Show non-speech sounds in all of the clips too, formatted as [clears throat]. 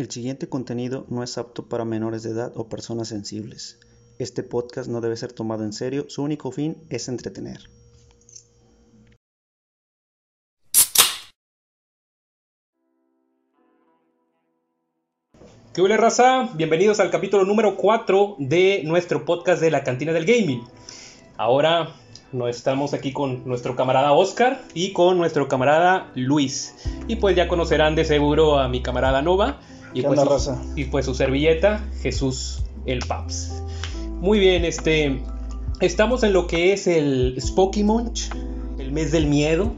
El siguiente contenido no es apto para menores de edad o personas sensibles. Este podcast no debe ser tomado en serio, su único fin es entretener. ¿Qué hola raza? Bienvenidos al capítulo número 4 de nuestro podcast de la cantina del gaming. Ahora no estamos aquí con nuestro camarada Oscar y con nuestro camarada Luis. Y pues ya conocerán de seguro a mi camarada Nova y, ¿Qué pues, onda, su, raza? y pues su servilleta Jesús el Paps. Muy bien, este estamos en lo que es el Spooky Month, el mes del miedo.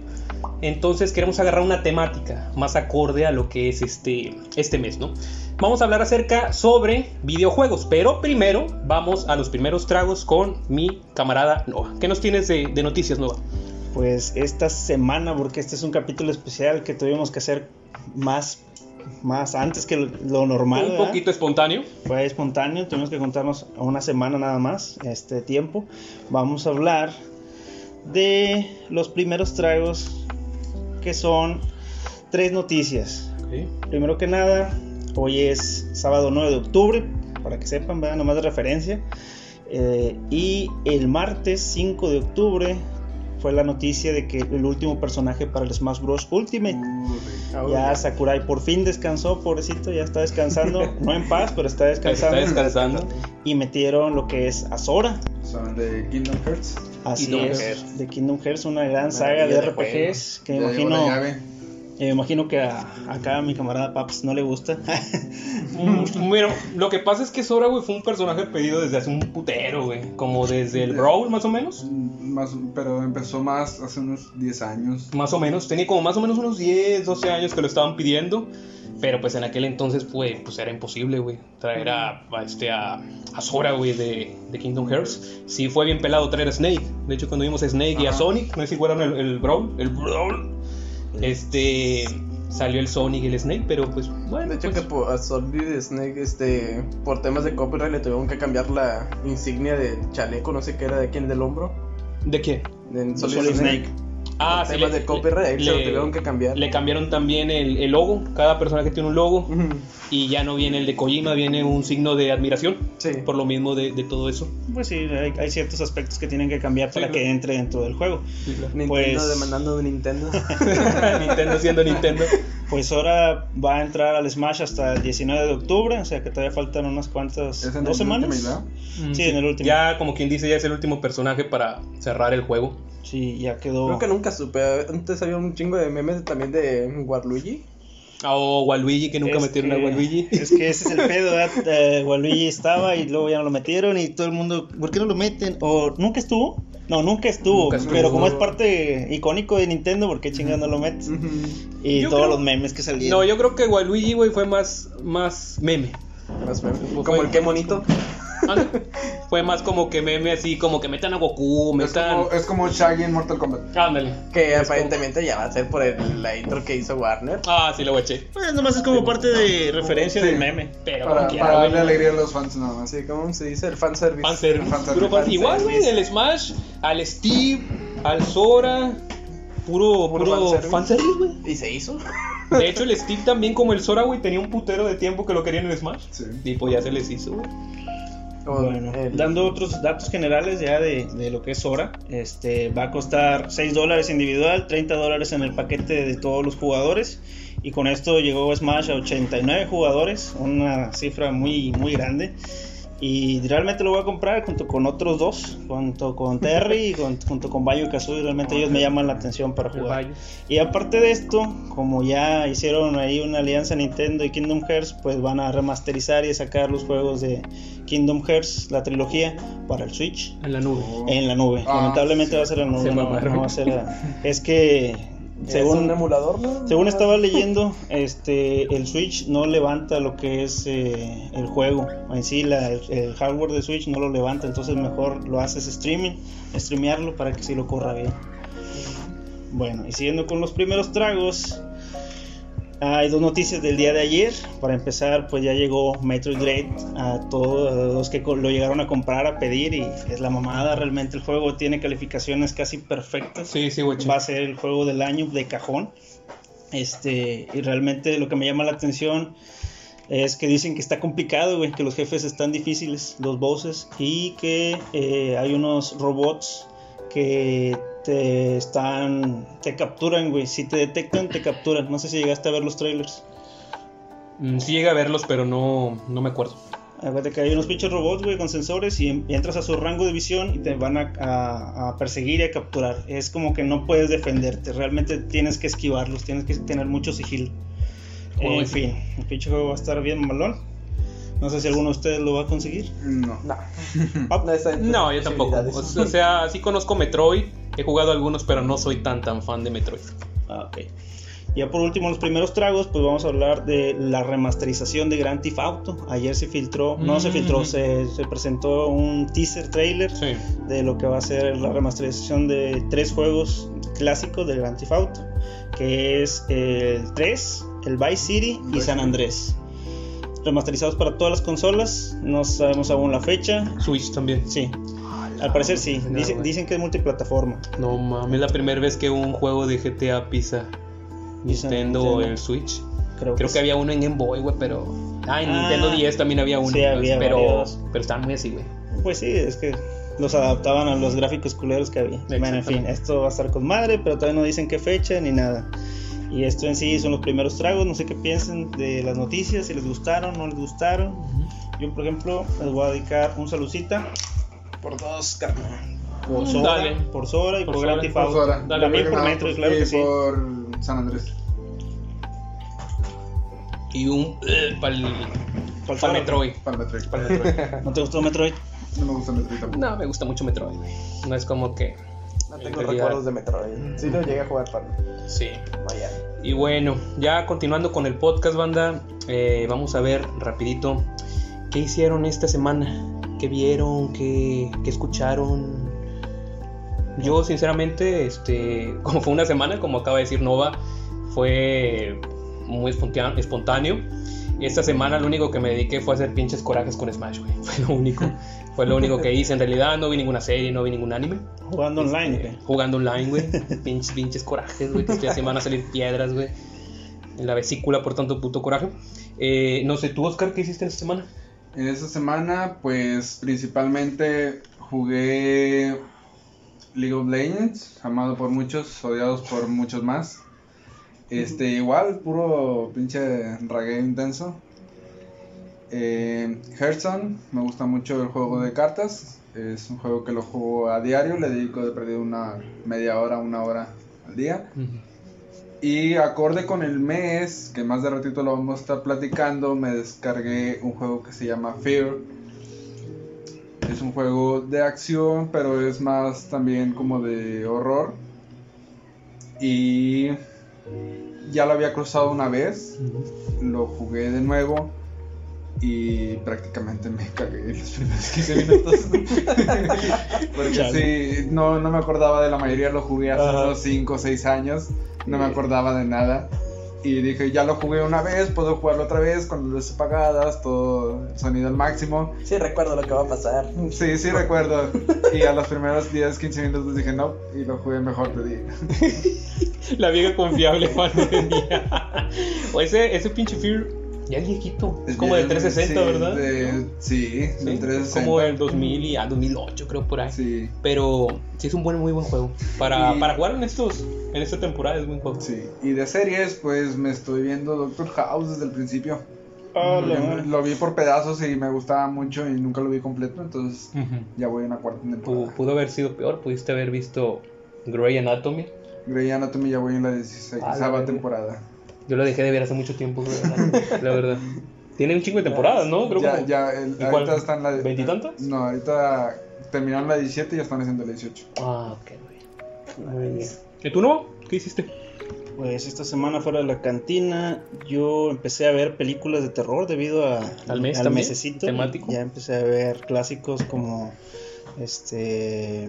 Entonces queremos agarrar una temática más acorde a lo que es este, este mes, ¿no? Vamos a hablar acerca sobre videojuegos, pero primero vamos a los primeros tragos con mi camarada Nova. ¿Qué nos tienes de, de noticias, Nova? Pues esta semana, porque este es un capítulo especial que tuvimos que hacer más, más antes que lo- normal. Un ¿verdad? poquito espontáneo. Fue espontáneo, tuvimos que contarnos una semana nada más este tiempo. Vamos a hablar de los primeros tragos que son tres noticias. Primero que nada, hoy es sábado 9 de octubre, para que sepan, vean nomás de referencia. Eh, y el martes 5 de octubre fue la noticia de que el último personaje para el Smash Bros. Ultimate. Ya Sakurai por fin descansó, pobrecito, ya está descansando. [laughs] No en paz, pero está descansando. Está descansando. Y metieron lo que es Azora. Son de Kingdom Hearts. Así Kingdom es, Hearts. de Kingdom Hearts, una gran saga de de RPGs que me imagino, me imagino que a, acá a mi camarada Paps no le gusta. [laughs] Mm, Bueno, lo que pasa es que Sora, güey, fue un personaje pedido desde hace un putero, güey. Como desde el Brawl, más o menos. Más, pero empezó más hace unos 10 años. Más o menos. Tenía como más o menos unos 10, 12 años que lo estaban pidiendo. Pero pues en aquel entonces, pues, pues era imposible, güey. Traer a, a este, a, a Sora, güey, de, de Kingdom Hearts. Sí fue bien pelado traer a Snake. De hecho, cuando vimos a Snake y a Ajá. Sonic, no sé si fueron el, el Brawl. El Brawl. Este... Salió el Sonic y el Snake, pero pues bueno. De hecho pues, que por, a Solid Snake, este, por temas de copyright le tuvieron que cambiar la insignia del chaleco, no sé qué era de quién, del hombro. ¿De qué? De Solid Snake. Ah, sí, temas le- de copyright se lo tuvieron que cambiar. Le cambiaron también el, el logo. Cada personaje tiene un logo. Ujú. Y ya no viene el de Kojima, viene un signo de admiración. Sí. Por lo mismo de, de todo eso. Pues sí, hay, hay ciertos aspectos que tienen que cambiar Sí, para claro. que entre dentro del juego. Nintendo Pues- demandando de Nintendo. [laughs] [laughs] Nintendo siendo Nintendo. Pues ahora va a entrar al Smash hasta el 19 de octubre, o sea que todavía faltan unas cuantas, Es en dos el semanas. Ultimate, ¿verdad? Sí, en el último. Ya, como quien dice, ya es el último personaje para cerrar el juego. Sí, ya quedó. Creo que nunca supe. Antes había un chingo de memes también de Waluigi. Ah, O Waluigi, que nunca Es metieron que- a Waluigi. Es que ese es el pedo, ¿verdad? Eh, Waluigi estaba y luego ya no lo metieron y todo el mundo, ¿por qué no lo meten? ¿O nunca estuvo? No, nunca estuvo, Nunca estuvo. pero como es parte icónico de Nintendo, ¿por qué chingado no lo metes? Y Yo todos creo- los memes que salieron. No, yo creo que Waluigi, güey, fue más, más meme. Más meme. Como el que monito. Fue más como que meme así, como que metan a Goku, Es metan... como, es como Shaggy en Mortal Kombat. Ándale. Que Es aparentemente ya va a ser por el, la intro que hizo Warner. Ah, sí, lo eché. Pues nomás es como parte de referencia Sí. del meme. Pero Para, quiera, para darle alegría a los fans nada más. Así como se dice el fanservice. Fanservice. Fanservice. Puro fan- Fanservice. Igual, güey, del Smash, al Steve, al Sora. Puro, Puro puro fanservice. fanservice, güey. Y se hizo. De hecho, el Steve también, como el Sora, güey, tenía un putero de tiempo que lo querían en Smash. Sí. Y pues ya se les hizo, güey. Como Bueno, el- dando otros datos generales ya de, de lo que es Sora, este va a costar 6 dólares individual, 30 dólares en el paquete de todos los jugadores. Y con esto llegó Smash a 89 jugadores, una cifra muy muy grande y realmente lo voy a comprar junto con otros dos, junto con Terry y con- junto con Bayo y Kazooie, realmente ellos me llaman la atención para jugar. Y aparte de esto, como ya hicieron ahí una alianza Nintendo y Kingdom Hearts, pues van a remasterizar y sacar los juegos de Kingdom Hearts, la trilogía, para el Switch En la nube. en la nube. Ah, Lamentablemente sí. va a ser en la nube, Se no, mamaron. no va a ser la- [laughs] Es que es un según emulador, ¿no? según estaba leyendo, este el Switch no levanta lo que es eh, el juego en sí, la- el, el hardware de Switch no lo levanta, entonces mejor lo haces streaming, streamearlo para que sí lo corra bien. Bueno, y siguiendo con los primeros tragos, hay dos noticias del día de ayer. Para empezar, pues ya llegó Metroid Dread a todos los que lo llegaron a comprar, a pedir y es la mamada. Realmente el juego tiene calificaciones casi perfectas. Sí, sí, güey. Va a ser el juego del año de cajón. Este, y realmente lo que me llama la atención es que dicen que está complicado, güey, que los jefes están difíciles, los bosses, y que eh, hay unos robots que te están, te capturan, güey, si te detectan, te capturan. No sé si llegaste a ver los trailers. Mm, Sí llegué a verlos, pero no, no me acuerdo. Acuérdate que hay unos pinches robots, güey, con sensores y en- entras a su rango de visión y te van a, a- a perseguir y a capturar. Es como que no puedes defenderte, realmente tienes que esquivarlos, tienes que tener mucho sigilo. Joder. en fin, el pinche juego va a estar bien malón. No sé si alguno de ustedes lo va a conseguir. No. No. [laughs] No, está yo tampoco. O sea, sí conozco Metroid, he jugado algunos, pero no soy tan tan fan de Metroid. Ah, ok. Ya por último, los primeros tragos, pues vamos a hablar de la remasterización de Grand Theft Auto. Ayer se filtró, no se filtró, Mm. se, se presentó un teaser trailer Sí. de lo que va a ser la remasterización de tres juegos clásicos de Grand Theft Auto, que es el 3, el Vice City y San. Andrés. Remasterizados para todas las consolas, no sabemos aún la fecha. Switch también. Sí, al parecer sí, dicen, que es multiplataforma. No mames, es la primera vez que un juego de GTA pisa Nintendo en el Switch. Creo, Creo que había uno en Game Boy, güey, pero. Ah, en Ah, Nintendo 10 también había uno. sí, había pero, varios. pero estaban muy así, güey. Pues sí, es que los adaptaban a los gráficos culeros que había. Bueno, en fin, esto va a estar con madre, pero todavía no dicen qué fecha ni nada. Y esto en sí son los primeros tragos, no sé qué piensen de las noticias, si les gustaron, no les gustaron. Yo, por ejemplo, les voy a dedicar un saludcita por dos, carnal. Por Sora, Dale. por Sora y Por por. Sora. Dale, También por Metro, claro y que sí. por San Andrés. Y un. para el. Para Sora. Metroid. Para Metroid. ¿No te gustó Metroid? No me gusta Metroid tampoco. no, me gusta mucho Metroid. No es como que. No tengo realidad- recuerdos de Metroid. Sí lo llegué a jugar para Sí. Y bueno, ya continuando con el podcast, banda, eh, vamos a ver rapidito qué hicieron esta semana, qué vieron, qué, qué escucharon. Yo sinceramente, este, [laughs] como fue una semana, como acaba de decir Nova, fue muy espontáneo. espontáneo. Esta semana lo único que me dediqué fue a hacer pinches corajes con Smash, güey. [laughs] Fue lo único. [laughs] Fue lo único que hice. En realidad no vi ninguna serie, no vi ningún anime. Jugando online, Este, güey. Jugando online, güey. pinches, pinches corajes, güey. Que estoy así van a salir piedras, güey. En la vesícula por tanto puto coraje. Eh, no sé, tú, Oscar, ¿qué hiciste esta semana? En esta semana, pues principalmente jugué League of Legends, amado por muchos, odiados por muchos más. Este, igual, puro pinche ragueo intenso. Eh, Hearthstone, me gusta mucho el juego de cartas. Es un juego que lo juego a diario, le dedico de perdido una media hora, una hora al día. Y acorde con el mes, que más de ratito lo vamos a estar platicando, me descargué un juego que se llama Fear. Es un juego de acción, pero es más también como de horror. Y ya lo había cruzado una vez, lo jugué de nuevo y prácticamente me cagué en los primeros 15 minutos. [laughs] Porque Chale. sí, no, no me acordaba de la mayoría, lo jugué hace Ajá. unos 5 o 6 años, no me acordaba de nada. Y dije, ya lo jugué una vez, puedo jugarlo otra vez con las luces apagadas, todo el sonido al máximo. Sí, recuerdo lo que va a pasar. Sí, sí recuerdo. Y a los primeros 10, 15 minutos dije, no, y lo jugué mejor de día. [laughs] La vieja confiable, [laughs] Juan. o ese, ese pinche Fear, ya es viejito. Es como de 360, Sí, ¿verdad? de- sí, Sí, del 360. Como el 2000 y a 2008, creo por ahí. Sí, Pero sí es un buen, muy buen juego. Para, Y- para jugar en estos en esta temporada es buen juego. sí. Y de series, pues me estoy viendo Doctor House desde el principio. Ah, me- madre. lo vi por pedazos y me gustaba mucho y nunca lo vi completo, entonces Ujú. ya voy a una cuarta temporada. Pudo haber sido peor, pudiste haber visto Grey Anatomy. Grey Anatomy ya voy en la 16 Ah, la verga. temporada. Yo lo dejé de ver hace mucho tiempo, la verdad. Tiene un chingo de temporadas, ¿no? Creo ya, como- ya, el- ¿Y ahorita están la ¿Veintitantas? No, ahorita terminaron la 17 y ya están haciendo la 18. Ah, ok, güey. Muy bien. ¿Y tú no? ¿Qué hiciste? Pues esta semana fuera de la cantina yo empecé a ver películas de terror debido a, ¿Al mes al también? mesecito. ¿Temático? Ya empecé a ver clásicos como este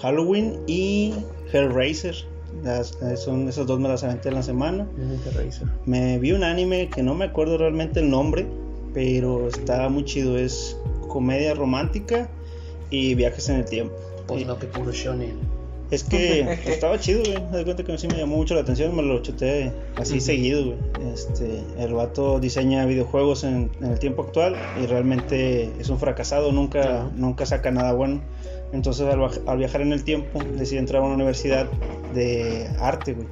Halloween y Hellraiser. Las- eh, son esos dos me las aventé en la semana. Me vi un anime que no me acuerdo realmente el nombre, pero está muy chido. Es comedia romántica y viajes en el tiempo. Pues Y- no, que puro shonen. Es que estaba chido, güey. Me cuenta que sí me llamó mucho la atención, me lo chuté así seguido, güey. Este, el vato diseña videojuegos en, en el tiempo actual y realmente es un fracasado, nunca, nunca saca nada bueno. Entonces al, al viajar en el tiempo decide entrar a una universidad de arte, güey.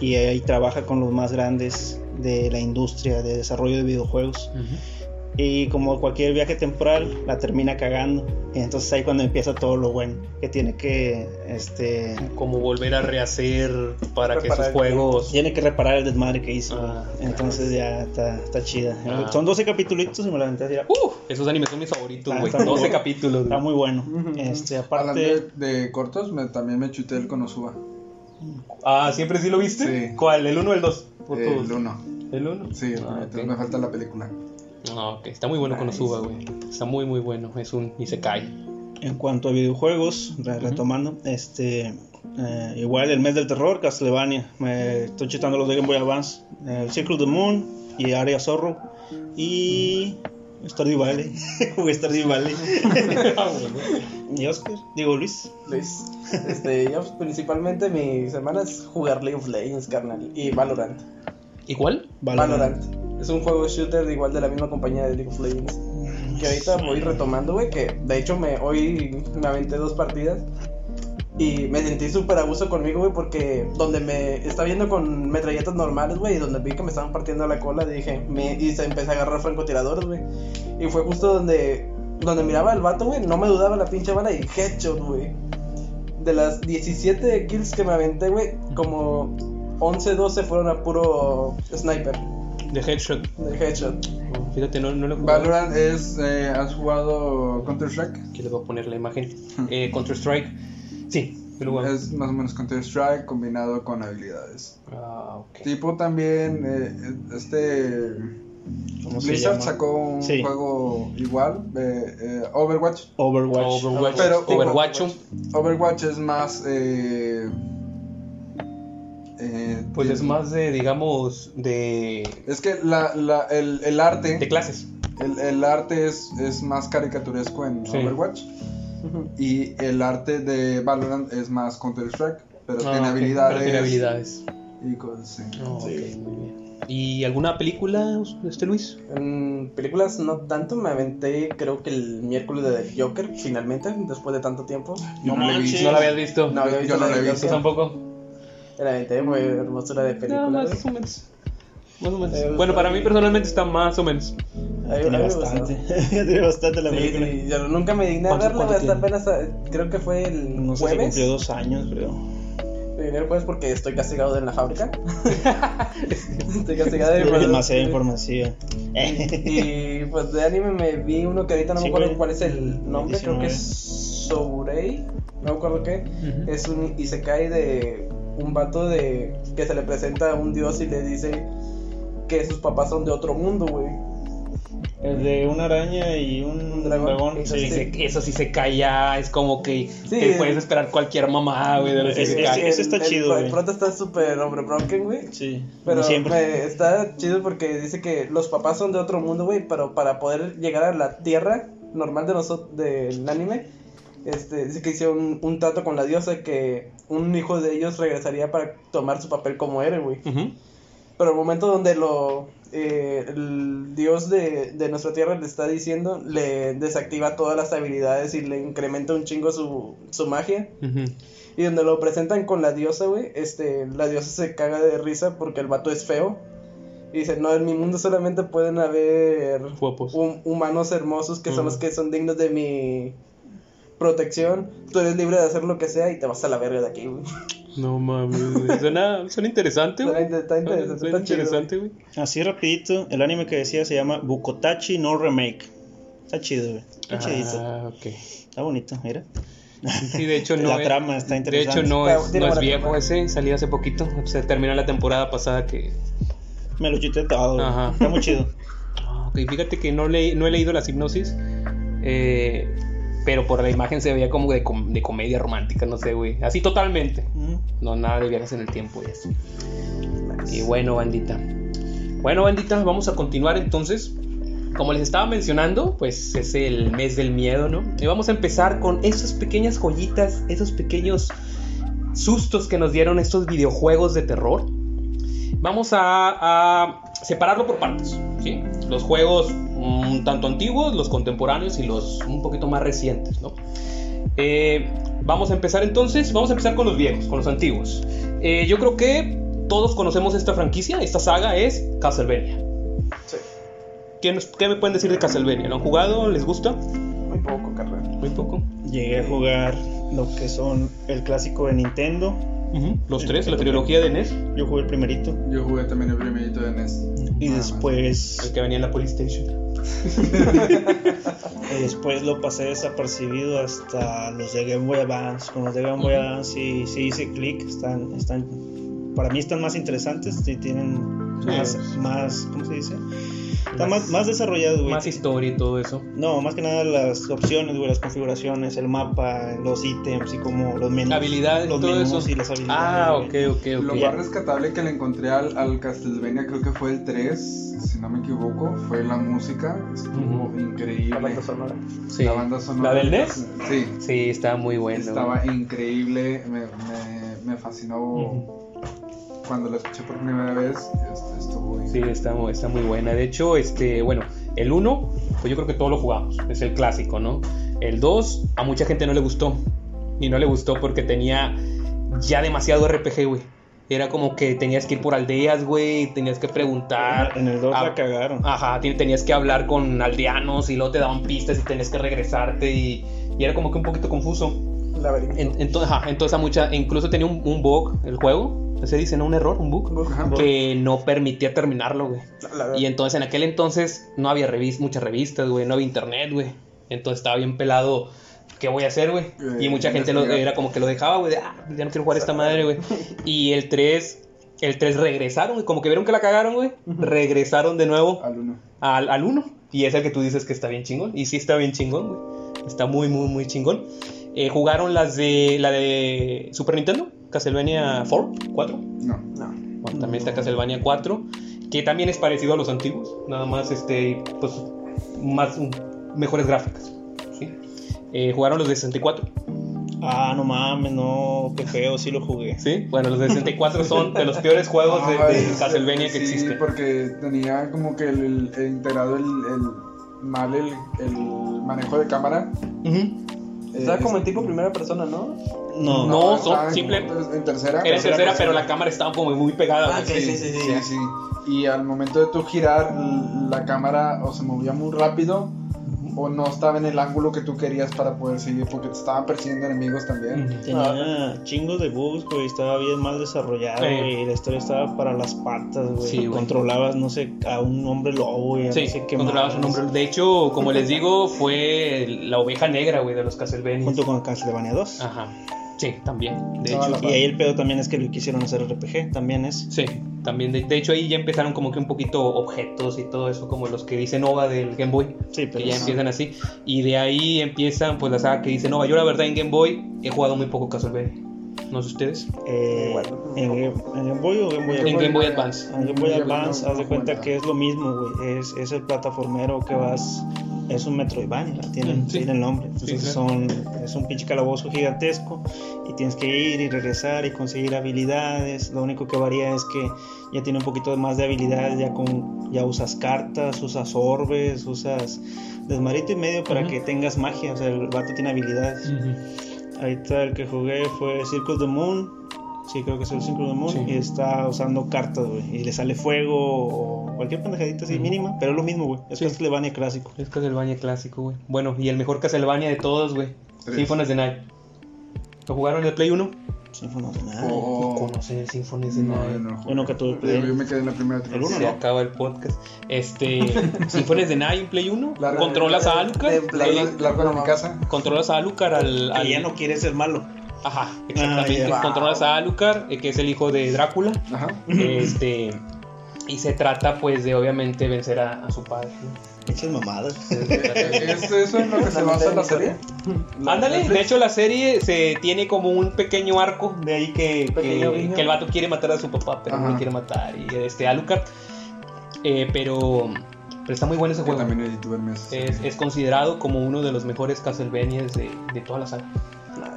Y ahí trabaja con los más grandes de la industria de desarrollo de videojuegos. Y como cualquier viaje temporal, la termina cagando. Y entonces ahí cuando empieza todo lo bueno. Que tiene que, este, Como volver a rehacer para que sus el juegos. tiene que reparar el desmadre que hizo. Ah, entonces ya está, está chida. Ah. Son 12 capítulos y me la aventé así. Uh, esos animes son mis favoritos, Ah, güey. está muy 12 bueno. capítulos. Está muy bueno. Este, Hablando aparte, de, de cortos, me- también me chuté el Konosuba. Ah, ¿siempre sí lo viste? Sí. ¿Cuál? ¿El 1 o el 2? El 1. ¿El 1? Sí, Ah, entonces ok. me falta la película. Ah, ok. Está muy bueno con Konosuba, güey. Está muy, muy bueno. Es un Isekai. en cuanto a videojuegos, re- retomando, este, eh, igual el mes del terror, Castlevania. Me estoy chutando los de Game Boy Advance. El Circle of the Moon y Area Zorro. Y. Stardew Valley. [laughs] Jugué Stardew Valley. [laughs] y Oscar, digo Luis. Luis. Este, yo principalmente mis semanas jugar League of Legends, carnal. Y Valorant. ¿Y cuál? Valorant. Es un juego shooter igual de la misma compañía de League of Legends. Que ahorita voy retomando, güey. Que de hecho me, hoy me aventé dos partidas. Y me sentí súper a gusto conmigo, güey. Porque donde me estaba viendo con metralletas normales, güey. Y donde vi que me estaban partiendo la cola, dije. Me, y se empecé a agarrar francotiradores, güey. Y fue justo donde. Donde miraba al vato, güey. No me dudaba la pinche bala y headshot, güey. De las 17 kills que me aventé, güey. Como 11, 12 fueron a puro sniper. De Headshot. De headshot. Oh, fíjate, no, no lo. Valorant es. eh, ¿Has jugado Counter-Strike? Aquí les voy a poner la imagen. Eh, Counter-Strike. Sí. Es más o menos Counter-Strike combinado con habilidades. Ah, ok. Tipo también. eh, este. ¿Cómo se Blizzard sacó un Sí. juego igual, eh, eh, Overwatch. Overwatch. Overwatch. Pero- Overwatch. Overwatch es más. Eh, Pues es más de, digamos, de, Es que la, la- el, el arte. de clases. El, el arte es, es más caricaturesco en Sí. Overwatch. Y el arte de Valorant es más Counter-Strike. Pero Ah, tiene habilidades. Pero tiene habilidades. Y cosas así. Ok, Sí. muy bien. ¿Y alguna película, este Luis? En películas no tanto, me aventé creo que el miércoles de Joker, finalmente, después de tanto tiempo. No la. ¿No la habías visto? No había Yo visto no la de visto. ¿Tú Joker. tampoco? La aventé, fue hermosura de película. No, más o menos. Más o menos. Bueno, para mí personalmente está más o menos. A mí- a Tiene bastante. [laughs] tiene bastante la Sí, película. sí, yo nunca me digné a ¿Cuánto- verla, hasta apenas, creo que fue el No sé si jueves. cumplió dos años, creo. Me digné el jueves porque estoy castigado en la fábrica. [laughs] estoy castigado de demasiada información. Y pues de anime me vi uno que ahorita no Sí, me acuerdo güey. cuál es el nombre, creo que 19. es Sourei, no me acuerdo qué. Es un Isekai de un vato de que se le presenta a un dios y le dice que sus papás son de otro mundo, güey. El de una araña y un Un dragón. dragón. Eso sí. Sí, se- eso sí se calla, es como que Sí, te puedes esperar cualquier mamá, güey, de los Es- isekai. es- ese está el- chido, El güey. prota está súper overbroken, güey. Sí, Pero me- está chido porque dice que los papás son de otro mundo, güey, pero para poder llegar a la tierra normal de nosotros, del anime, este, dice que hicieron un, un trato con la diosa que un hijo de ellos regresaría para tomar su papel como héroe, güey. Ujú. Pero el momento donde lo eh, el dios de, de nuestra tierra le está diciendo, le desactiva todas las habilidades y le incrementa un chingo su, su magia. Ujú. Y donde lo presentan con la diosa, güey, este, la diosa se caga de risa porque el vato es feo. Y dice, no, en mi mundo solamente pueden haber hum- humanos hermosos que son los que son dignos de mi protección. Tú eres libre de hacer lo que sea y te vas a la verga de aquí, güey. No mames, güey. Suena, suena interesante, güey. Está- está interesante, Suena está interesante, güey. Así rapidito, el anime que decía se llama Bukotachi no Remake. Está chido, güey. Está chidito. Ah, ok. Está bonito, mira. Sí, de hecho [laughs] no La es- trama está De interesante. hecho no es, no es viejo trama. ese, salió hace poquito. Se terminó la temporada pasada que... Me lo chuté todo. Ajá. Está muy chido. [laughs] Ok, fíjate que no, le, no he leído la hipnosis. eh, pero por la imagen se veía como de, com- de comedia romántica, no sé, güey. Así totalmente. Mm. No, nada de viajes en el tiempo y eso. Y bueno, bandita. Bueno, bandita, vamos a continuar entonces. Como les estaba mencionando, pues es el mes del miedo, ¿no? Y vamos a empezar con esas pequeñas joyitas, esos pequeños sustos que nos dieron estos videojuegos de terror. Vamos a, a separarlo por partes. ¿sí? Los juegos un tanto antiguos, los contemporáneos y los un poquito más recientes. ¿no? Eh, vamos a empezar entonces, vamos a empezar con los viejos, con los antiguos. Eh, yo creo que todos conocemos esta franquicia, esta saga es Castlevania. Sí. ¿Qué, nos- qué me pueden decir de Castlevania? ¿Lo han jugado? ¿Les gusta? Muy poco, carnal. Muy poco. Llegué a jugar lo que son el clásico de Nintendo. Los tres, la trilogía de NES, Yo jugué el primerito. Yo jugué también el primerito de NES. Y Nada más. el después, que venía en la PlayStation. [laughs] y después lo pasé desapercibido hasta los de Game Boy Advance. Con los de Game Boy Advance sí, sí hice clic. Están, están, para mí están más interesantes y tienen Sí. más, más, ¿cómo se dice? Están Más- más, más desarrollados, güey. Más historia y todo eso. No, más que nada las opciones, güey, las configuraciones, el mapa, los ítems y como los menús. Habilidades, los todo menús eso. y las habilidades. Ah, güey. ok, ok, Lo ok. más rescatable que le encontré al, al Castlevania, creo que fue el 3, si no me equivoco, fue la música. Estuvo Ujú. increíble. La banda sonora. Sí. La banda sonora. ¿La del NES? Sí. Sí, está muy bueno. Estaba increíble, me, me, me fascinó Ujú. Cuando la escuché por primera vez. este, estuvo Sí, increíble. está, está muy buena. De hecho, este, bueno, el 1, pues yo creo que todos lo jugamos. Es el clásico, ¿no? El 2, a mucha gente no le gustó. Y no le gustó porque tenía ya demasiado RPG, güey. Era como que tenías que ir por aldeas, güey. Tenías que preguntar. En el 2 Ah, la cagaron. Ajá, tenías que hablar con aldeanos y luego te daban pistas y tenías que regresarte y, y era como que un poquito confuso. En- entonces, ajá, entonces a mucha, incluso tenía un, un bug el juego, se dice, ¿no? Un error, un bug, Ajá. que no permitía terminarlo, güey. Y entonces en aquel entonces no había revis muchas revistas, güey, no había internet, güey. Entonces estaba bien pelado. ¿Qué voy a hacer, güey? Eh, Y mucha gente lo- era como que lo dejaba, güey, de, ah, ya no quiero jugar esta madre, güey. [laughs] Y el 3, el 3 regresaron, y como que vieron que la cagaron, güey, regresaron de nuevo Al 1. al, al 1. Y es el que tú dices que está bien chingón. Y sí está bien chingón, güey. Está muy, muy, muy chingón. Eh, jugaron las de la de Super Nintendo, Castlevania 4, 4. No. No. Bueno, también está Castlevania 4, que también es parecido a los antiguos, nada más este, pues, más mejores gráficas. ¿sí? Eh, jugaron los de 64, Ah, no mames, no, qué feo, sí lo jugué. ¿sí? Bueno, los de 64 son de los peores juegos de, de Ay, Castlevania que sí, existen. porque tenía como que el, el- integrado el, el mal el, el manejo de cámara. Ujú. Estaba Eh, como en tipo primera persona, ¿no? No, No, estaba son en- simple- En tercera. Era en tercera, pero la cámara estaba como muy pegada. Ah, güey. sí, sí, sí. sí. Y al momento de tú girar, l- la cámara o se movía muy rápido o no estaba en el ángulo que tú querías para poder seguir porque te estaban persiguiendo enemigos también. Tenía chingos de bugs, güey, estaba bien mal desarrollado, Sí. güey, y la historia estaba para las patas, güey. Sí, güey. Controlabas, no sé, a un hombre lobo y a Sí, no sé qué controlaba su más. nombre. De hecho, como les digo, fue la oveja negra, güey, de los Castlevania. Junto con Castlevania 2. Ajá. Sí, también. De hecho. Y ahí el pedo también es que lo quisieron hacer RPG, también es. Sí, también. De, de hecho, ahí ya empezaron como que un poquito objetos y todo eso, como los que dice Nova del Game Boy. Sí, pero Que ya empiezan así. Y de ahí empiezan, pues, la saga que dice Nova. Yo, la verdad, en Game Boy he jugado muy poco Castlevania. No sé ustedes. eh, en, Game- en Game Boy o Game Boy En Advance. Game Boy Advance. En Game Boy Advance, haz de cuenta que es lo mismo, güey. Es, es el plataformero que vas. Es un Metroidvania, tiene, sí. tiene el nombre. Entonces son, es un pinche calabozo gigantesco y tienes que ir y regresar y conseguir habilidades. Lo único que varía es que ya tiene un poquito más de habilidades, ya con ya usas cartas, usas orbes, usas desmarito y medio para que tengas magia. O sea, el vato tiene habilidades. Ahorita el que jugué fue Circle the Moon. Sí, creo que es el Circle the Moon. Sí. Y está usando cartas, güey. Y le sale fuego o cualquier pendejadita así mínima. Pero es lo mismo, güey. Es Sí. Castlevania clásico. Es Castlevania clásico, güey. Bueno, y el mejor Castlevania de todos, güey. Symphony of the Night. ¿Lo jugaron en el Play 1? Of the Night. O- Conocen el Symphony of the No, Night. yo no Yo nunca tuve Play. Yo me quedé en la primera El uno, Se ¿no? acaba el podcast. Este. Of the Night Play 1. La- Controlas a de Alucard. Play. eh, Largo de mi casa. Controlas a Alucard al. al- ya no quiere ser malo. Ajá, exactamente. Ah. Controlas a Alucard, eh, que es el hijo de Drácula. Ajá. Este. Y se trata, pues, de obviamente vencer a, a su padre. ¿no? Pinches mamadas. [laughs] ¿Es eso en lo que se basa la serie? La Ándale, de hecho la serie se tiene como un pequeño arco de ahí que, que, el vato quiere matar a su papá, pero no lo quiere matar. Y este Alucard. Eh, pero, pero está muy bueno ese juego. también mes. Es, es considerado como uno de los mejores Castlevanias de, de toda la saga.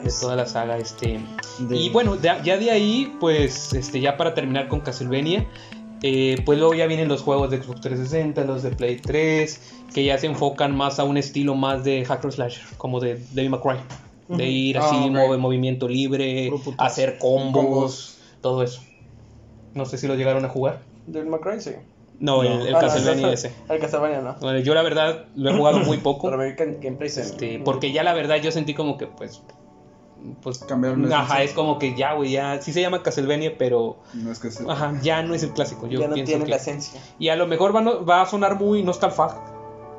de toda la saga. Este. De- Y bueno, de- ya de ahí, pues, este, ya para terminar con Castlevania, eh, pues luego ya vienen los juegos de Xbox 360, los de Play 3, que ya se enfocan más a un estilo más de hacker slasher, como de Devil May Cry. De ir Ah, así, move- movimiento libre, hacer combos, Combos. todo eso. No sé si lo llegaron a jugar. Del McCray, sí. No, No. el, el Ah, Castlevania no, ese. El Castlevania no. Bueno, yo la verdad lo he jugado muy poco. [laughs] Pero. Este, porque ya la verdad yo sentí como que pues pues Cambiaron ajá, es como que ya güey, ya sí se llama Castlevania, pero No es que sea. ajá, ya no es el clásico. Yo ya no pienso tiene que- la esencia. y a lo mejor va, no- va a sonar muy nostalfag.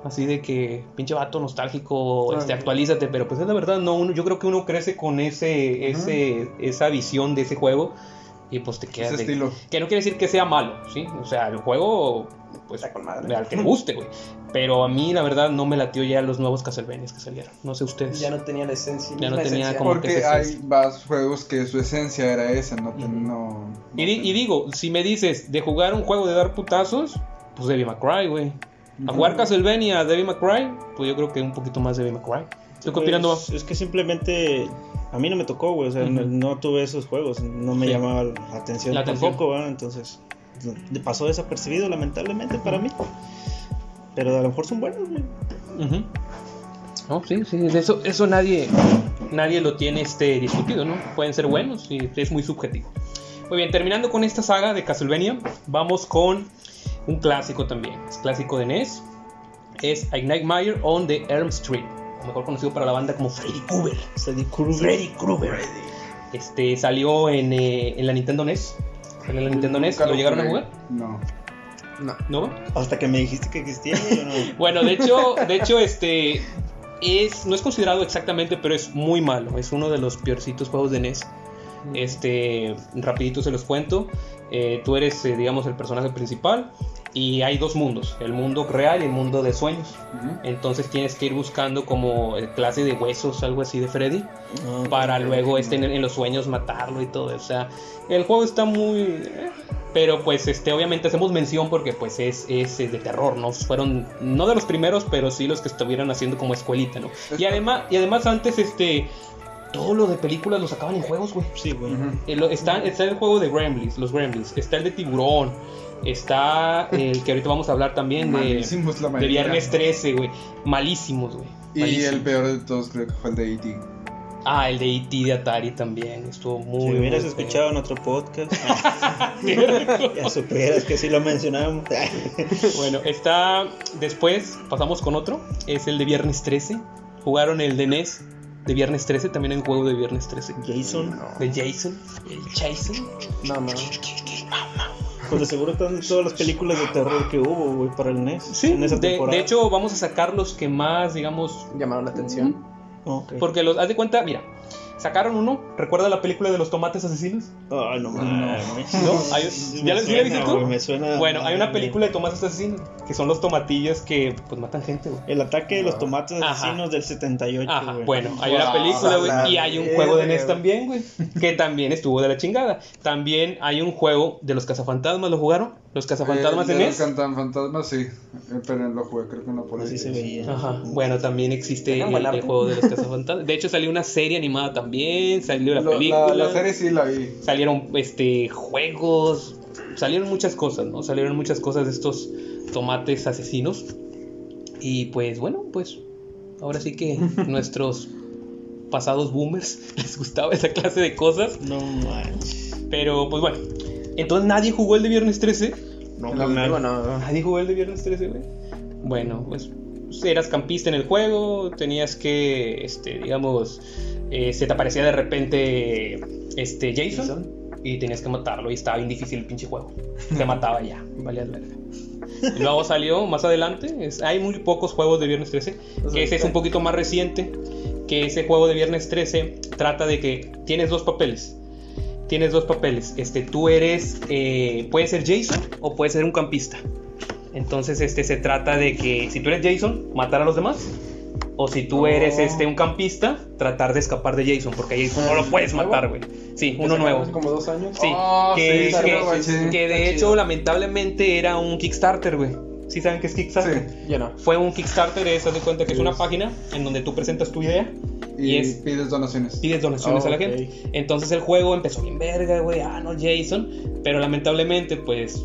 Así de que pinche vato nostálgico, este, actualízate, pero pues es la verdad, no, uno, yo creo que uno crece con ese, ese, esa visión de ese juego y pues te quedas Ese de- estilo. que no quiere decir que sea malo, ¿sí? O sea, el juego, pues, Está con madre. al que le guste, güey. Pero a mí, la verdad, no me latió ya los nuevos Castlevanias que salieron. No sé ustedes. Ya no tenía la esencia. Ya no tenía esencia. como- que Porque ese hay más juegos que su esencia era esa, no, te- no, no Y, di- y digo, si me dices de jugar un juego de dar putazos, pues Devil May Cry, güey. A jugar Castlevania, Devil May Cry, pues yo creo que un poquito más Devil May Cry. ¿Tú qué opinas, es que simplemente a mí no me tocó, güey. O sea, Ujú. no, no tuve esos juegos. No me Sí. llamaba la atención La atención. tampoco, ¿verdad? Entonces, pasó desapercibido, lamentablemente, para mí. Pero a lo mejor son buenos, güey. Ujú. No, sí, sí, eso, eso nadie, nadie lo tiene este, discutido, ¿no? Pueden ser buenos y es muy subjetivo. Muy bien, terminando con esta saga de Castlevania, vamos con un clásico también. Es clásico de NES. Es A Nightmare on the Elm Street, o mejor conocido para la banda como Freddy Krueger. Freddy Krueger. Freddy Krueger. Este salió en, eh, en la Nintendo NES. En la Nintendo NES, ¿lo llegaron a jugar? No. No. ¿No? Hasta que me dijiste que existía, no- [laughs] Bueno, de hecho, de hecho, este es no es considerado exactamente, pero es muy malo. Es uno de los peorcitos juegos de NES. Este, rapidito se los cuento. Eh, tú eres, eh, digamos, el personaje principal y hay dos mundos, el mundo real y el mundo de sueños. Ujú. Entonces tienes que ir buscando como eh, clase de huesos, algo así de Freddy, No, para luego este, en, en los sueños matarlo y todo. O sea, el juego está muy... eh, Pero pues este, obviamente hacemos mención porque pues es, es, eh, de terror, ¿no? Fueron no de los primeros, pero sí los que estuvieran haciendo como escuelita, ¿no? Y además, y además antes este... Todo lo de películas lo sacaban en juegos, güey. Sí, güey. Eh, lo- Está, está el juego de Gremlins, los Gremlins. Está el de Tiburón. Está el que ahorita vamos a hablar también de, Malísimos la de. Viernes 13, güey. Malísimos, güey. Y el peor de todos creo que fue el de E.T. Ah, el de E.T. de Atari también. Estuvo muy. Si hubieras muy feo. escuchado en otro podcast, [laughs] ya supieras que sí lo mencionamos. [laughs] Bueno, está. Después pasamos con otro. Es el de Viernes 13. Jugaron el de NES de Viernes 13. También hay un juego de Viernes 13. Jason, De Jason. El Jason. No, no. pues de seguro están todas las películas de terror que hubo, güey, para el NES. Sí, en esa de, temporada. de hecho, vamos a sacar los que más, digamos. Llamaron la atención. Ok. Porque los. Haz de cuenta, mira. Sacaron uno. ¿Recuerda la película de los tomates asesinos? Ay, no mames. ¿No? Hay- Sí ¿ya sí viste suena, tú? me suena. Bueno, hay una película de tomates asesinos. Que son los tomatillos que pues matan gente, güey. El ataque de los tomates Ajá. asesinos del 78, Ajá, güey. bueno, hay una Wow, película, güey, y hay un juego de NES también, güey, que también estuvo de la chingada. También hay un juego de los cazafantasmas, ¿lo jugaron? Los cazafantasmas Eh, de NES. Cantan fantasmas, sí. Eh, Pero lo jugué, creo que no por Así se veía. Ajá, bueno, también existe el, el juego de los cazafantasmas. De hecho, salió una serie animada también, salió la Lo- película, La, la serie sí la vi. salieron este juegos, salieron muchas cosas, ¿no? Salieron muchas cosas de estos tomates asesinos. Y pues bueno, pues ahora sí que [laughs] nuestros pasados boomers [laughs] les gustaba esa clase de cosas. No manches. Pero pues bueno, entonces nadie jugó el de Viernes 13. No, No, digo, no. Nadie jugó el de Viernes 13, güey. Bueno, pues eras campista en el juego, tenías que, este, digamos, eh, se te aparecía de repente este Jason, y tenías que matarlo y estaba bien difícil el pinche juego. [laughs] Te mataba ya, valía verga. Y luego salió más adelante, es- hay muy pocos juegos de Viernes 13, que ese es un poquito más reciente, que ese juego de Viernes 13 trata de que tienes dos papeles. Tienes dos papeles. Este, tú eres, eh, puedes ser Jason o puedes ser un campista. Entonces, este se trata de que si tú eres Jason, matar a los demás. O si tú eres este un campista, tratar de escapar de Jason, porque Jason no lo puedes matar, güey. Sí, uno nuevo. Hace como dos años. Sí, Oh, que, sí, sí, que- que de hecho lamentablemente era un Kickstarter, güey. ¿Sí saben qué es Kickstarter? Sí. Yo no. Fue un Kickstarter, es, haz de cuenta que es una Es- página en donde tú presentas tu idea Y, y es pides donaciones. pides donaciones Oh, a la gente. Entonces el juego empezó bien verga, güey. Ah, no, Jason. Pero lamentablemente, pues,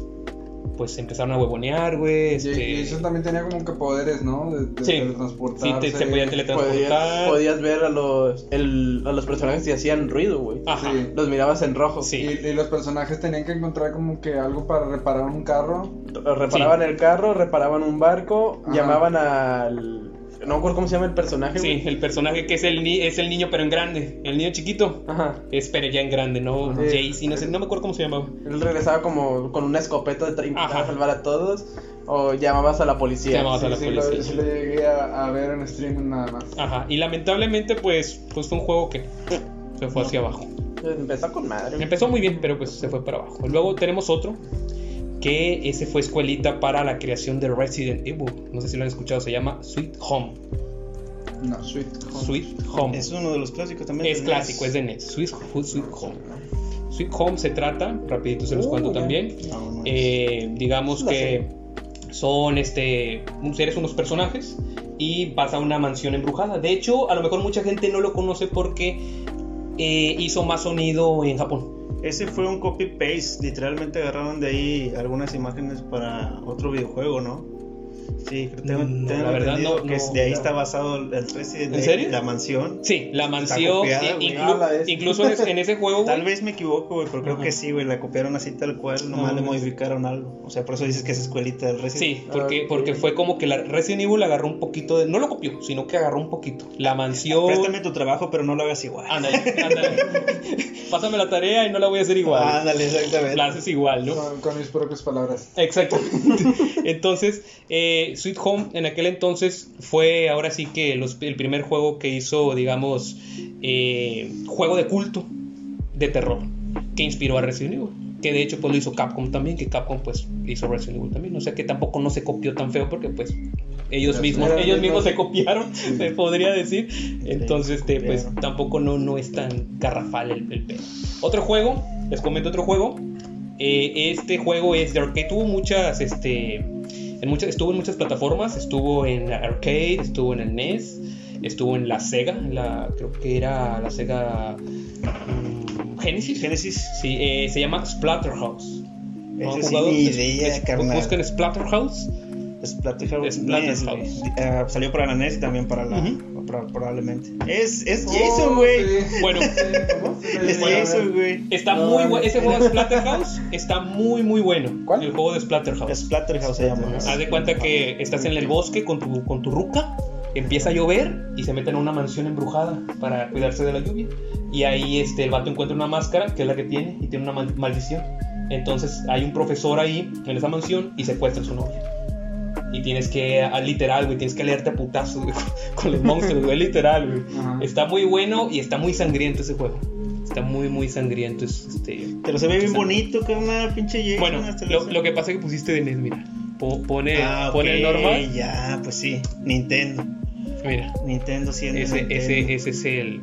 pues empezaron a huevonear, güey. Este... Y eso también tenía como que poderes, ¿no? De, de Sí. Sí, te- se podía teletransportar. Podías, podías ver a los, el- a los personajes que hacían ruido, güey. Ajá. Sí. Los mirabas en rojo. Sí. Y, y los personajes tenían que encontrar como que algo para reparar un carro. Reparaban el carro, reparaban un barco, Ajá. llamaban al. No me acuerdo cómo se llama el personaje. Sí, güey. el personaje que es el, ni- es el niño, pero en grande. El niño chiquito. Ajá. Es pero ya en grande, ¿no? Ajá. Jaycee, no sé, no me acuerdo cómo se llamaba. Él regresaba como con una escopeta de Ajá. salvar a todos. O llamabas a la policía. Llamabas a la sí, policía. lo, sí lo llegué a, a ver en stream nada más. Ajá. Y lamentablemente, pues, pues fue un juego que se fue hacia abajo. Empezó con madre. Empezó muy bien, pero pues se fue para abajo. Luego tenemos otro que ese fue escuelita para la creación de Resident Evil. No sé si lo han escuchado, se llama Sweet Home. No, Sweet Home. Sweet Home. Es uno de los clásicos también. Es de clásico, es de NES. Sweet, Sweet Home. Sweet Home se trata, rapidito se los Uh, cuento también. No, no es. Eh, digamos que son este eres unos personajes y vas a una mansión embrujada. De hecho, a lo mejor mucha gente no lo conoce porque eh, hizo más sonido en Japón. Ese fue un copy-paste. Literalmente agarraron de ahí algunas imágenes para otro videojuego, ¿no? Sí, que tengo, Mm, tengo la verdad no- que no. de ahí está basado el Resident ¿En Evil, serio? La mansión. Sí, la mansión, copiada, inclu- Ah, incluso en ese, en juego, Tal vez me equivoco, güey, pero creo Ajá. que sí, güey. La copiaron así tal cual. Nomás No, le modificaron algo. O sea, por eso dices que es escuelita del Resident Sí, porque, porque fue como que la Resident Evil agarró un poquito de. No lo copió, sino que agarró un poquito. La mansión. Préstame tu trabajo, pero no lo hagas igual. Ándale, ándale. [laughs] Pásame la tarea y no la voy a hacer igual. Ándale, exactamente. La haces igual, ¿no? Con, con mis propias palabras. Exactamente. [laughs] Entonces, eh, Sweet Home en aquel entonces fue ahora sí que los- el primer juego que hizo, digamos, eh, juego de culto de terror que inspiró a Resident Evil. Que de hecho pues lo hizo Capcom también, que Capcom pues hizo Resident Evil también. O sea que tampoco no se copió tan feo porque pues ellos mismos, ellos mismos se copiaron, se [laughs] podría decir. Entonces, este, pues tampoco no, no es tan garrafal el, el pedo. Otro juego, les comento otro juego. Eh, este juego es de arcade. Tuvo muchas, este, en muchas, estuvo en muchas plataformas. Estuvo en arcade, estuvo en el NES, estuvo en la Sega, la, creo que era la Sega mm, Genesis. Genesis. Sí, eh, se llama Splatterhouse. ¿No Ese sí, ni idea, es- carnal. Busquen Splatterhouse. Splatterhouse. Splatterhouse. NES, güey. Ah, salió para la NES y también para la. Probablemente. Es, es Oh, Jason, güey. sí. Bueno, Es Jason, güey. está No, muy no, bueno. no. Ese juego de Splatterhouse está muy, muy bueno. ¿Cuál? El juego de Splatterhouse. Splatterhouse se llama. Haz de cuenta que estás en el bosque con tu, con tu ruca, empieza a llover y se meten a una mansión embrujada para cuidarse de la lluvia. Y ahí este, el vato encuentra una máscara, que es la que tiene, y tiene una mal- maldición. Entonces hay un profesor ahí en esa mansión y secuestra a su novia. Y tienes que, ah, literal, güey, tienes que leerte a putazos güey, [laughs] con, los monstruos, güey, literal, güey. Ajá. Está muy bueno y está muy sangriento ese juego. Está muy, muy sangriento. Es, este, Pero se ve bien bonito, que una pinche Jason. bueno, lo, lo que pasa es que pusiste de NES, mira. Pone, Ah, pone el normal. Ya, pues sí. Nintendo. Mira, Nintendo siendo. ese, Nintendo. ese, ese es el,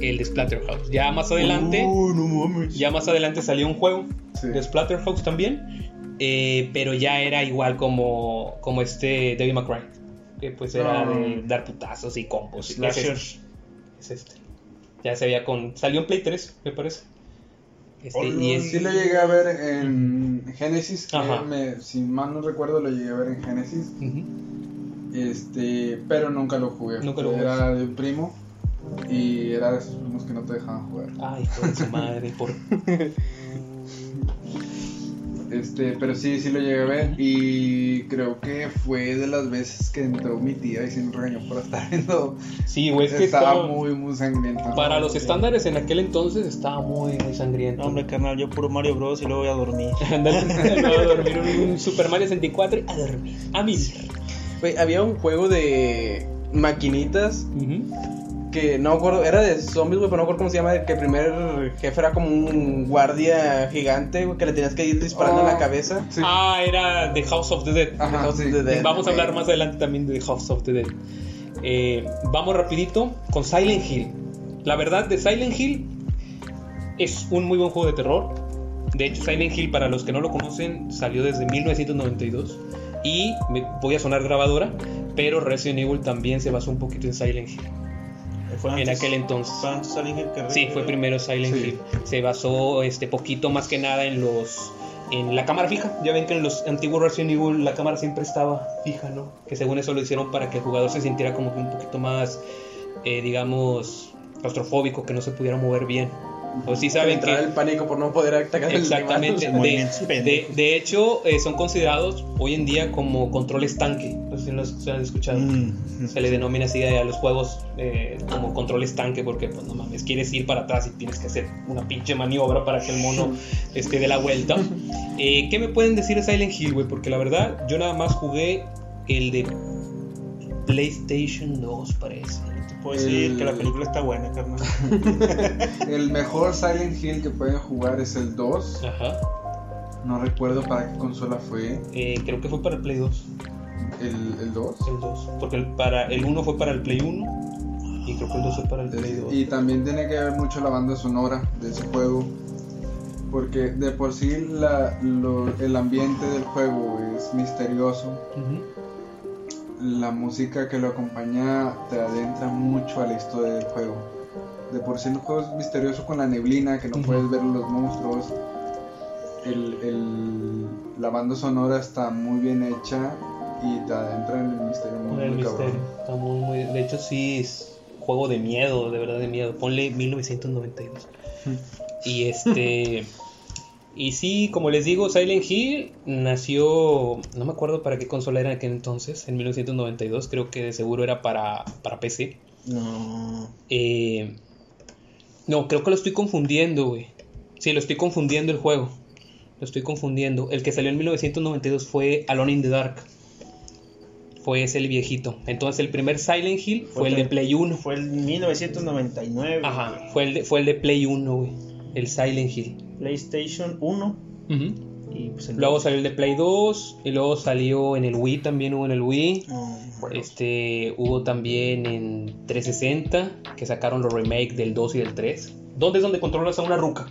el de Splatterhouse. Ya más adelante, Uh, no mames. ya más adelante salió un juego Sí. de Splatterhouse también, eh, pero ya era igual como, como este May Cry, que pues era No. de dar putazos y combos. Es Slasher. este, es este. Ya se veía con, salió en Play 3, me parece. Este, Oh, y es, Sí lo llegué a ver en Genesis. me- si mal no recuerdo, lo llegué a ver en Genesis. Este, pero nunca lo jugué. Nunca lo Era de un primo. Y era de esos primos que no te dejaban jugar. Ay, hijo de su madre, por [laughs] Este, pero sí, sí lo llegué a ver. Y creo que fue de las veces que entró mi tía y se me regañó por estar [laughs] viendo. Sí, güey, es que estaba muy, muy sangriento. Para los estándares en aquel entonces estaba muy, muy sangriento. No, hombre, carnal, yo puro Mario Bros. y luego voy a dormir. [laughs] Ándale, [laughs] no, a dormir un, Super Mario 64 y a dormir. A. Güey, había un juego de maquinitas Ujú. Que no me acuerdo, era de zombies, güey, pero no me acuerdo cómo se llama, que el primer jefe era como un guardia gigante, güey, que le tenías que ir disparando en la Oh. cabeza. Sí. Ah, era The House of the Dead. Ajá, House sí. of the Dead. Vamos a hablar más adelante también de The House of the Dead. Eh, vamos rapidito con Silent Hill. La verdad de Silent Hill es un muy buen juego de terror. De hecho, Silent Hill, para los que no lo conocen, salió desde 1992. Y me, voy a sonar grabadora, pero Resident Evil también se basó un poquito en Silent Hill. Fue En aquel entonces. fue antes Silent Hill que Sí, fue primero Silent Sí. Hill. Se basó este poquito más que nada en los en la cámara fija. Ya ven que en los antiguos Resident Evil la cámara siempre estaba fija, ¿no? Que según eso lo hicieron para que el jugador se sintiera como que un poquito más eh, digamos claustrofóbico, que no se pudiera mover bien. O sí saben que Entrar el pánico por no poder atacar Exactamente. animal. [laughs] De, de, de hecho, eh, son considerados hoy en día como controles tanque. No sé si los se han escuchado. Mm. Se le denomina así a los juegos eh, como controles tanque porque, pues no mames, quieres ir para atrás y tienes que hacer una pinche maniobra para que el mono [laughs] esté de la vuelta. Eh, ¿Qué me pueden decir de Silent Hill, güey? Porque la verdad, yo nada más jugué el de PlayStation 2, parece. Puedo decir El- que la película está buena, carnal. [laughs] El mejor Silent Hill que pueden jugar es el 2. Ajá. No recuerdo para qué consola fue. Eh, creo que fue para el Play 2. El, el 2. El 2. Porque el, para, el 1 fue para el Play 1 y creo que el 2 fue para el Play 2. Y también tiene que ver mucho la banda sonora de ese juego. Porque de por sí la- lo- el ambiente del juego es misterioso. Ujú. La música que lo acompaña te adentra mucho a la historia del juego. De por sí el juego es misterioso con la neblina, que no Ujú. puedes ver los monstruos. El, el- la banda sonora está muy bien hecha y te adentra en el misterio muy, el muy cabrón. misterio. Está muy, muy- de hecho, sí es juego de miedo, de verdad de miedo. Ponle 1992. y este. [laughs] Y sí, como les digo, Silent Hill nació. No me acuerdo para qué consola era en aquel entonces, en 1992. Creo que de seguro era para, para PC. No. Eh, no, creo que lo estoy confundiendo, güey. Sí, lo estoy confundiendo el juego. Lo estoy confundiendo. El que salió en 1992 fue Alone in the Dark. Fue ese el viejito. Entonces el primer Silent Hill fue, el de Play 1. Fue el 1999. Ajá, fue el de, fue el de Play 1, güey. El Silent Hill. PlayStation 1. Ujú. Y pues el Luego salió el de Play 2. Y luego salió en el Wii, también hubo en el Wii. No, Este, hubo también en 360 que sacaron los remakes del 2 y del 3. ¿Dónde es donde controlas a una ruca?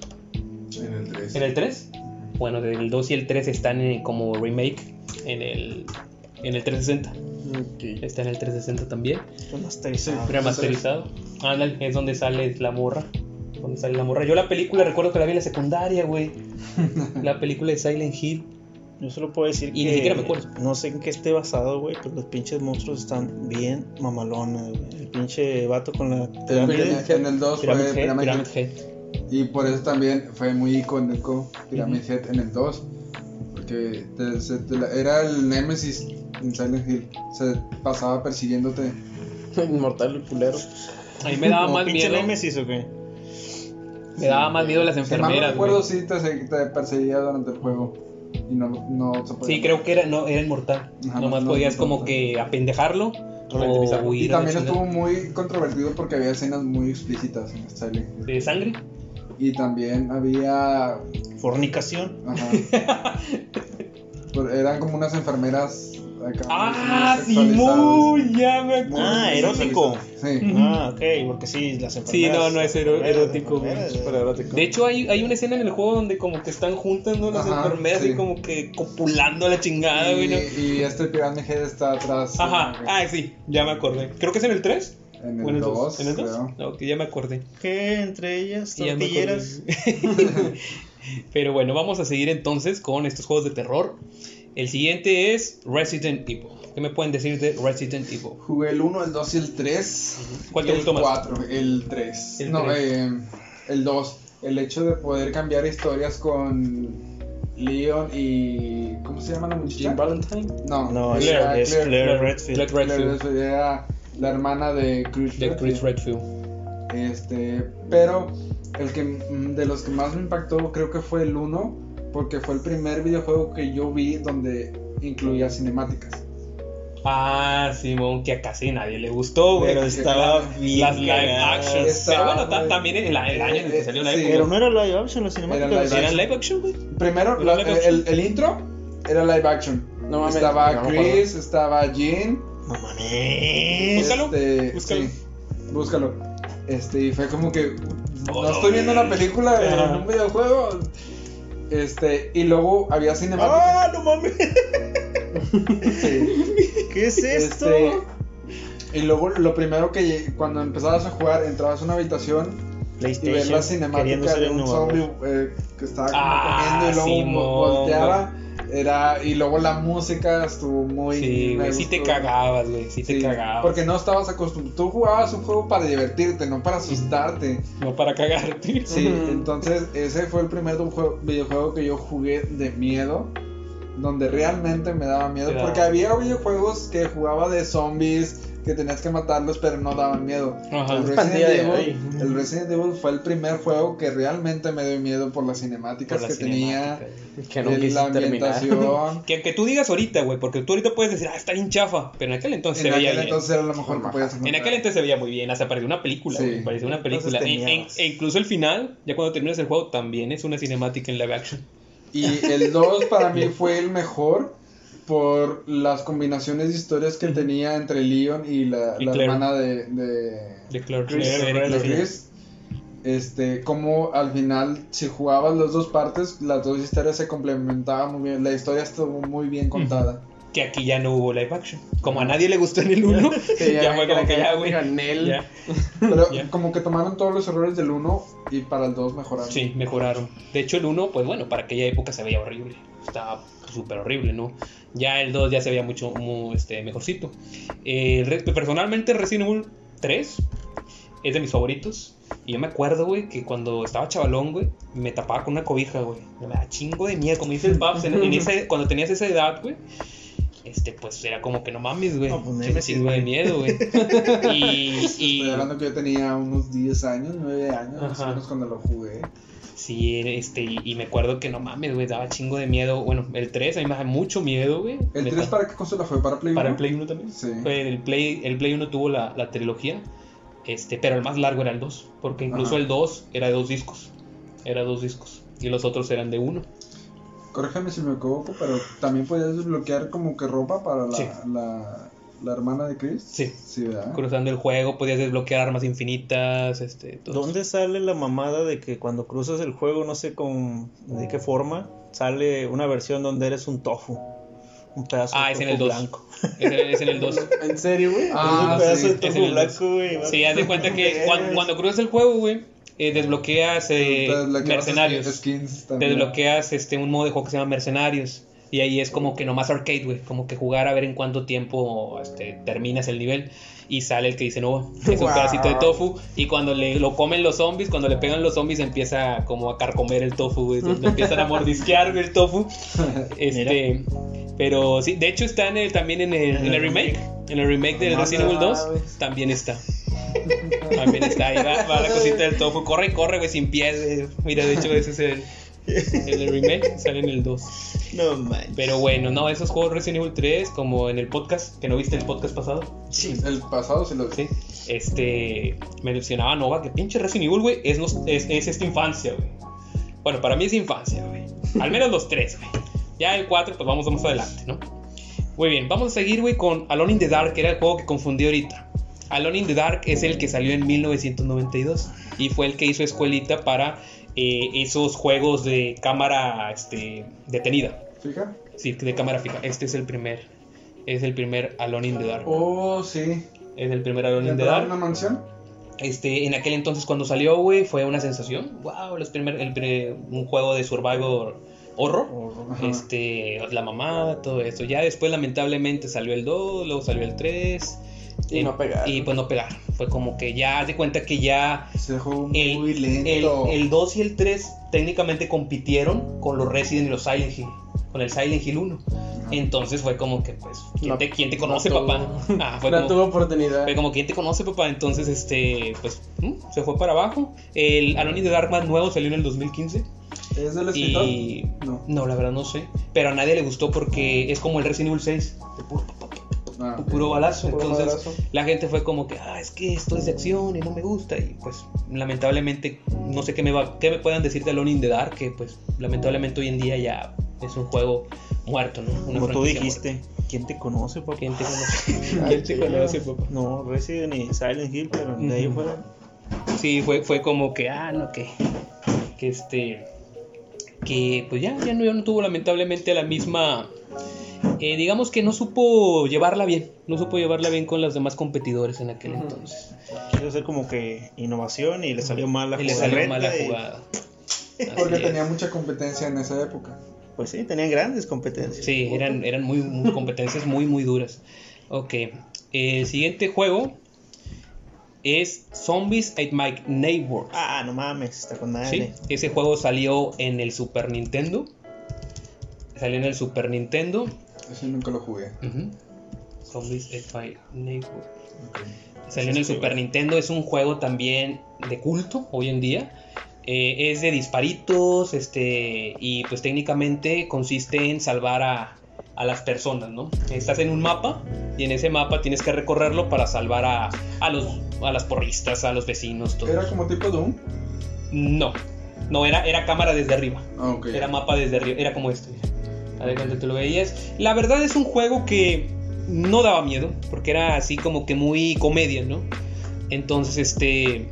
En el 3. ¿En el 3? Bueno, del 2 y el 3 están en- como remake en el, en el 360. Ok. Está en el 360 también. remasterizado. Remasterizado. Ándale, es donde sale la morra. Donde sale la morra. Yo la película recuerdo que la vi en la secundaria, güey. [laughs] La película de Silent Hill. Yo solo puedo decir Y que. ni siquiera me acuerdo. No sé en qué esté basado, güey, pero los pinches monstruos están bien mamalones, güey. El pinche vato con la pirámide. en el 2 fue Pyramid Head. Pyramid Pyramid Head. Head. Y por eso también fue muy icónico Pyramid Ujú. Head en el 2. Porque te- se- te la- era el Nemesis en Silent Hill. Se pasaba persiguiéndote. [laughs] Inmortal el culero. A mí me daba ¿Como más pinche miedo. Nemesis o qué? Me daba más miedo las Si mal no enfermeras, recuerdo, güey. sí te, se- te perseguía durante el juego. Y no, no se podía. Sí, creo que era, no, era inmortal. Ajá, Nomás no- podías no- como que apendejarlo o huir Y también estuvo muy controvertido porque había escenas muy explícitas en Hill. ¿De sangre? Y también había. Fornicación. Ajá. [laughs] Eran como unas enfermeras. Acá, ¡Ah, muy sí! Ya me acuerdo. Ah, erótico. Sí. Ah, ok, porque sí, las Sí, enfermeras. no, no es ero- erótico, erótico. De hecho, hay, hay una escena en el juego donde como que están juntas, ¿no? Las Ajá, enfermeras sí. y como que copulando a la chingada, güey, ¿no? Y, y este Pyramid Head está atrás. Ajá, eh, ah, sí, ya me acordé. Creo que es en el 3. En ¿O en el el 2? 2. ¿En el 2? creo. No, que ya me acordé. ¿Qué entre ellas? Tortilleras. [laughs] Pero bueno, vamos a seguir entonces con estos juegos de terror. El siguiente es Resident Evil. ¿Qué me pueden decir de Resident Evil? Jugué el 1, el 2 y el 3. ¿Cuál te el gustó más? 4, el 3. El no, tres. eh, el 2. El hecho de poder cambiar historias con Leon y. ¿Cómo se llama la muchacha? Jim Valentine. No, No, es, era es Claire, Claire- Redfield. Claire Claire Redfield. Redfield, era la hermana de Chris De Chris Redfield. Redfield. Este, pero el que mm, de los que más me impactó creo que fue el 1, porque fue el primer videojuego que yo vi donde incluía cinemáticas. Ah, Simón, que a casi nadie le gustó, güey. Pero estaba Las bien. Las live. Estaba Pero bueno, ta- también el, el año en el que salió la Sí, época. Pero no era live action, la cinemática. Era live ¿sí? ¿Era action. live action, güey? Primero, ¿Era la- live action? el, el intro era live action. No mames, estaba no Chris, estaba Jean. No mames. Búscalo, este, búscalo. sí, búscalo. Este, y fue como que Oh, no estoy viendo una película en un videojuego. Este, y luego había cinemáticas. ¡Ah, no mames! Sí. ¿Qué es esto? Este, y luego lo primero que cuando empezabas a jugar, entrabas a una habitación y ver la cinemática de un zombie eh, que estaba como Ah, comiendo y luego volteaba. Era, y luego la música estuvo muy. Sí, güey, sí te cagabas, güey, sí te cagabas. Porque no estabas acostumbrado. Tú jugabas un juego para divertirte, no para asustarte. No para cagarte. Sí, entonces ese fue el primer juego- videojuego que yo jugué de miedo. Donde realmente me daba miedo. Porque había videojuegos que jugaba de zombies, que tenías que matarlos, pero no daban miedo. Ajá. El Resident, de Evil, hoy. el Resident Evil fue el primer juego que realmente me dio miedo por las Por cinemáticas la que tenía. Que no la terminar. ambientación. [laughs] Que, que tú digas ahorita, güey, porque tú ahorita puedes decir, ah, está bien chafa, pero en aquel entonces en se veía aquel bien. entonces era lo mejor que podías En encontrar. aquel entonces se veía muy bien, hasta parecía una película, Sí. güey, parecía una película. En- en- teníamos- e incluso el final, ya cuando terminas el juego, también es una cinemática en live action. Y el 2 para mí [laughs] fue el mejor por las combinaciones de historias que tenía entre Leon y la, Y la hermana de, de, De Clark Chris Claire, de Chris. Este, como al final, si jugabas las dos partes, las dos historias se complementaban muy bien. La historia estuvo muy bien contada. que aquí ya no hubo live action. Como a nadie le gustó en el 1, Sí, [laughs] ya, fue como que ya, güey. Pero Ya. como que tomaron todos los errores del 1 y para el 2 mejoraron. Sí, mejoraron. De hecho, el 1, pues bueno, para aquella época se veía horrible. Estaba súper horrible, ¿no? Ya el 2 ya se veía mucho muy, este, mejorcito. Eh, personalmente, Resident Evil 3 es de mis favoritos. Y yo me acuerdo, güey, que cuando estaba chavalón, güey, me tapaba con una cobija, güey. Me da chingo de miedo, como dice el Paps, en, en ese- cuando tenías esa edad, güey. Este, pues era como que no mames, güey. No, pues, Chingo- de miedo, güey. [laughs] y, y- Estoy hablando que yo tenía unos 10 años, 9 años, más o menos cuando lo jugué. Sí, este, y, y me acuerdo que no mames, güey, daba chingo de miedo. Bueno, el 3 a mí me da mucho miedo, güey. ¿El Neta. 3 para qué consola fue? ¿Para Play Para el 1? Play 1 también. Sí. El Play, el Play 1 tuvo la, la trilogía, este, pero el más largo era el 2, porque incluso Ajá. el 2 era de dos discos. Era dos discos. Y los otros eran de uno. Corrígeme si me equivoco, pero también podías desbloquear como que ropa para la, Sí. la, la hermana de Chris. Sí. Sí, ¿verdad? Cruzando el juego podías desbloquear armas infinitas, este, todo. ¿Dónde sale la mamada de que cuando cruzas el juego, no sé con de qué forma, sale una versión donde eres un tofu? Un pedazo Ah, de es en tofu el 2. blanco. Es, en- es en el 2. [laughs] ¿En serio, güey? Ah, un pedazo sí, de es en tofu blanco, güey. Sí, haz de cuenta que [laughs] cuando, cuando cruzas el juego, güey, eh, desbloqueas eh, mercenarios. Skins Te también. desbloqueas este, un modo de juego que se llama Mercenarios. Y ahí es como que nomás arcade, güey. Como que jugar a ver en cuánto tiempo este, terminas el nivel. Y sale el que dice, no, [laughs] es un pedacito de tofu. Y cuando le, lo comen los zombies, cuando le pegan los zombies, empieza como a carcomer el tofu, güey. Empiezan a mordisquear el tofu. [laughs] Este, pero sí, de hecho está en el, también en el, en el remake. En el remake del Resident Evil 2 sabes. también está. [laughs] También está, ahí va, va la cosita del tofu. Corre corre, güey, sin pies. Mira, de hecho, ese es el, [laughs] el remake, sale en el 2. No manches. Pero bueno, no, esos juegos Resident Evil 3, como en el podcast, que no viste el podcast pasado, Sí, el pasado sí lo vi. ¿sí? Este, me mencionaba Nova que pinche Resident Evil, güey, es, es, es esta infancia, güey. Bueno, para mí es infancia, güey. Al menos los tres, güey. Ya el 4, pues vamos más adelante, ¿no? Muy bien, vamos a seguir, güey, con Alone in the Dark, que era el juego que confundí ahorita. Alone in the Dark es el que salió en 1992 y fue el que hizo escuelita para eh, esos juegos de cámara este, detenida. Fija. Sí, de cámara fija. Este es el primer. Es el primer Alone in the Dark. Oh, sí. Es el primer Alone in the ¿Entraron Dark. a una mansión? Este, en aquel entonces cuando salió, güey, fue una sensación. Wow, los primer, el un juego de survival horror. Este, la mamada, todo eso. Ya después lamentablemente salió el 2, luego salió el 3. Y no pegaron. Y pues no pegaron. Fue como que ya, haz de cuenta que ya Se dejó el, muy el, lento. el 2 y el 3 técnicamente compitieron con los Resident y los Silent Hill. Con el Silent Hill 1. Entonces fue como que, pues, ¿quién, No- te, quién te no conoce, tuvo- papá? Ah, fue no como- tuvo oportunidad. fue como, ¿quién te conoce, papá? Entonces, este, pues, ¿mm? se fue para abajo. El Alone in the Dark más nuevo salió en el 2015. ¿Es del escritor? Y. No. No, la verdad no sé. Pero a nadie le gustó porque es como el Resident Evil 6. De puro, Ah, puro balazo. Puro Entonces, balazo. la gente fue como que, ah, es que esto es de acción y no me gusta. Y pues, lamentablemente, no sé qué me, va, qué me puedan decir de Alone in the Dark. Que pues, lamentablemente hoy en día ya es un juego muerto, ¿no? Una Como tú dijiste, ¿quién te conoce, papá? ¿Quién te conoce? [laughs] ¿Quién te conoce, papá? No, Resident y Silent Hill, pero de ahí fuera. Sí, fue, fue como que, ah, no, que, que este, que pues ya, ya no, ya no tuvo lamentablemente la misma, eh, digamos que no supo llevarla bien, no supo llevarla bien con los demás competidores en aquel entonces. Quiso hacer como que innovación y le salió mal la Y le jugada. salió mal la y- jugada. Porque tenía mucha competencia en esa época. Pues sí, tenían grandes competencias. Sí, eran, eran muy, muy competencias muy, muy duras. Ok, el siguiente juego es Zombies at My Neighbor. Ah, no mames, está con ¿sí? madre. Ese juego salió en el Super Nintendo. Salió en el Super Nintendo. Ese nunca lo jugué. Ujú. Zombies at My Neighbor. Ok. Salió en el Super Nintendo, es un juego también de culto hoy en día. Eh, es de disparitos, este, y pues técnicamente consiste en salvar a, a las personas, ¿no? Estás en un mapa y en ese mapa tienes que recorrerlo para salvar a, a los, a las porristas, a los vecinos, todo. ¿Era como tipo Doom? No, no, era, era cámara desde arriba. Ah, ok. Era mapa desde arriba, era como este. A ver cuando te lo veías. La verdad es un juego que no daba miedo, porque era así como que muy comedia, ¿no? Entonces, este.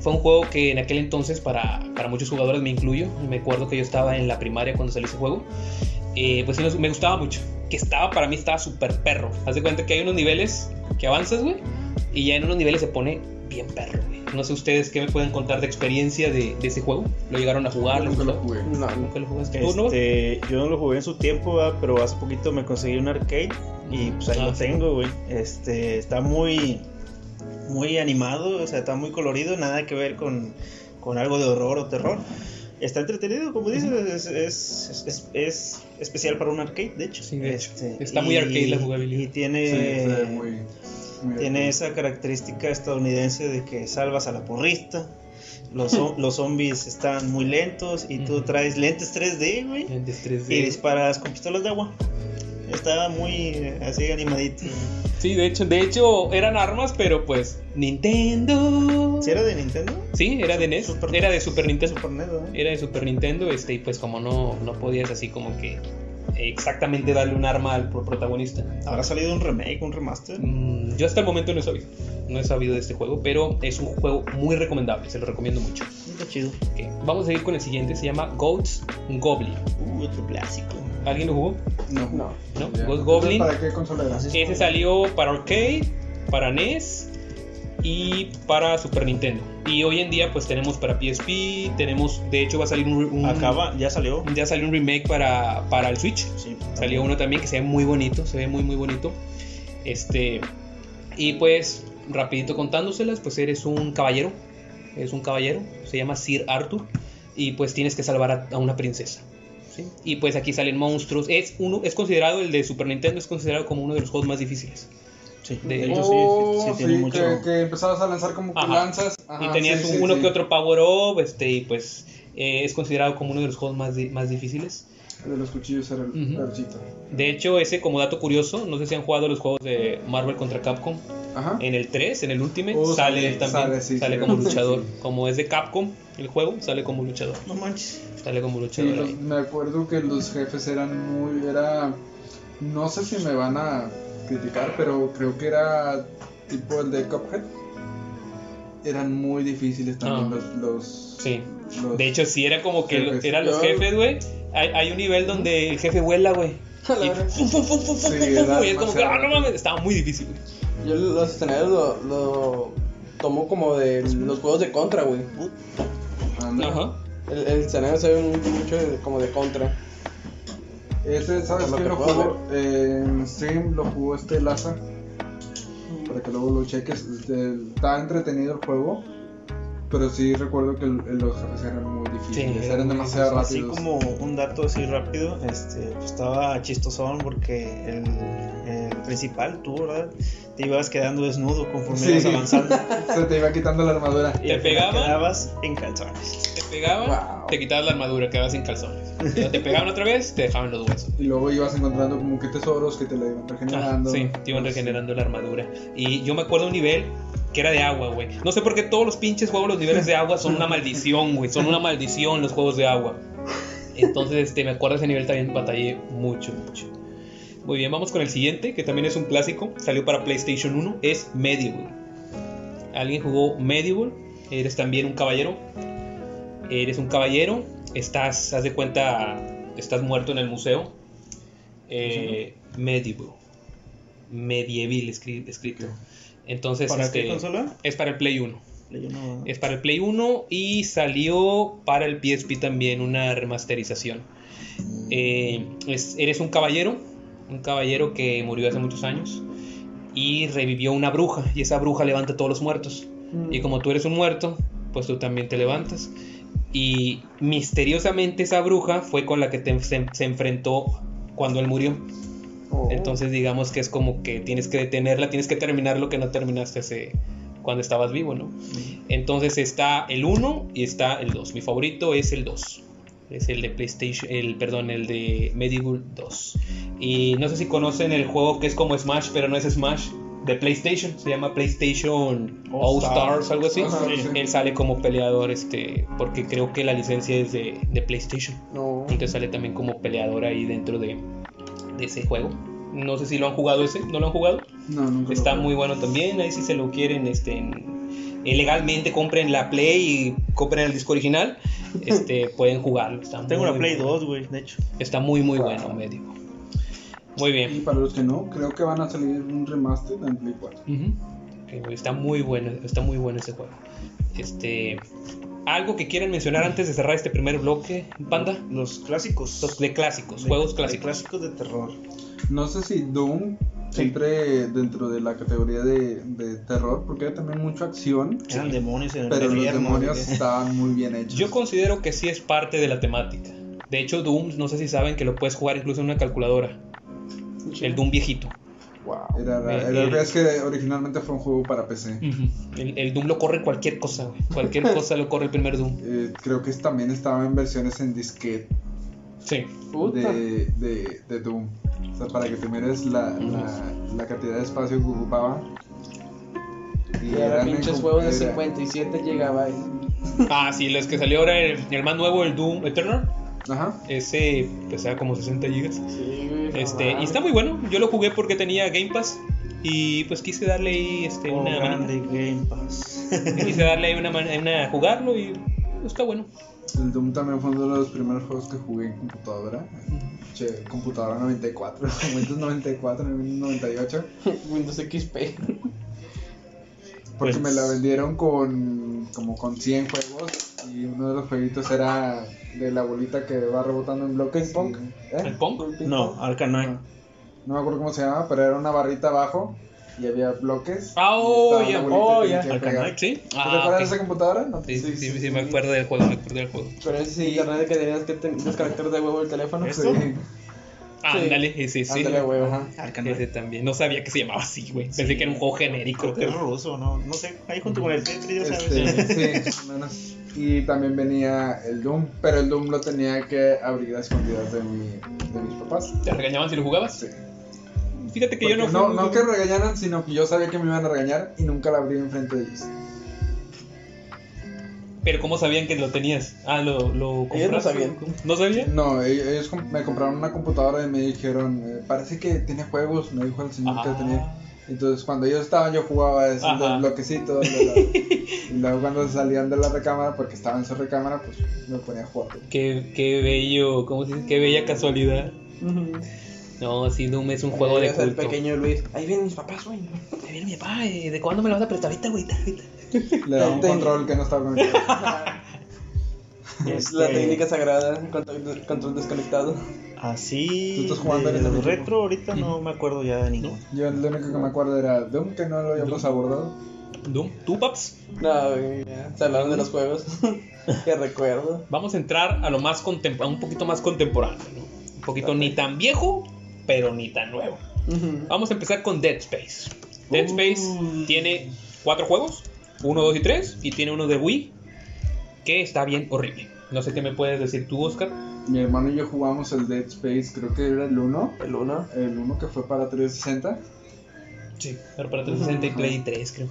Fue un juego que en aquel entonces, para, para muchos jugadores, me incluyo. Me acuerdo que yo estaba en la primaria cuando salió ese juego. eh, pues sí, me gustaba mucho. Que estaba, para mí, estaba súper perro. Haz de cuenta que hay unos niveles que avanzas, güey. Y ya en unos niveles se pone bien perro. No sé ustedes qué me pueden contar de experiencia de, de ese juego. ¿Lo llegaron a jugar? Nunca lo jugué. No, ¿Nunca lo jugaste? Este, yo no lo jugué en su tiempo, ¿verdad? pero hace poquito me conseguí un arcade y pues ahí Ah, lo sí. tengo, güey. Este, está muy, muy animado, o sea, está muy colorido, nada que ver con, con algo de horror o terror. Está entretenido, como dices, es, es, es- es especial para un arcade, de hecho. Sí, de hecho. Este, Está muy arcade la jugabilidad. Y tiene, Sí, muy tiene esa característica estadounidense de que salvas a la porrista. Los, los zombies están muy lentos y tú traes lentes 3D, güey. Lentes 3D. Y disparas con pistolas de agua. Estaba muy eh, así animadito. Sí, de hecho, de hecho eran armas, pero pues Nintendo. ¿Si era de Nintendo? Sí, era de NES, Super era de NES. Super Nintendo. Super NES, ¿eh? Era de Super Nintendo, este, y pues como no, no podías así como que exactamente darle un arma al pro- protagonista. ¿Habrá salido un remake, un remaster? Mm, yo hasta el momento no he sabido, no he sabido de este juego, pero es un juego muy recomendable, se lo recomiendo mucho. Está chido. Vamos a seguir con el siguiente, se llama Goats Goblin. Uh, otro clásico. ¿Alguien lo jugó? No. No. ¿No? Ghost Goblin. ¿Para qué consola era? Ese salió para arcade, para NES y para Super Nintendo. Y hoy en día pues tenemos para PSP, tenemos, de hecho va a salir un, un- Acaba, ya salió. ya salió un remake para, para el Switch. Sí. Salió uno también que se ve muy bonito, se ve muy muy bonito. Este y pues rapidito contándoselas, pues eres un caballero, eres un caballero, se llama Sir Arthur y pues tienes que salvar a, a una princesa. ¿sí? Y pues aquí salen monstruos. Es uno es considerado el de Super Nintendo es considerado como uno de los juegos más difíciles. Sí, De- de hecho Oh, sí, sí, sí, tiene mucho. que, que empezabas a lanzar como que Ajá. lanzas. Ajá, y tenías sí, un- sí, uno sí. que otro power up, este y pues eh, es considerado como uno de los juegos más, di- más difíciles. El de los cuchillos era el larguito. De hecho, ese como dato curioso, no sé si han jugado los juegos de Marvel contra Capcom. Ajá. En el 3, en el Ultimate, Oh, sale él también. sale, Sale, sí, sí. como luchador. Como es de Capcom el juego, sale como luchador. No manches. Sale como Sí, luchador los- ahí. me acuerdo que los jefes eran muy. Era. No sé si me van a criticar, pero creo que era tipo el de Cuphead. Eran muy difíciles también Ah. los, los. Sí. los- De hecho, sí, era como que Jefes. eran los Yo- jefes, güey. Hay, hay un nivel donde el jefe vuela, güey. Y verga. fum, fum, fum, fum, fum, Sí, fum, era fum, y es como que, ah, no mames, estaba muy difícil, güey. Yo los escenarios lo, lo tomo como de los juegos de contra, güey. Ajá. El, el escenario se ve mucho como de contra. Ese, ¿sabes quién lo jugó? Eh, en stream lo jugó este Laza. Para que luego lo cheques. Este, está entretenido el juego. Pero sí recuerdo que los jefes eran muy difíciles. Sí, eran demasiado Así rápidos. como un dato así rápido, este, pues, estaba chistosón porque el, el principal, tú, ¿verdad? Te ibas quedando desnudo conforme Sí. ibas avanzando. [laughs] Se te iba quitando la armadura. y ¿Te al final pegaba? quedabas en calzones. Te pegaban, Wow. te quitabas la armadura, quedabas sin calzones. Te pegaban otra vez, te dejaban los huesos. Y luego ibas encontrando como que tesoros que te la iban Ah, regenerando. sí, te iban regenerando la armadura. Y yo me acuerdo un nivel que era de agua, güey. No sé por qué todos los pinches juegos, los niveles de agua son una maldición, güey. Son una maldición los juegos de agua. Entonces, este, me acuerdo de ese nivel también batallé mucho, mucho. Muy bien, vamos con el siguiente, que también es un clásico. Salió para PlayStation 1. Es Medieval. ¿Alguien jugó Medieval? Eres también un caballero. Eres un caballero. Estás, haz de cuenta, estás muerto en el museo. Eh, medieval. Medieval escri- escrito. Entonces, ¿Para este, qué consola? es para el Play 1. Play uno. Es para el Play 1 y salió para el PSP también una remasterización. Eh, es- eres un caballero, un caballero que murió hace muchos años y revivió una bruja y esa bruja levanta a todos los muertos. Y como tú eres un muerto, pues tú también te levantas. Y misteriosamente esa bruja fue con la que te- se, se enfrentó cuando él murió. Oh. Entonces digamos que es como que tienes que detenerla, tienes que terminar lo que no terminaste hace, cuando estabas vivo, ¿no? Entonces está el 1 y está el 2. Mi favorito es el 2. Es el de PlayStation, el perdón, el de Medieval 2. Y no sé si conocen el juego que es como Smash, pero no es Smash, de PlayStation, se llama PlayStation All, All Stars, Stars. algo así. Ajá, sí. Él sale como peleador este porque creo que la licencia es de, de PlayStation. No. Entonces sale también como peleador ahí dentro de, de ese juego. No sé si lo han jugado ese, ¿no lo han jugado? No, nunca Está muy bueno también. Ahí si se lo quieren, este, en- legalmente compren la Play y compren el disco original. [laughs] Este, pueden jugarlo. Está Tengo muy la Play bueno. 2, güey, de hecho. Está muy muy Wow. bueno, medio. Muy Y bien. para los que no, creo que van a salir un remaster en Play 4. Ujú. Ok, güey, Está muy bueno, está muy bueno ese juego. Este, algo que quieran mencionar antes de cerrar este primer bloque, Panda. Los clásicos. Los de clásicos, De- juegos de clásicos. clásicos de terror. No sé si Doom entre dentro de la categoría de, de terror, porque hay también mucha acción, Eran demonios en el pero los demonios estaban muy bien hechos. Yo considero que sí es parte de la temática. De hecho, Doom, no sé si saben que lo puedes jugar incluso en una calculadora. El Doom viejito. Wow. Era, era- el- es que originalmente fue un juego para PC. El, el Doom lo corre cualquier cosa, güey. Cualquier [laughs] cosa lo corre el primer Doom. Eh, creo que también estaba en versiones en disquete Sí. De, de, de Doom. O sea, para que te mires la, la, la cantidad de espacio que ocupaba. Y ahora eran pinches juegos de era- 57 57 GB. Ah, sí, los que salió ahora, el, el más nuevo, el Doom Eternal. Ajá. Ese pesaba como 60 gigas. Sí, no Este, y está muy bueno. Yo lo jugué porque tenía Game Pass. Y pues quise darle ahí este, Oh, una grande. Game Pass. [laughs] Quise darle ahí una, una jugarlo y está bueno. El Doom también fue uno de los primeros juegos que jugué en computadora. Che, computadora 94, [laughs] Windows 94, Windows 98. [laughs] Windows XP. Porque Pues- me la vendieron con como con 100 juegos y uno de los jueguitos era de la bolita que va rebotando en bloques. Pong. ¿Eh? ¿El Pong? No, Arcanine. No, no me acuerdo cómo se llama, pero era una barrita abajo y había bloques. Ah, oh, ya, oh, ya. ¿Sí? ¿Tú te Ah, acuerdas de esa computadora? No. Sí, sí, sí, sí, me acuerdo del juego, me acuerdo del juego. Pero ese sí, internet que tenías que ten- descargar de huevo el teléfono. ¿Esto? Sí. Ándale, ese sí. Ándale, huevo. Ajá. Ese también. No sabía que se llamaba así, güey. Pensé que era un juego genérico. Creo que es ruso, ¿no? No sé. Ahí junto con el Tetris, ya sabes. Este, sí, menos. Y también venía el Doom, pero el Doom lo tenía que abrir a escondidas de, mi, de mis papás. ¿Te regañaban si lo jugabas? Sí. Fíjate que yo no Porque fui no, muy- no que regañaran, sino que yo sabía que me iban a regañar y nunca la abrí enfrente de ellos. Pero ¿cómo sabían que lo tenías? Ah, lo, lo Ellos no compraste. sabían. ¿No sabían? No, e- ellos me compraron una computadora y me dijeron, eh, parece que tiene juegos, me dijo el señor que Ah. tenía. Entonces cuando ellos estaban yo jugaba ese Ajá. del bloquecito. de la- [laughs] y luego cuando salían de la recámara, porque estaba en su recámara, pues me ponía a jugar. Qué, qué bello, ¿cómo se dice? Qué bella casualidad. Ujú. No, sí, Doom es un juego Ahí [laughs] Le daba un control que no estaba conectado. [laughs] Es la Este- técnica sagrada, control, control desconectado. Así. ¿Tú estás jugando de los Nico? retro, ahorita no me acuerdo ya de ninguno. Yo lo único que me acuerdo era Doom, que no lo habíamos abordado. Doom, ¿tú, paps? No, ya. Se hablaron de los juegos. [laughs] que recuerdo. Vamos a entrar a lo más contemporáneo, un poquito más contemporáneo, ¿no? Un poquito ni tan viejo, pero ni tan nuevo. Vamos a empezar con Dead Space. Dead Space tiene cuatro juegos, uno, dos y tres, y tiene uno de Wii, que está bien horrible. No sé qué me puedes decir tú, Oscar. Mi hermano y yo jugamos el Dead Space, creo que era el 1. El uno. El 1 que fue para 360. Sí. Pero para 360 y Play 3, creo.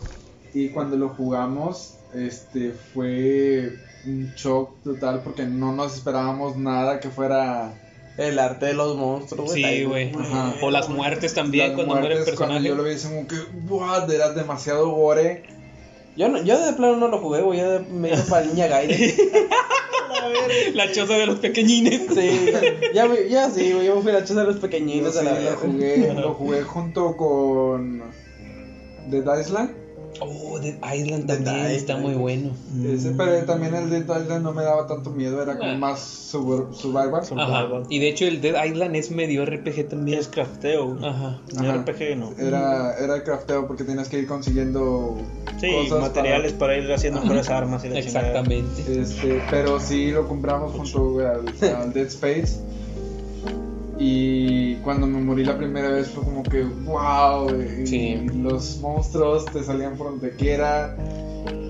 Y cuando lo jugamos, este fue un shock total porque no nos esperábamos nada que fuera El arte de los monstruos, Sí, güey. O las muertes también las cuando muere el Cuando personaje. yo lo vi, como que, what, era demasiado gore. Yo, no, yo de plano no lo jugué, güey. Yo de- me iba para Niña Gaiden. [laughs] La choza de los pequeñines. Sí, ya, me- ya sí, güey. Yo me fui a la choza de los Yo pequeñitos sí a la lo jugué, lo jugué junto con Dead Island. Oh, Dead Island Dead también está Island. muy bueno. Ese, pero también el Dead Island no me daba tanto miedo, era como Ah. más sur- survival. Ajá. Y de hecho el Dead Island es medio RPG también. Es crafteo. Ajá. No Ajá. RPG no. Era, era crafteo porque tenías que ir consiguiendo Sí, cosas materiales para, ir haciendo mejores armas y la. Exactamente. para- este, pero sí lo compramos junto al, al Dead Space. Y cuando me morí la primera vez fue como que, wow, Sí. los monstruos te salían por donde quiera.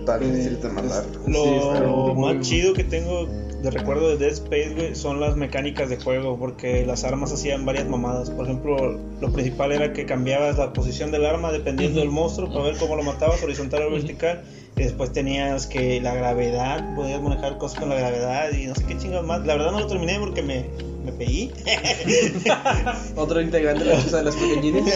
Tan Eh, difícil de matar. es- Lo sí, está muy- más chido que tengo de recuerdo de Dead Space, güey, son las mecánicas de juego, porque las armas hacían varias mamadas. Por ejemplo, lo principal era que cambiabas la posición del arma dependiendo del monstruo para ver cómo lo matabas, horizontal o vertical. Y después tenías que la gravedad, podías manejar cosas con la gravedad y no sé qué chingados más. La verdad no lo terminé porque me, me pegué. [laughs] Otro integrante de la choza de los pequeñines.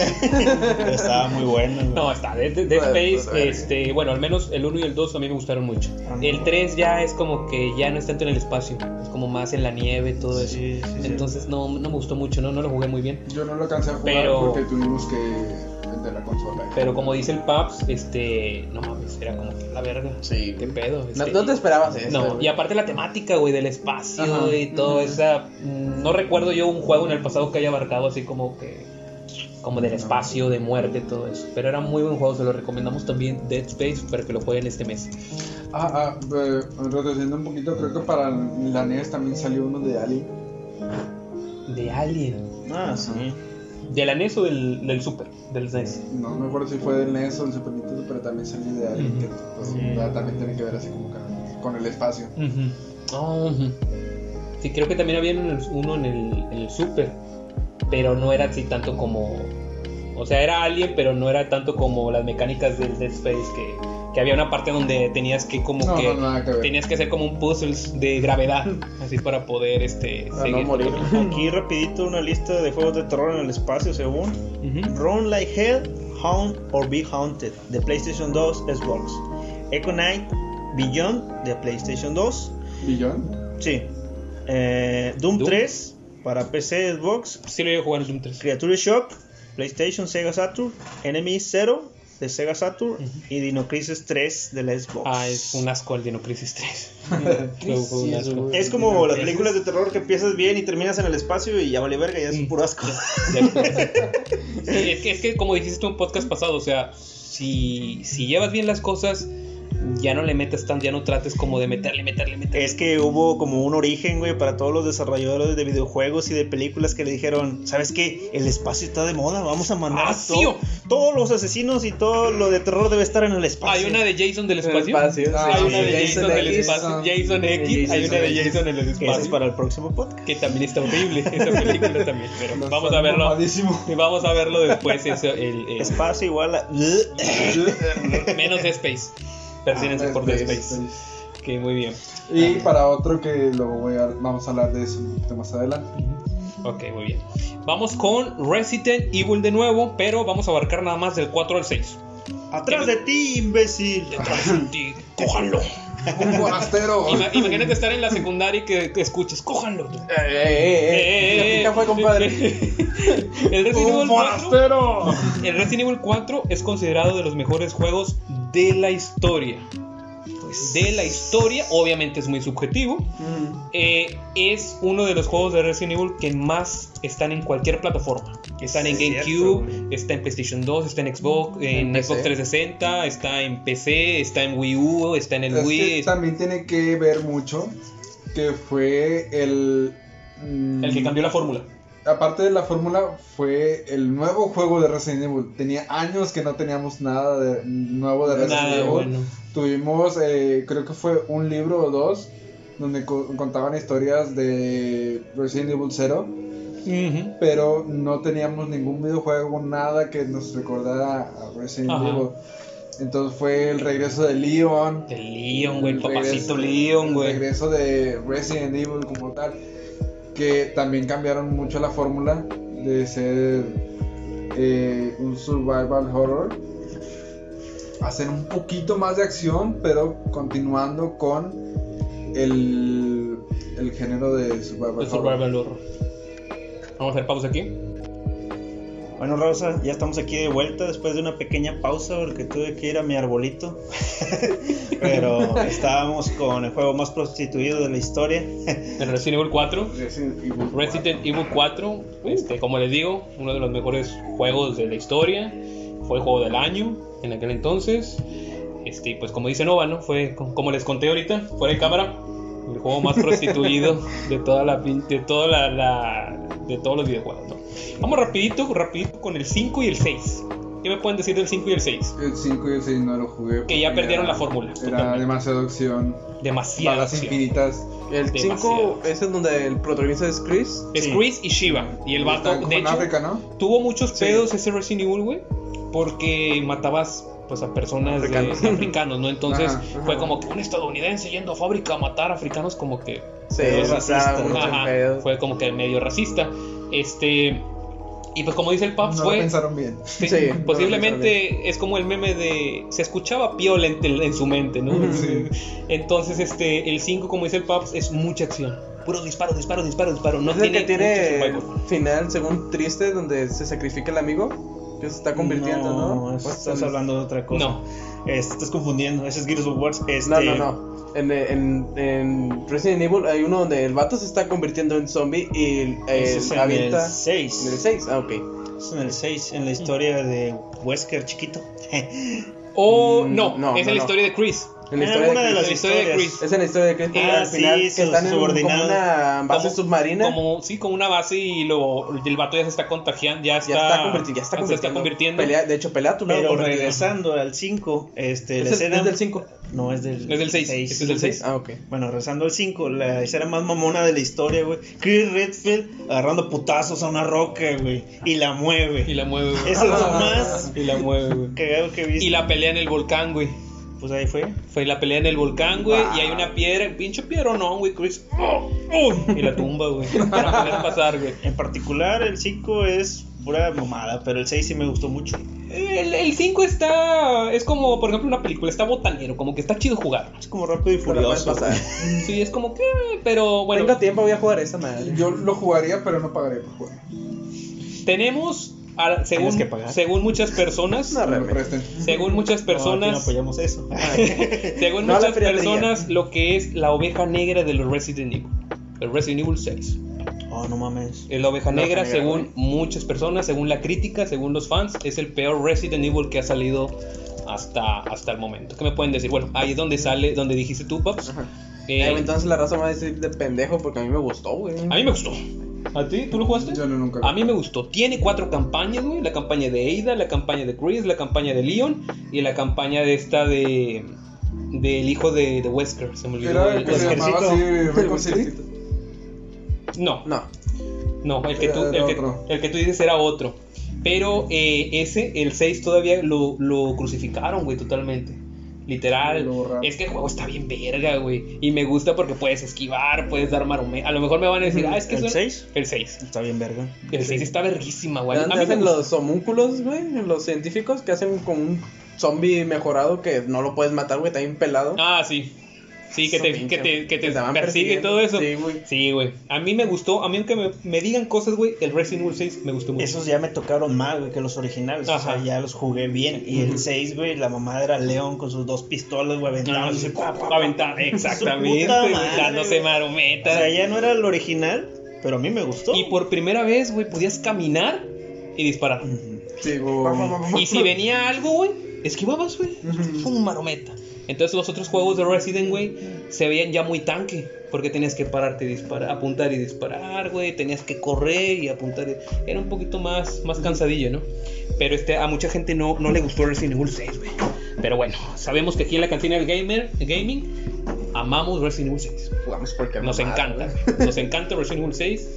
Pero estaba muy bueno. güey. No, está. Dead, Dead Bueno, Space, pues, este, bueno, al menos el 1 y el 2 a mí me gustaron mucho. A mí El no. 3 ya es como que ya no es tanto en el espacio, es como más en la nieve, todo eso. Sí, sí, sí. Entonces no, no me gustó mucho, no, no lo jugué muy bien. Yo no lo alcancé a jugar Pero- porque tuvimos que vender la consola. Pero como dice el Paps, este, no mames, era como que la verga. Sí. ¿Qué pedo? No, Este, no te esperabas eso. No, güey. y aparte la temática, güey, del espacio Ajá. y todo esa... mm, No recuerdo yo un juego en el pasado que haya abarcado así como que... Como del espacio, de muerte, todo eso. Pero era muy buen juego, se lo recomendamos también Dead Space para que lo jueguen este mes. Ah, ah, eh, retrocediendo un poquito, creo que para la NES también salió uno de Alien. De Alien. Ah, sí. ¿De la NES o del, del Super? Del SNES. No me acuerdo si fue del NES o del Super Nintendo, pero también salió de Alien, Ujú. que pues, Sí. también tiene que ver así como que con el espacio. Oh, ujú. Sí, creo que también había uno en el, uno en el, en el Super, pero no era así tanto como... O sea, era Alien, pero no era tanto como las mecánicas del Dead Space, que, que había una parte donde tenías que como No, que... no. Tenías que hacer como un puzzles de gravedad, [laughs] así para poder este, Para no seguir. morir. [laughs] Aquí rapidito una lista de juegos de terror en el espacio según. Run Like Hell, Haunt or Be Haunted de PlayStation 2, Xbox. Echo Knight Beyond de PlayStation 2. ¿Billón? Sí. Eh, Doom, Doom. 3 para PC, Xbox. Sí lo iba a jugar en Doom 3. Creature Shock, PlayStation, Sega Saturn. Enemy Zero de Sega Saturn. Y Dino Crisis 3 de la Xbox. Ah, es un asco el Dino Crisis 3. Fue- [laughs] [laughs] fue un asco. Es como las películas de terror que empiezas bien y terminas en el espacio y ya vale verga, ya es Mm. puro asco. [laughs] Sí, es, que, es que como dijiste en podcast pasado, o sea, si, si llevas bien las cosas, ya no le metes tan, ya no trates como de meterle, meterle, meterle. Es que hubo como un origen, güey, para todos los desarrolladores de videojuegos y de películas que le dijeron, ¿sabes qué? El espacio está de moda, vamos a mandar Ah, sí, todo- todos los asesinos y todo lo de terror debe estar en el espacio. Hay una de Jason del espacio. espacio, Ah, hay una de Jason, Jason del X. espacio. Jason X. Jason hay una de. Jason en el Ese es espacio. para el próximo podcast. Que también está horrible esa película también. Pero No, vamos a verlo. mamadísimo. y Vamos a verlo después. Eso, el, el- Espacio igual a... menos de Space. Persínense por The Space, Space. Que muy bien. Y para otro que lo voy a, vamos a hablar de eso un poquito más adelante. Ok, muy bien. Vamos con Resident Evil de nuevo, pero vamos a abarcar nada más del 4 al 6. Atrás de ti, [laughs] imbécil. Detrás de ti, cójanlo. ¡Un forastero! [laughs] Ima- imagínate estar en la secundaria y que, que escuches, cójanlo. Eh, eh, eh, eh. Ya fue, compadre. [laughs] El Resident, ¡Un Evil 4, forastero! el Resident Evil 4 es considerado de los mejores juegos de la historia. De la historia, obviamente es muy subjetivo. Mm. Eh, es uno de los juegos de Resident Evil que más están en cualquier plataforma. Están en GameCube, está en PlayStation 2, está en Xbox, en, En Xbox PC. 360, está en PC, está en Wii U, está en el Es Wii. que también tiene que ver mucho que fue el... mm, El que cambió la fórmula. Aparte de la fórmula, fue el nuevo juego de Resident Evil. Tenía años que no teníamos nada de, nuevo de Resident Nada Evil. bueno. Tuvimos, eh, creo que fue un libro o dos, donde co- contaban historias de Resident Evil 0, Ujú. pero no teníamos ningún videojuego, nada que nos recordara a Resident Ajá. Evil. Entonces fue el regreso de Leon. El Leon, güey, el papacito regreso- Leon, el güey. regreso de Resident Evil como tal, que también cambiaron mucho la fórmula de ser eh, un survival horror hacer un poquito más de acción, pero continuando con el, el género de survival. El survival horror. Vamos a hacer pausa aquí. Bueno, Rosa, ya estamos aquí de vuelta después de una pequeña pausa porque tuve que ir a mi arbolito. [laughs] Pero estábamos con el juego más prostituido de la historia. El Resident Evil 4. Resident Evil Resident Evil 4, este, como les digo, uno de los mejores juegos de la historia. Fue el juego del año en aquel entonces. Este, pues como dice Nova, ¿no? Fue co- como les conté ahorita, fuera de cámara, el juego más prostituido de toda la de toda la, la- de todos los videojuegos, ¿no? Vamos rapidito, rapidito con el 5 y el 6. ¿Qué me pueden decir del 5 y el 6? El 5 y el 6 no lo jugué. Que ya perdieron era- la fórmula, Era totalmente. demasiada acción. Demasiado. Balas infinitas. El Demasiado. 5 es en donde el protagonista es Chris. Es Sí. Chris y Shiva. Y el vato, de hecho, África, ¿no? tuvo muchos Sí. pedos ese Resident Evil, güey, porque matabas pues a personas Africanos. de africanos, ¿no? Entonces Ajá, ajá. fue como que un estadounidense yendo a fábrica a matar africanos como que Sí, sea, racista, ajá, fue como que medio racista. Este y pues como dice el Paps No fue lo pensaron bien. sí, Sí, posiblemente es como el meme de se escuchaba piola en, en su mente, ¿no? Sí. [laughs] Entonces este el 5 como dice el Paps es mucha acción. Puro disparo, disparo, disparo, disparo. No es el tiene, que tiene final según triste donde se sacrifica el amigo que se está convirtiendo, ¿no? No, ¿O estás es- hablando de otra cosa. No. Este, estás confundiendo. Ese es Gears of War. Este, No, no, no. En, en, en Resident Evil hay uno donde el vato se está convirtiendo en zombie y el es en avienta. el 6. En el 6, ah, ok. Es en el 6, en la historia de Wesker chiquito. [laughs] O Mm, no, no, es no, en la no. historia de Chris. En la Ah, historia una de de Chris. las de historias. Chris. Es en la historia de Chris. Ah, al final sí, que están en como una base Como- submarina. Como, sí, como una base y luego el vato ya se está contagiando, ya está, ya está convirtiendo. Ya está se convirtiendo. está convirtiendo. Pelea- de hecho, pelea a tu lado. Pero regresando al 5, este, la ¿Es, el- escena. es del 5. No, es del Es del seis, este es del seis. Ah, ok. Bueno, regresando al 5, la escena más mamona de la historia, güey. Chris Redfield agarrando putazos a una roca, güey. Y la mueve. Y la mueve, güey. Eso es lo [laughs] más Y la mueve, güey. cagado que he visto. Y la pelea en el volcán, güey. Pues ahí fue. Fue la pelea en el volcán, güey. Wow. Y hay una piedra, pinche piedra, no, güey. Chris. ¡Oh! Y la tumba, güey. [laughs] Para poder pasar, güey. En particular, el 5 es pura mamada, pero el 6 sí me gustó mucho. El 5 está. Es como, por ejemplo, una película. Está botanero, como que está chido jugar. Es como rápido y furioso. pasar. [laughs] Sí, es como que. Pero bueno. Tengo tiempo, voy a jugar esa madre. Yo lo jugaría, pero no pagaría por jugar. Tenemos. A- según, que pagar. según muchas personas. No. Según muchas no personas. apoyamos eso. [laughs] según No muchas personas, lo que es la oveja negra de los Resident Evil. El Resident Evil 6. oh, no mames. Es la oveja negra, según muchas personas, según la crítica, según los fans, es el peor Resident Evil que ha salido hasta, hasta el momento. ¿Qué me pueden decir? Bueno, ahí es donde sale, donde dijiste tú. Ajá. Eh, Eh, entonces la raza me va a decir de pendejo porque a mí me gustó, güey. a mí me gustó. ¿A ti? ¿Tú lo jugaste? Yo no nunca. A mí me gustó. Tiene cuatro campañas, güey. La campaña de Ada, la campaña de Chris, la campaña de Leon y la campaña de esta de... Del hijo de, de Wesker. Se me olvidó. Era el que se llamaba así. No, No. no, el que, tú, el, que, otro. el que tú dices era otro. Pero eh, ese, el 6 todavía lo, lo crucificaron, güey, totalmente. Literal. Es que el juego está bien verga, güey. Y me gusta porque puedes esquivar, puedes dar maromé. A lo mejor me van a decir, ah, es que ¿El eso- 6? El 6. Está bien verga. El 6 está verguísima, güey. ¿Dónde hacen los homúnculos, güey? Los científicos que hacen como un zombie mejorado que no lo puedes matar, güey, está bien pelado. Ah, sí. Sí, que te, que te, que te te persigue y todo eso. Sí, güey. Sí, güey. A mí me gustó. A mí, aunque me, me digan cosas, güey, el Resident Evil 6 me gustó mucho. Esos ya me tocaron más, güey, que los originales. O Ajá. sea, ya los jugué bien. Y el 6, güey, la mamá era León con sus dos pistolas, güey, pa, aventar, exactamente. Dándose marometas. O sea, ya no era el original, pero a mí me gustó. Y por primera vez, güey, podías caminar y disparar. Sí, güey. Y si venía algo, güey, esquivabas, güey. Un marometa. Entonces los otros juegos de Resident, güey, se veían ya muy tanque. Porque tenías que pararte y disparar, apuntar y disparar, güey. Tenías que correr y apuntar. y- Era un poquito más, más cansadillo, ¿no? Pero este, a mucha gente no, no le gustó Resident Evil 6, güey. Pero bueno, sabemos que aquí en la cantina del gamer, gaming, amamos Resident Evil 6. Jugamos porque Nos mamada, encanta. [laughs] Nos encanta Resident Evil 6.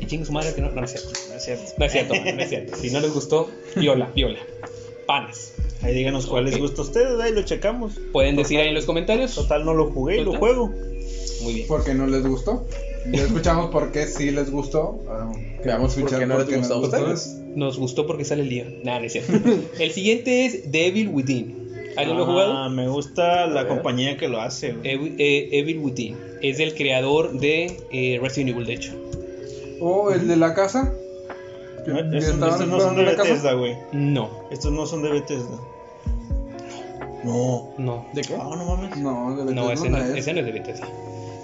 Y chingue su madre que no, no, es cierto. No es cierto. No es cierto, no es cierto. Si no les gustó, viola, viola. Panas. Ahí díganos cuál les Ok. gusta a ustedes, ahí lo checamos. Pueden decir ahí en los comentarios. Total, no lo jugué y lo juego. Muy bien. ¿Por qué no les gustó? Ya escuchamos por qué sí les gustó. Ah, Vamos a ¿Por escuchar no les gustó nos gustó. Nos gustó porque sale el día. Nada, no es cierto. El siguiente es Devil Within. ¿Alguien lo ha Ah, jugado? me gusta la compañía que lo hace, güey. Evil, eh, Evil Within. Es el creador de eh, Resident Evil, de hecho. Oh, el de la casa. No, Que estos, no son de. Bethesda, güey. No, Estos no son de Bethesda. No. no. ¿De qué? Ah, no mames. No, de No, ese no, es. ese no es de Bethesda.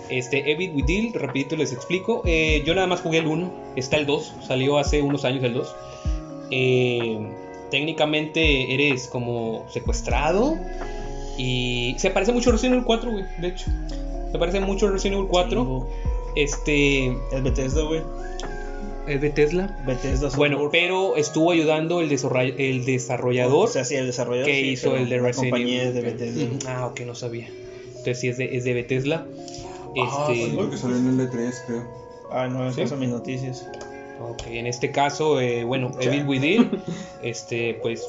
Este, Evil Within, rapidito les explico. Eh, yo nada más jugué el 1, está el 2, salió hace unos años el 2. Eh, técnicamente eres como secuestrado y se parece mucho a Resident Evil 4, güey, de hecho. Se parece mucho a Resident Evil 4. Este, Es Bethesda, güey. Es Bethesda. Bethesda Bueno, Software. pero estuvo ayudando el, el desarrollador O sea, sí, el desarrollador. que sí, hizo el de la Resident compañía Evil. de Bethesda. Mm, Ah, ok, no sabía. Entonces sí es de, es de Bethesda. Ah, Este, Sí, porque salió en el E3, creo. Ah, no, ¿Sí? esas son mis noticias. Ok, en este caso, eh, bueno, [laughs] Evil Within, este, pues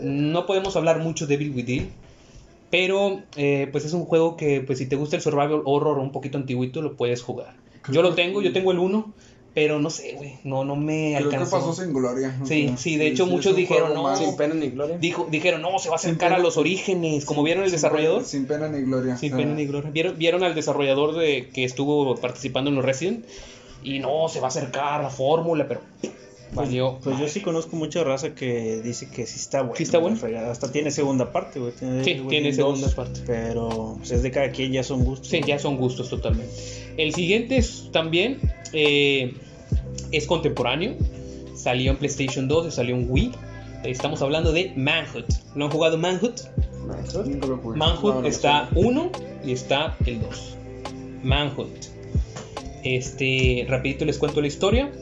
no podemos hablar mucho de Evil Within, pero eh, pues es un juego que, pues si te gusta el survival horror un poquito antiguito, lo puedes jugar. Yo lo tengo, yo tengo el 1, pero no sé, güey, no, no me Creo que alcanzó. pasó sin gloria. Sí, sí, de hecho, muchos dijeron, no, Sin pena ni gloria. Dijo, dijeron, no, se va a acercar a los orígenes, como vieron el sin desarrollador. pena- Sin pena ni gloria. Sin pena ni gloria. ¿Vieron, vieron al desarrollador de que estuvo participando en los Resident y no, se va a acercar la fórmula, pero valió. Pues yo sí conozco mucha raza que dice que sí está bueno. ¿Sí está bueno? Hasta tiene segunda parte, güey. Tiene, Sí, tiene segunda 2, parte. Pero pues, es de cada quien, ya son gustos. Sí, ya son gustos totalmente. El siguiente es también eh, es contemporáneo. Salió en PlayStation 2 y salió en Wii. Estamos hablando de Manhunt. ¿Lo han jugado Manhunt? Manhunt No, no está 1 y está el 2. Manhunt. Este, rapidito les cuento la historia.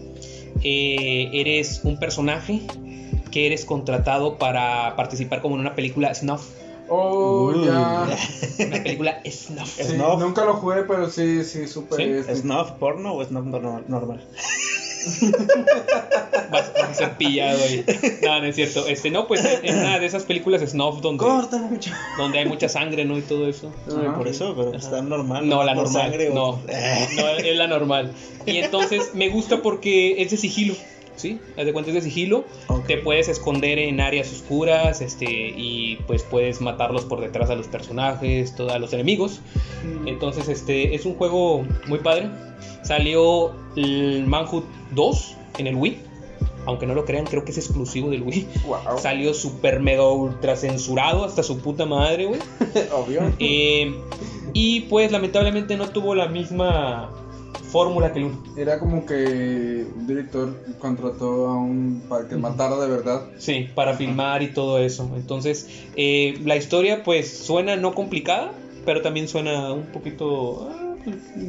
Eh, eres un personaje que eres contratado para participar como en una película snuff. Oh, ya. [laughs] Una película snuff. Sí, Snuff. nunca lo jugué, pero sí, sí, supe. ¿Sí? ¿Snuff porno o snuff nor- normal? Vas, [laughs] vas a ser pillado ahí. No, no es cierto. Este, no, pues en una de esas películas snuff donde, mucho. donde hay mucha sangre, ¿no? Y todo eso. Por eso, pero está normal. No, la normal. sangre o- no, [laughs] no, es la normal. Y entonces me gusta porque es de sigilo. ¿Sí? Haz de cuenta es de sigilo. Te puedes esconder en áreas oscuras este, y pues puedes matarlos por detrás a los personajes, todos a los enemigos. Entonces este es un juego muy padre. Salió el Manhunt 2 en el Wii. Aunque no lo crean, creo que es exclusivo del Wii. Wow. Salió super mega ultra censurado hasta su puta madre, güey. [laughs] Obvio. Eh, y pues lamentablemente no tuvo la misma fórmula que el 1. Era como que un director contrató a un para que matara de verdad. Sí, para filmar y todo eso. Entonces, eh, la historia pues suena no complicada, pero también suena un poquito ah,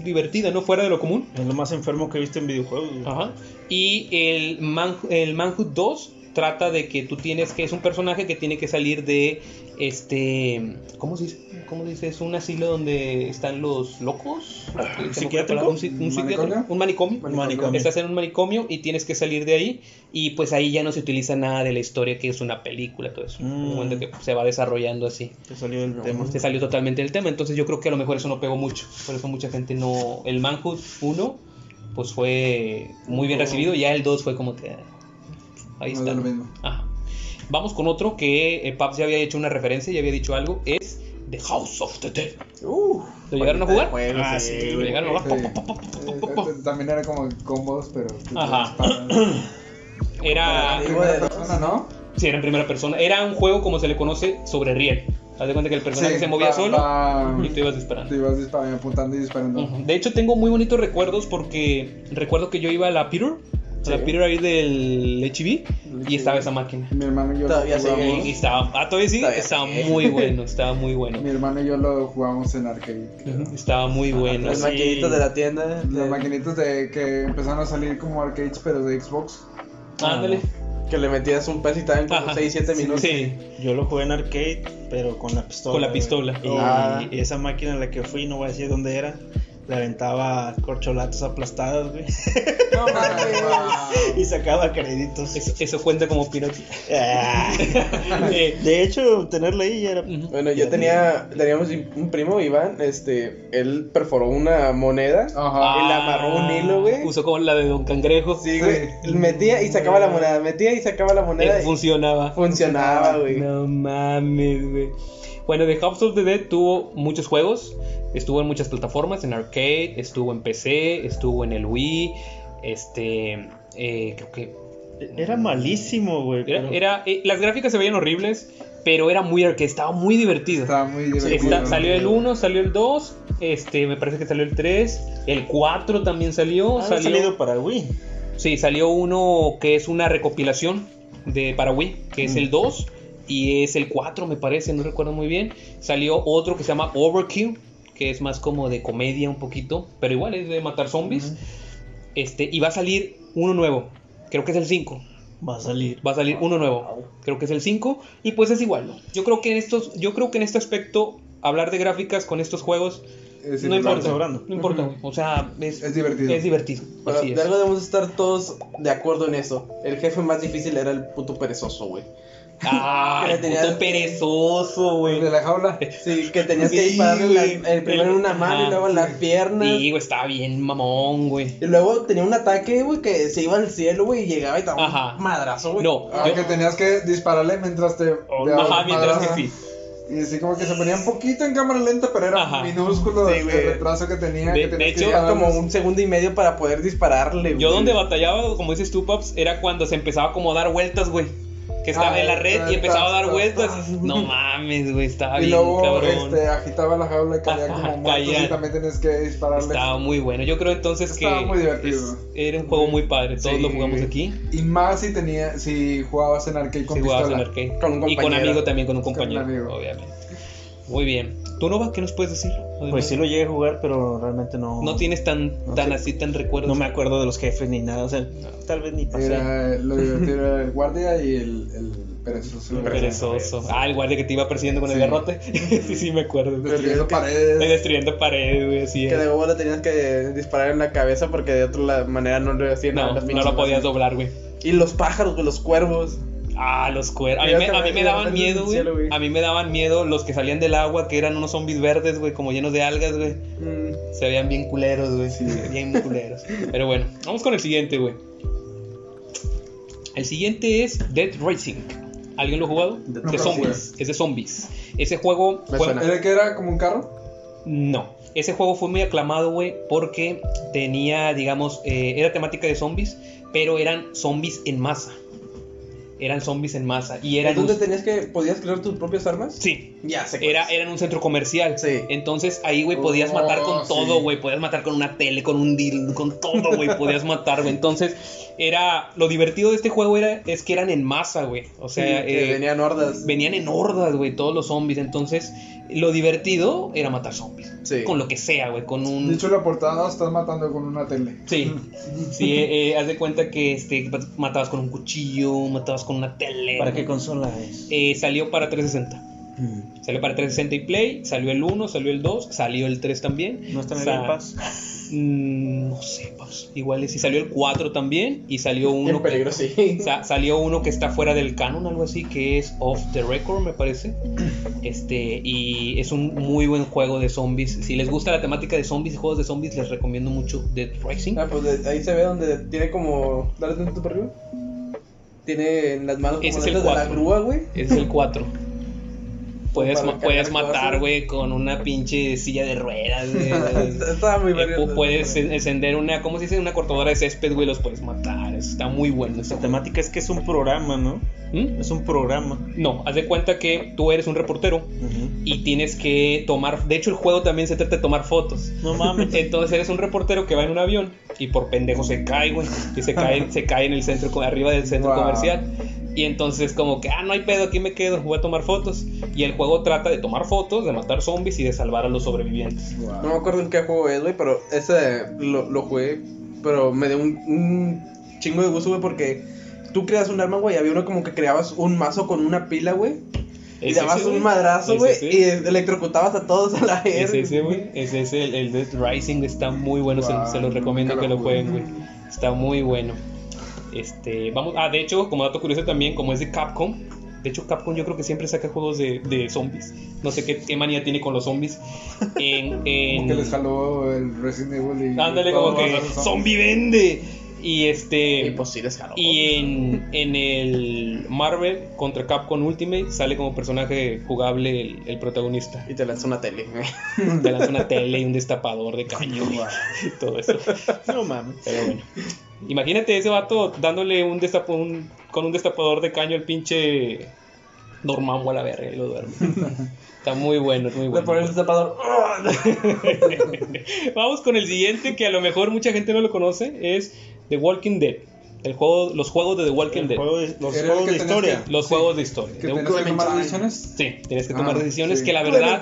divertida, ¿no? Fuera de lo común. Es lo más enfermo que he visto en videojuegos. Ajá. Y el, Man, el Manhunt 2 trata de que tú tienes que es un personaje que tiene que salir de este ¿cómo se dice? ¿Cómo dice? Es un asilo donde están los locos. ¿Un psiquiátrico? ¿Un? ¿Manicomio? Un manicomio. Manicomio. Estás en un manicomio y tienes que salir de ahí y pues ahí ya no se utiliza nada de la historia que es una película, todo eso. Mm. Un momento que se va desarrollando así. Te salió el tema. Se salió totalmente del tema, entonces yo creo que a lo mejor eso no pegó mucho. Por eso mucha gente no. El Manhunt 1, pues fue muy bien recibido, ya el 2 fue como que. ah, Ahí No está. es lo mismo. Ajá. Vamos con otro que eh, Paps ya había hecho una referencia, ya había dicho algo: es The House of the Dead. Uh, ¿Lo llegaron a jugar? Juego, Ah, sí, sí, ¿Lo güey. llegaron a jugar? Sí. Eh, También era como combos, pero. Ajá. Era. Amigo primera persona, ¿no? Sí, era en primera persona. Era un juego como se le conoce sobre riel. Haz de cuenta que el personaje Sí, se movía va- solo va- y te ibas disparando. Te ibas disparando, apuntando y disparando. De hecho, tengo muy bonitos recuerdos porque recuerdo que yo iba a la Peter, a la Sí. Peter ahí del HB, y Sí. estaba esa máquina. Mi hermano y yo Todavía lo sigue jugamos. Y estaba, ah, todavía sí, Todavía estaba sigue. muy [laughs] bueno, estaba muy bueno. Mi hermano y yo lo jugamos en arcade. creo. Estaba muy bueno. Las sí. maquinitas de la tienda. Las de- maquinitas de que empezaron a salir como arcades, pero de Xbox. Ándale. Que le metías un peso y estaban como Ajá. 6, 7 minutos. Sí, Yo lo jugué en arcade, pero con la pistola. Con la pistola. Y Ah. esa máquina en la que fui, no voy a decir dónde era, le aventaba corcholatas aplastadas, güey. No [laughs] mames. y sacaba créditos. Eso, eso cuenta como pirata. Ah. De hecho, tenerla ahí ya era. Bueno, yo tenía, teníamos un primo, Iván, este, él perforó una moneda Ajá. y le amarró un hilo, güey. Usó como la de Don Cangrejo. Sí, güey, metía y sacaba la moneda, metía y sacaba la moneda Eh, y funcionaba. funcionaba, güey. No mames, güey. Bueno, The House of the Dead tuvo muchos juegos. Estuvo en muchas plataformas, en arcade, estuvo en PC, estuvo en el Wii. Este, eh, creo que Era malísimo, güey. era, pero- era- eh, las gráficas se veían horribles, pero era muy arcade, estaba muy divertido. Estaba muy divertido. Está- salió el 1, salió el 2, este, me parece que salió el 3, el 4 también salió, Ah, ha salió, salido para Wii. sí, salió uno que es una recopilación de para Wii, que es el 2 y es el 4 me parece, no recuerdo muy bien. Salió otro que se llama Overkill, que es más como de comedia un poquito, pero igual es de matar zombies. Este, y va a salir uno nuevo, creo que es el 5. Va a salir. Va a salir uno nuevo. Creo que es el 5 y pues es igual. ¿no? Yo creo que en estos yo creo que en este aspecto hablar de gráficas con estos juegos Es no importa, sobrando. no importa, o sea, es, Es divertido. Es divertido. Pero así de es. algo debemos estar todos de acuerdo en eso. El jefe más difícil era el puto perezoso, güey. Ah, Que puto perezoso, güey. De la jaula. Sí, que tenías que dispararle la- el primero en una mano y Ajá, luego en las piernas. Sí, güey, estaba bien mamón, güey. Y luego tenía un ataque, güey, que se iba al cielo, güey, y llegaba y estaba Ajá. un madrazo, güey. No, Ah, yo- que tenías que dispararle mientras te. te ajá, mientras que sí. Y así como que se ponía un poquito en cámara lenta, pero era Ajá. minúsculo Sí, el retraso que tenía. De- que de que hecho, dispararles. como un segundo y medio para poder dispararle, güey. Yo donde batallaba, como dices tú, Paps, era cuando se empezaba como a dar vueltas, güey. Que estaba Ah, en la red y empezaba a dar tas, vueltas. tas. No mames, güey, estaba Y bien luego cabrón. este, agitaba la jaula y caía Ajá, como muerto caía. y también tenías que dispararle. Estaba muy bueno. Yo creo entonces Estaba que muy divertido. es- era un juego muy padre. Todos Sí. lo jugamos aquí. Y más si tenía, si jugabas en arcade con Si jugabas en pistola. arcade. Con un y con compañero. amigo también, con un Con un compañero, amigo. obviamente. Muy bien. ¿Tú, Nova, qué nos puedes decir? Pues sí lo llegué a jugar, pero realmente no. No tienes tan, No tan sé. así, tan recuerdos. No me acuerdo de los jefes ni nada. O sea, tal vez ni pasé. Era lo divertido era el [laughs] guardia y el, el perezoso. Perezoso. Ah, el guardia que te iba persiguiendo con el garrote. [laughs] sí, sí, me acuerdo. Destruyendo Que- paredes. destruyendo paredes, güey, así Que de huevo le tenías que disparar en la cabeza porque de otra manera no le hacía nada. No, no lo podías doblar, güey. Y los pájaros, güey, los cuervos. Ah, los cuernos. A mí, me, te a mí ves me de daban miedo, güey. A mí me daban miedo los que salían del agua, que eran unos zombies verdes, güey, como llenos de algas, güey. Mm, Se veían bien culeros, güey. Bien culeros. Pero bueno, vamos con el siguiente, güey. El siguiente es Dead Racing. ¿Alguien lo ha jugado? Dead de Racing. zombies. Es de zombies. Ese juego fue-. ¿Era que era como un carro? No. Ese juego fue muy aclamado, güey, porque tenía, digamos, eh, era temática de zombies, pero eran zombies en masa. Eran zombies en masa. Y eran. ¿Dónde un- tenías que podías crear tus propias armas? Sí, Ya sé. era, era en un centro comercial. Sí. Entonces ahí, güey, podías Oh, matar con sí. todo, güey. Podías matar con una tele, con un deal, con todo, güey. Podías matar, güey. Entonces, era. Lo divertido de este juego era es que eran en masa, güey. O Sí, sea, que eh, venían hordas. venían en hordas, güey, todos los zombies. Entonces, lo divertido era matar zombies. Sí. Con lo que sea, güey. Con un. De hecho, la portada estás matando con una tele. Sí, [laughs] sí, eh, eh, haz de cuenta que este, matabas con un cuchillo, matabas con una tele. ¿Para qué consola es? Eh, salió para 360. Mm. Salió para 360 y Play, salió el 1, salió el 2, salió el 3 también. ¿No está en el Game Pass? [laughs] mm, no sé, pues, igual es, y salió el 4 también y salió uno En peligro, que, sí. sa- salió uno que está fuera del canon, algo así, que es Off the Record, me parece. Este, y es un muy buen juego de zombies. Si les gusta la temática de zombies y juegos de zombies, les recomiendo mucho Dead Rising. Ah, pues de- ahí se ve donde tiene como. Dale tantito para arriba. Tiene en las manos como Ese es el de la grúa, güey. Ese es el 4. Puedes, ma- puedes matar, güey, con una pinche silla de ruedas, güey. [laughs] Estaba muy Eh, puedes en- encender una, ¿cómo se dice? Una cortadora de césped, güey, los puedes matar. Eso Está muy bueno. La temática es que es un programa, ¿no? ¿Mm? Es un programa. No, haz de cuenta que tú eres un reportero y tienes que tomar. De hecho, el juego también se trata de tomar fotos. No mames. [laughs] Entonces eres un reportero que va en un avión y por pendejo se cae, güey. Y se cae, se cae en el centro, arriba del centro Wow. comercial. Y entonces como que, ah, no hay pedo, aquí me quedo, voy a tomar fotos. Y el juego trata de tomar fotos, de matar zombies y de salvar a los sobrevivientes. Wow. No me acuerdo en qué juego es, güey, pero ese lo, lo jugué. Pero me dio un, un chingo de gusto, güey, porque tú creas un arma, güey. Había uno como que creabas un mazo con una pila, güey. Y dabas ese, un madrazo, güey, ese. y electrocutabas a todos a la Es verga. ese, güey. Es ese, el, el Dead Rising está muy bueno. se- Wow, se, los recomiendo que lo jueguen, güey. Está muy bueno. Este, vamos, ah, de hecho, como dato curioso también, como es de Capcom, de hecho Capcom yo creo que siempre saca juegos de, de zombies. No sé qué, qué manía tiene con los zombies. En, [laughs] en- Como que les jaló el Resident Evil y. ándale como que zombie vende. Y este Y pues sí les jaló. y en, en el Marvel contra Capcom Ultimate sale como personaje jugable el, el protagonista. Y te lanzó una tele. Te lanza una tele y un destapador de caño y [laughs] todo eso. [laughs] No mames. Pero bueno. Imagínate ese vato dándole un, destap un con un destapador de caño al pinche Dormammu a la verga y lo duerme. [laughs] Está muy bueno, es muy bueno. pones el tapador. [laughs] Vamos con el siguiente que a lo mejor mucha gente no lo conoce, es The Walking Dead. El juego, los juegos de The Walking El Dead. juego de- los juegos de historia. que- Los Sí. juegos de historia. Que tenías que tomar decisiones. Sí, tienes que tomar Ah, decisiones sí. que la verdad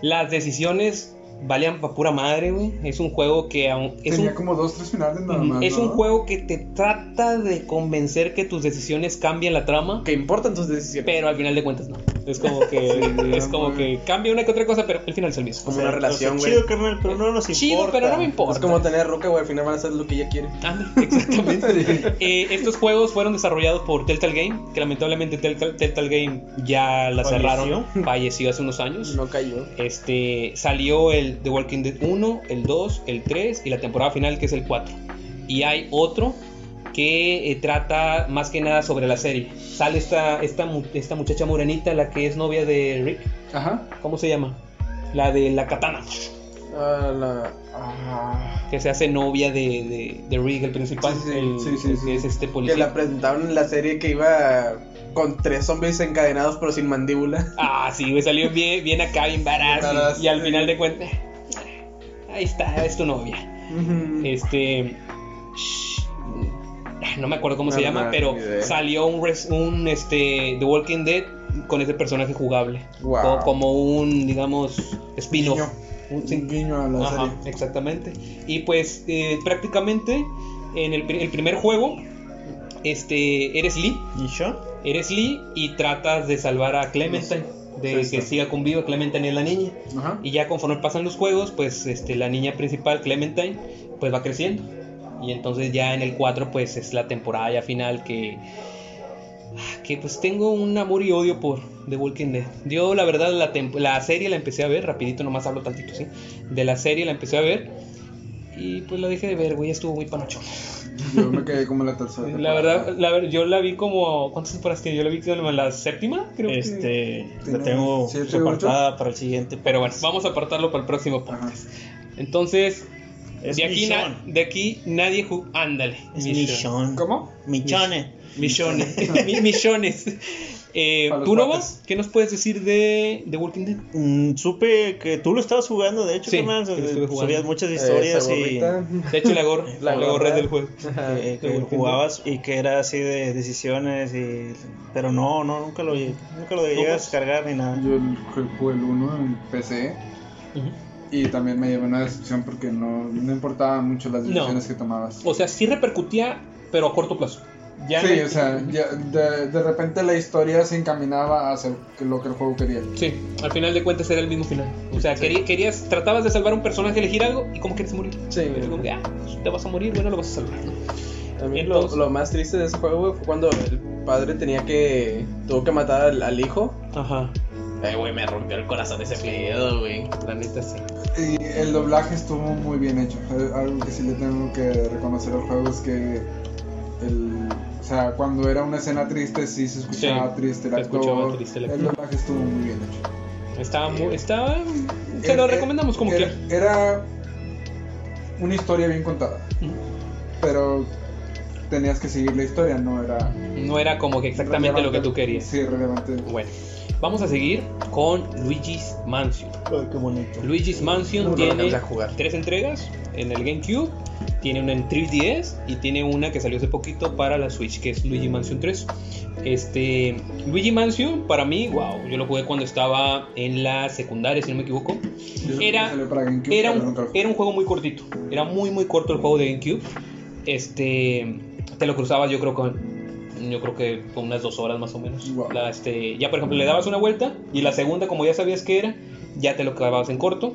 las decisiones valían para pura madre, güey. Es un juego que aún es Tenía un como dos, tres finales nada más. es ¿no? un juego que te trata de convencer que tus decisiones cambien la trama, Que importan tus decisiones. pero al final de cuentas no. [laughs] Es como que Sí, es como que cambia una que otra cosa, pero el final es el mismo. Como una relación, güey. Chido, carnal, pero no nos importa. Chido, pero no me Es importa. como tener ruca, güey. Al final van a hacer lo que ella quiere. [laughs] Exactamente. [laughs] Eh, estos juegos fueron desarrollados por Telltale Game, que lamentablemente Telltale, Telltale Game ya la Falleció. cerraron, falleció hace unos años. No cayó. Este salió el The Walking Dead 1, el 2, el 3 y la temporada final que es el 4. Y hay otro que eh, trata más que nada sobre la serie. Sale esta, esta, esta muchacha morenita, la que es novia de Rick. Ajá. ¿Cómo se llama? La de la katana. Ah, la. Ah. Que se hace novia de, de, de Rick, el principal. Sí, sí, el, sí, sí, el sí. que es este Que policía. la presentaron en la serie que iba con tres zombies encadenados pero sin mandíbula. Ah, sí, güey, salió bien, bien acá, bien badass, y, y al final de cuentas, ahí está, es tu novia. Este. shh, [laughs] No me acuerdo cómo se No, llama, pero idea. salió un, res- un este, The Walking Dead con ese personaje jugable. Wow. Como un, digamos, spin-off. Un- sí. Un guiño a la Ajá, serie. exactamente. Y pues eh, prácticamente en el, pri- el primer juego, este, eres Lee. ¿Y Sean? Eres Lee y tratas de salvar a Clementine. De Sí, que siga con viva Clementine es la niña. Ajá. Y ya conforme pasan los juegos, pues este, la niña principal, Clementine, pues va creciendo. Y entonces ya en el 4, pues es la temporada ya final que... Que pues tengo un amor y odio por The Walking Dead. Yo la verdad la, la serie la empecé a ver, rapidito nomás hablo tantito, ¿sí? De la serie la empecé a ver. Y pues la dejé de ver, güey, estuvo muy panochón. Yo me quedé como en la tercera. La verdad, la ver- yo la vi como... ¿Cuántas temporadas tiene? Yo la vi como en la séptima, creo que... Este, la Tiene tengo siete, apartada para el siguiente. Pero bueno, vamos a apartarlo para el próximo Ajá. podcast. Entonces, Es de aquí, na- de aquí nadie ju- Ándale. Es. ¿Cómo? Michones. [laughs] Mi- Michones. Eh, ¿Tú, Nova? cuates. ¿Qué nos puedes decir de, de Walking Dead? Mm, supe que tú lo estabas jugando, de hecho, Sí, estuve jugando. subías muchas historias Esa y. De hecho, la gorra, [laughs] La la, gorra del juego. Ajá. que, jugabas y que era así de decisiones y pero no, no nunca lo nunca lo llegué a descargar ni nada. Yo el- jugué el 1 en PC Ujú. Y también me llevé una decepción porque no, no importaban mucho las No. decisiones que tomabas. O sea, sí repercutía, pero a corto plazo. Ya sí, no- o sea, ya de, de repente la historia se encaminaba hacia lo que el juego quería. Sí, al final de cuentas era el mismo final. O sea, querí- querías, tratabas de salvar a un personaje, elegir algo y cómo quieres morir. Sí, Era como que, ah, pues, te vas a morir, bueno, lo vas a salvar. ¿no? También lo, lo más triste de ese juego fue cuando el padre tenía que. tuvo que matar al, al hijo. Ajá. Eh, güey, me rompió el corazón ese pedo, güey. La neta sí. Y el doblaje estuvo muy bien hecho. Eh, Algo que sí le tengo que reconocer al juego es que el, o sea, cuando era una escena triste sí se escuchaba Sí, triste el se actor. escuchaba triste el actor. el doblaje estuvo muy bien hecho. Estaba muy. Estaba. Se lo Eh, recomendamos como era, que. Era una historia bien contada, pero tenías que seguir la historia, no era No era como que exactamente lo que tú querías. Sí, relevante. Bueno, vamos a seguir con Luigi's Mansion. Ay, qué bonito. Luigi's Mansion No tiene alcancé a jugar. tres entregas en el GameCube, tiene una en 3DS y tiene una que salió hace poquito para la Switch, que es Luigi Mansion 3. Este, Luigi Mansion, para mí, wow, yo lo jugué cuando estaba en la secundaria, si no me equivoco. Era, GameCube, era, un, era un juego muy cortito, era muy, muy corto el juego de GameCube. Este, te lo cruzabas, yo creo, con yo creo que unas dos horas más o menos. Wow. La, este, ya por ejemplo le dabas una vuelta y la segunda como ya sabías que era, ya te lo acababas en corto.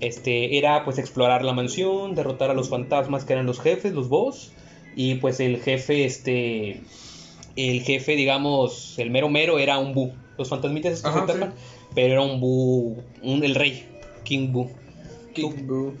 Este, era pues explorar la mansión, derrotar a los fantasmas que eran los jefes, los boss. Y pues el jefe, este, el jefe, digamos, el mero mero era un Bu. Los fantasmitas estos Ajá, se tapan, pero era un Bu, un, el rey, King Bu.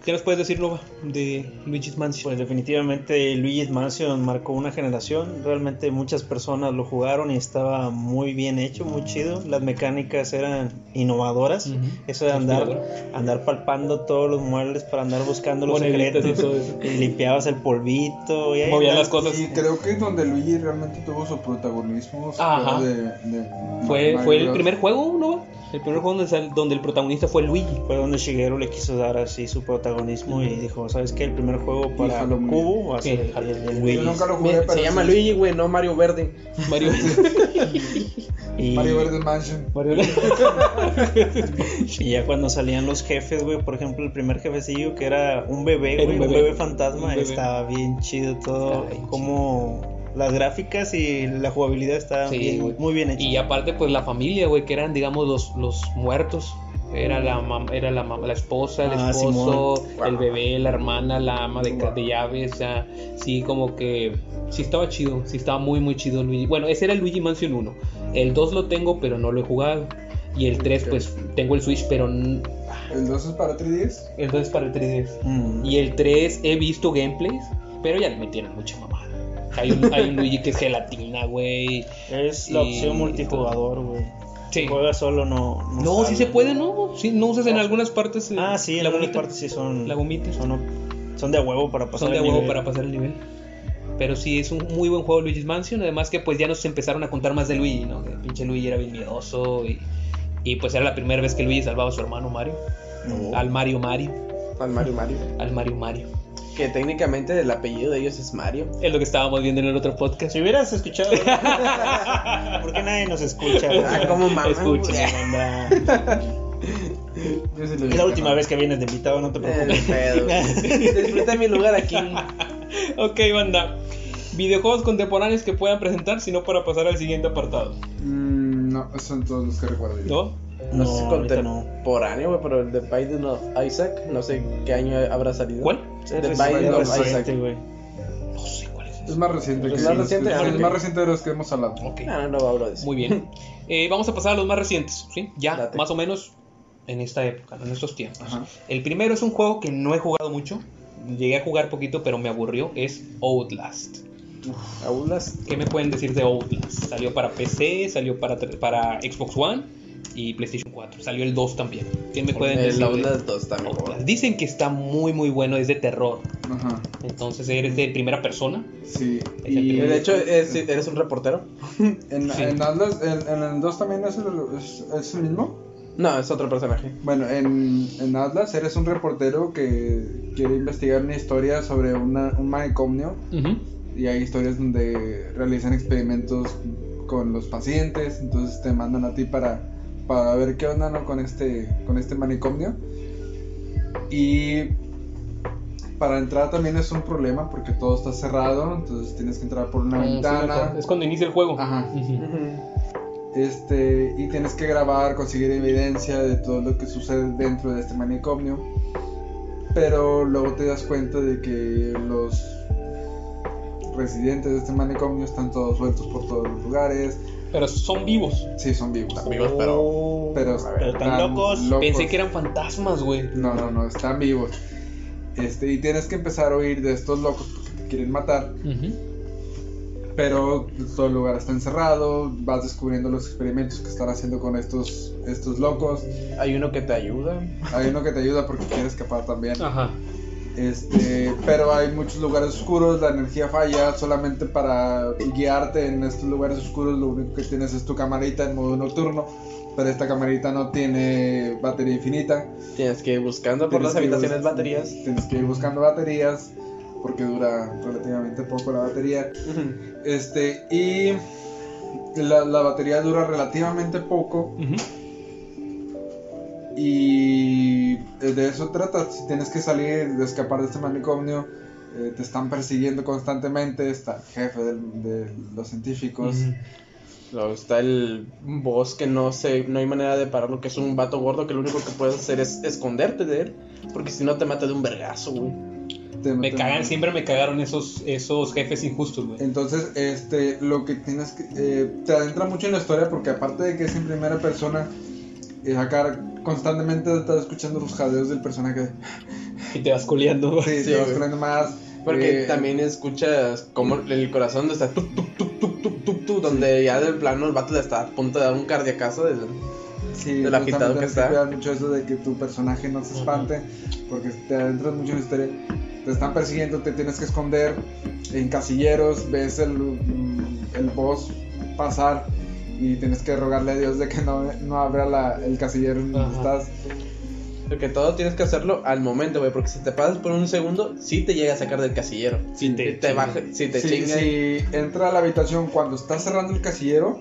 ¿Qué nos puedes decir, Nova, de Luigi's Mansion? Pues definitivamente Luigi's Mansion marcó una generación. Realmente muchas personas lo jugaron y estaba muy bien hecho, muy chido. Las mecánicas eran innovadoras. Eso de andar, andar palpando todos los muebles para andar buscando los secretos. eso. Y limpiabas el polvito. Y ahí Movían las cosas. Y creo que donde Luigi realmente tuvo su protagonismo Ajá. fue de, de Fue, el primer juego, ¿no? El primer juego donde, sal- donde el protagonista fue Luigi. Fue donde Shigeru le quiso dar así su protagonismo y dijo, ¿sabes qué? El primer juego para muy Cubo va a ser el, Yo Luigi. nunca lo jugué, Mira, pero Se llama sí- Luigi, güey, no Mario Verde. Mario. [laughs] Y, Mario Verde Mansion. Mario- [laughs] y ya cuando salían los jefes, güey, por ejemplo, el primer jefecillo que era un bebé, güey, un un bebé. fantasma, Un bebé. estaba bien chido todo, Ay, como las gráficas y la jugabilidad estaban Sí, bien- muy bien hechas. Y aparte, pues la familia, güey, que eran, digamos, los, los muertos. Era la mam- era la, mam- la esposa, el Ah, esposo, Simón. el bebé, la hermana, la ama de, de llaves. O sea, sí, como que. Sí, estaba chido. Sí, estaba muy, muy chido Luigi. Bueno, ese era el Luigi Mansion 1. El 2 lo tengo, pero no lo he jugado. Y el 3, Ok. pues tengo el Switch, pero. El 2 es para 3DS. El 2 es para el 3DS. Mm. Y el 3 he visto gameplays, pero ya le metieron mucha mamada. Hay un, hay un Luigi que es gelatina, güey. Es la y- opción multijugador, güey. Sí. Si juegas solo no... No, sí sale. se puede, ¿no? Sí, no usas en algunas partes. eh, Ah, sí, en algunas partes sí son... La gomita. Son, son de a huevo para pasar Son de el huevo nivel. para pasar el nivel. Pero sí, es un muy buen juego Luigi's Mansion. Además que pues ya nos empezaron a contar más de Luigi, ¿no? Que el pinche Luigi era bien miedoso y, y pues era la primera vez que Luigi salvaba a su hermano Mario. No. Al Mario Mario. Al Mario Mario. Al Mario Mario. Que técnicamente el apellido de ellos es Mario. Es lo que estábamos viendo en el otro podcast. Si hubieras escuchado... [laughs] ¿Por qué nadie nos escucha? güey? Ah, como mamá. Escucha. Es la última vez que vienes de invitado, no te El preocupes. pedo. [laughs] Disfruta mi lugar aquí. Ok, banda. Videojuegos contemporáneos que puedan presentar, sino para pasar al siguiente apartado. Mm, no, son todos los que recuerdo. yo. ¿No? No, No, sé si ahorita no. contemporáneo, güey, pero el The Binding of Isaac, no sé qué año habrá salido. ¿Cuál? The Es Binding of Isaac. güey. No sé cuál es. Es más reciente. ¿Es que más reciente? sí, Ah, es ok. más reciente de los que hemos hablado. Ok. No, no, no hablo de eso. Muy bien. [laughs] Eh, vamos a pasar a los más recientes, ¿sí? Ya, Date. más o menos en esta época, en estos tiempos. Ajá. El primero es un juego que no he jugado mucho. Llegué a jugar poquito, pero me aburrió. Es Outlast. Aulas. ¿Qué me pueden decir de Outlast? Salió para PC, salió para, para Xbox One y PlayStation 4. Salió el 2 también. ¿Qué me pueden El decir? de Outlast 2 también. Dicen que está muy, muy bueno. Es de terror. Ajá. Entonces eres de primera persona. Sí. Y. De hecho, es- eres un reportero. [laughs] en, Sí. en Atlas, en, en el 2 también es el, es, es el mismo. No, es otro personaje. Bueno, en, en Atlas eres un reportero que quiere investigar una historia sobre una, un manicomio Ujú. y hay historias donde realizan experimentos con los pacientes, entonces te mandan a ti para, para ver qué onda ¿no? con, este, con este manicomio. Y para entrar también es un problema porque todo está cerrado, entonces tienes que entrar por una Ah, ventana. es cuando inicia el juego. Ajá. Este, y tienes que grabar, conseguir evidencia de todo lo que sucede dentro de este manicomio. Pero luego te das cuenta de que los residentes de este manicomio están todos sueltos por todos los lugares. Pero son vivos. Sí, son vivos. Vivos, pero. Oh, Pero, pero están locos. Pensé que eran fantasmas, güey. No, no, no, están vivos. Este, y tienes que empezar a oír de estos locos porque te quieren matar. Pero todo el lugar está encerrado. Vas descubriendo los experimentos que están haciendo con estos, estos locos. Hay uno que te ayuda. Hay uno que te ayuda porque quiere escapar también. Ajá. Este, pero hay muchos lugares oscuros, la energía falla, solamente para guiarte en estos lugares oscuros lo único que tienes es tu camarita en modo nocturno, pero esta camarita no tiene batería infinita. Tienes que ir buscando por Tienes las habitaciones bus- baterías. Tienes que ir buscando baterías porque dura relativamente poco la batería. Este, y la, la batería dura relativamente poco Ujú. Y de eso trata, si tienes que salir, de escapar de este manicomio, eh, te están persiguiendo constantemente, está el jefe del- de los científicos. Ujú. Luego está el boss que no sé, no hay manera de pararlo, que es un vato gordo que lo único que puedes hacer es esconderte de él, porque si no te mata de un vergazo, güey. Te Me cagan, siempre me cagaron esos, esos jefes injustos, güey. Entonces, este, lo que tienes que, eh, te adentra mucho en la historia porque aparte de que es en primera persona, eh, acá constantemente estás escuchando los jadeos del personaje. Y te vas coleando. Sí, Sí, te vas poniendo más. Porque eh, también escuchas como el corazón está tuk tuk tuk tuk tuk tuk tuk, donde ya del plano el vato le está a punto de dar un cardiacazo de- Sí, del agitado justamente que está. cuidar mucho eso de que tu personaje no se espante, porque te adentras mucho en la historia. Te están persiguiendo, te tienes que esconder en casilleros, ves el, el boss pasar y tienes que rogarle a Dios de que no, no abra la- el casillero en donde Ajá. estás. Porque todo tienes que hacerlo al momento, güey. Porque si te pasas por un segundo, sí te llega a sacar del casillero. Sí, te- Si te, baja, si te si, chinga. si entra a la habitación cuando estás cerrando el casillero,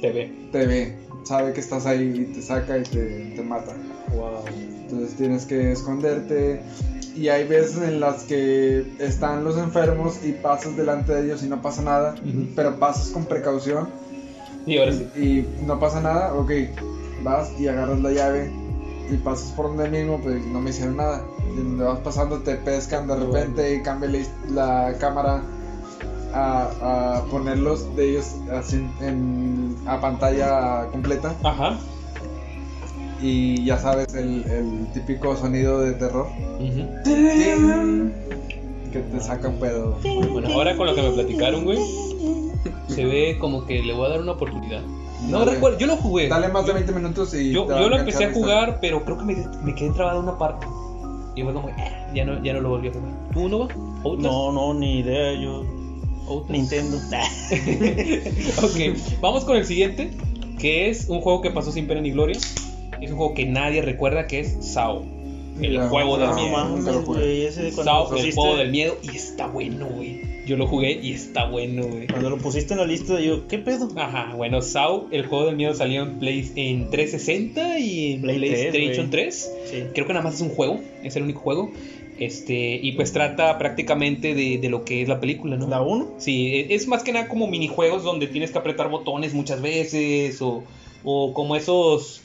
Te ve. te ve, sabe que estás ahí y te saca y te, te mata. Wow. Entonces tienes que esconderte. Y hay veces en las que están los enfermos y pasas delante de ellos y no pasa nada, Ujú. pero pasas con precaución Y ahora sí. y no pasa nada, ok, vas y agarras la llave y pasas por donde mismo, pues no me hicieron nada. Y donde vas pasando te pescan de repente y cambia la, la cámara a, a ponerlos de ellos así en, a pantalla completa Ajá. y ya sabes el, el típico sonido de terror Ujú. que te saca un pedo. Bueno, ahora con lo que me platicaron, güey, se ve como que le voy a dar una oportunidad. No Dale. recuerdo, yo lo jugué. Dale más de 20 minutos y Yo, yo lo empecé a jugar, pero creo que me, me quedé trabado en una parte. Y fue como, eh, ya no, ya no lo volví a jugar. ¿Tú no va? ¿Outlast? No, no, ni idea. Yo. Nintendo. [laughs] ok, vamos con el siguiente, que es un juego que pasó sin pena ni gloria. Es un juego que nadie recuerda, que es Sao. El juego del miedo. Sao, el juego del miedo. Y está bueno, güey. Yo lo jugué y está bueno, güey. Cuando lo pusiste en la lista, yo, ¿qué pedo? Ajá, bueno, Sao, el juego del miedo salió en, Play, en 360 y en Play 3, PlayStation güey. 3. Sí. Creo que nada más es un juego, es el único juego. Este, y pues trata prácticamente de, de lo que es la película, ¿no? ¿La 1? Sí, e- es más que nada como minijuegos donde tienes que apretar botones muchas veces o, o como esos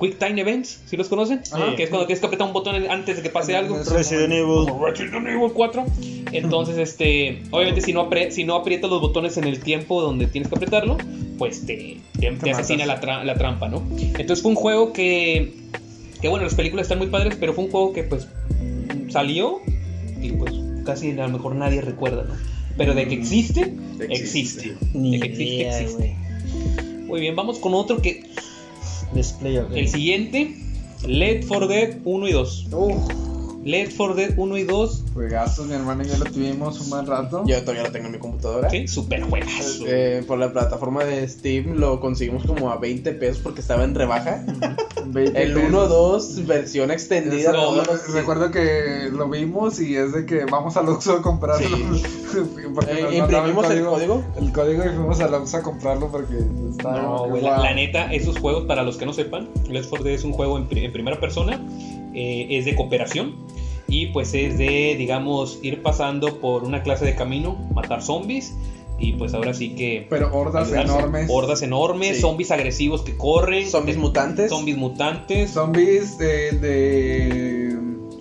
Quick Time Events, ¿sí los conocen? Ajá. Que es cuando tienes que apretar un botón antes de que pase algo. Resident Evil. Resident Evil 4. Entonces, [laughs] este, obviamente si no, apre- si no aprietas los botones en el tiempo donde tienes que apretarlo, pues te, te, te asesina la, tra- la trampa, ¿no? Entonces fue un juego que, que, bueno, las películas están muy padres, pero fue un juego que pues salió y pues casi a lo mejor nadie recuerda, ¿no? Pero de que existe, existe. Ni De que existe, idea, existe. Muy bien, vamos con otro que Display of el siguiente, Led for Dead 1 y 2. Led for Dead 1 y 2, Juegazos, mi hermano y yo lo tuvimos un buen rato. Yo todavía lo tengo en mi computadora. ¿sí? Super juegazo. Eh, por la plataforma de Steam lo conseguimos como a 20 pesos porque estaba en rebaja. 20 [laughs] El pesos. 1-2, versión extendida. No, Recuerdo, los- recuerdo que lo vimos y es de que vamos al Oxxo a comprarlo. [laughs] porque Eh, imprimimos el código. El código y fuimos al Oxxo a comprarlo porque estaba... No, güey, la, la neta, esos juegos, para los que no sepan, Left 4 Dead es un juego en, pri- en primera persona, eh, es de cooperación y pues es de, digamos, ir pasando por una clase de camino, matar zombies y pues ahora sí que... Pero hordas ayudarse. enormes. Hordas enormes, Sí. zombies agresivos que corren, Zombies mutantes. zombies mutantes. Zombies de, de...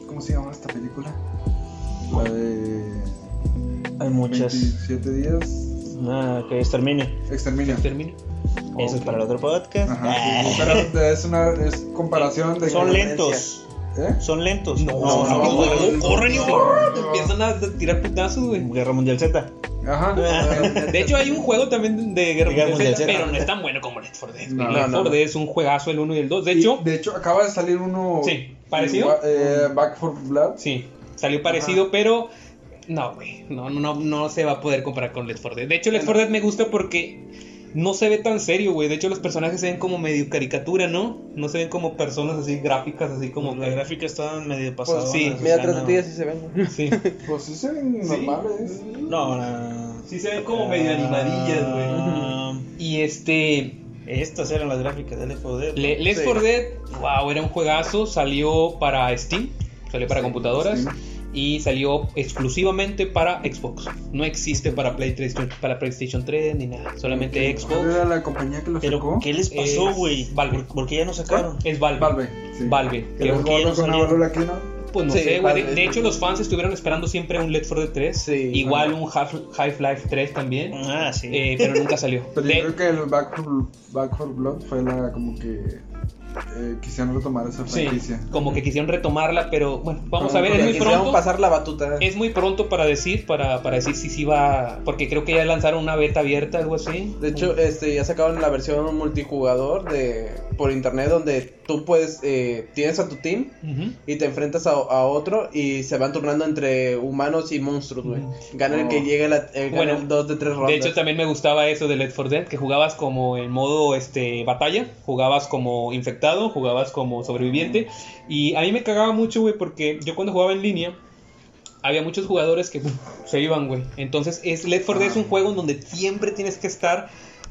¿Cómo se llama esta película? La de... Hay muchas. 27 días. Ah, que exterminio. Exterminio. Termina. Eso es para el otro podcast. Ajá, Ah. sí, pero es una es comparación de... Son lentos. ¿Eh? Son lentos. No, No, no, no, no, corren y no, te no. empiezan a tirar putazos, güey. Guerra Mundial Z. Ajá. [laughs] De hecho, hay un juego también de Guerra Guerra Mundial Z, Mundial Z. pero no es tan bueno como Left 4 Dead. No, Left no, 4 no. Dead es un juegazo el 1 y el 2. De Y, hecho, de hecho, acaba de salir uno... Sí, ¿parecido? eh, Back for Blood. sí, salió parecido, pero no, güey, no, no, no, no se va a poder comparar con Left 4 Dead. De hecho, Left 4 Dead me gusta porque no se ve tan serio, güey. De hecho, los personajes se ven como medio caricatura, ¿no? No se ven como personas así gráficas, así como Como la que- gráfica está medio pasada. Pues sí, Mira, atrás de ti así se ven. güey. Sí, [laughs] Pues sí se ven Sí. normales. No, no. sí se ven como medio animadillas, güey. Ah, Y este, Estas eran las gráficas de Left 4 Dead. ¿no? Le- Left Sí. 4 Dead, wow, era un juegazo, salió para Steam, salió para Sí, computadoras. Steam. Y salió exclusivamente para Xbox. No existe para PlayStation, para PlayStation 3 ni nada, solamente ¿Cuál Xbox. era la compañía que lo Pero, sacó? ¿qué les pasó, Es güey? Valve. ¿Por, qué ya no sacaron? Es Valve. Valve. sí. Valve. Ya no pues no Sí, sé, güey. De, hecho, los fans estuvieron esperando siempre un Left 4 Dead 3. Sí. Igual un Half- Half-Life 3 también. Ah, sí. eh, pero nunca salió. Pero De- yo creo que el Back for, Back for Blood fue la como que eh, quisieron retomar esa sí, franquicia. como que quisieron retomarla, pero bueno, vamos a ver, es muy quisieron pronto. pasar la batuta. Es muy pronto para decir, para, para decir si sí va, porque creo que ya lanzaron una beta abierta, algo así. De hecho, este ya sacaron la versión multijugador de por internet donde tú puedes eh, tienes a tu team y te enfrentas a, a otro y se van turnando entre humanos y monstruos, güey. Gana el que Oh. llegue la, eh, Bueno, el dos de tres rondas. De hecho, también me gustaba eso de Left 4 Dead, que jugabas como en modo este batalla, jugabas como infectado, jugabas como sobreviviente. Y a mí me cagaba mucho, güey, porque yo cuando jugaba en línea, había muchos jugadores que [laughs] se iban, güey. Entonces, es, Left 4 Dead es un juego en donde siempre tienes que estar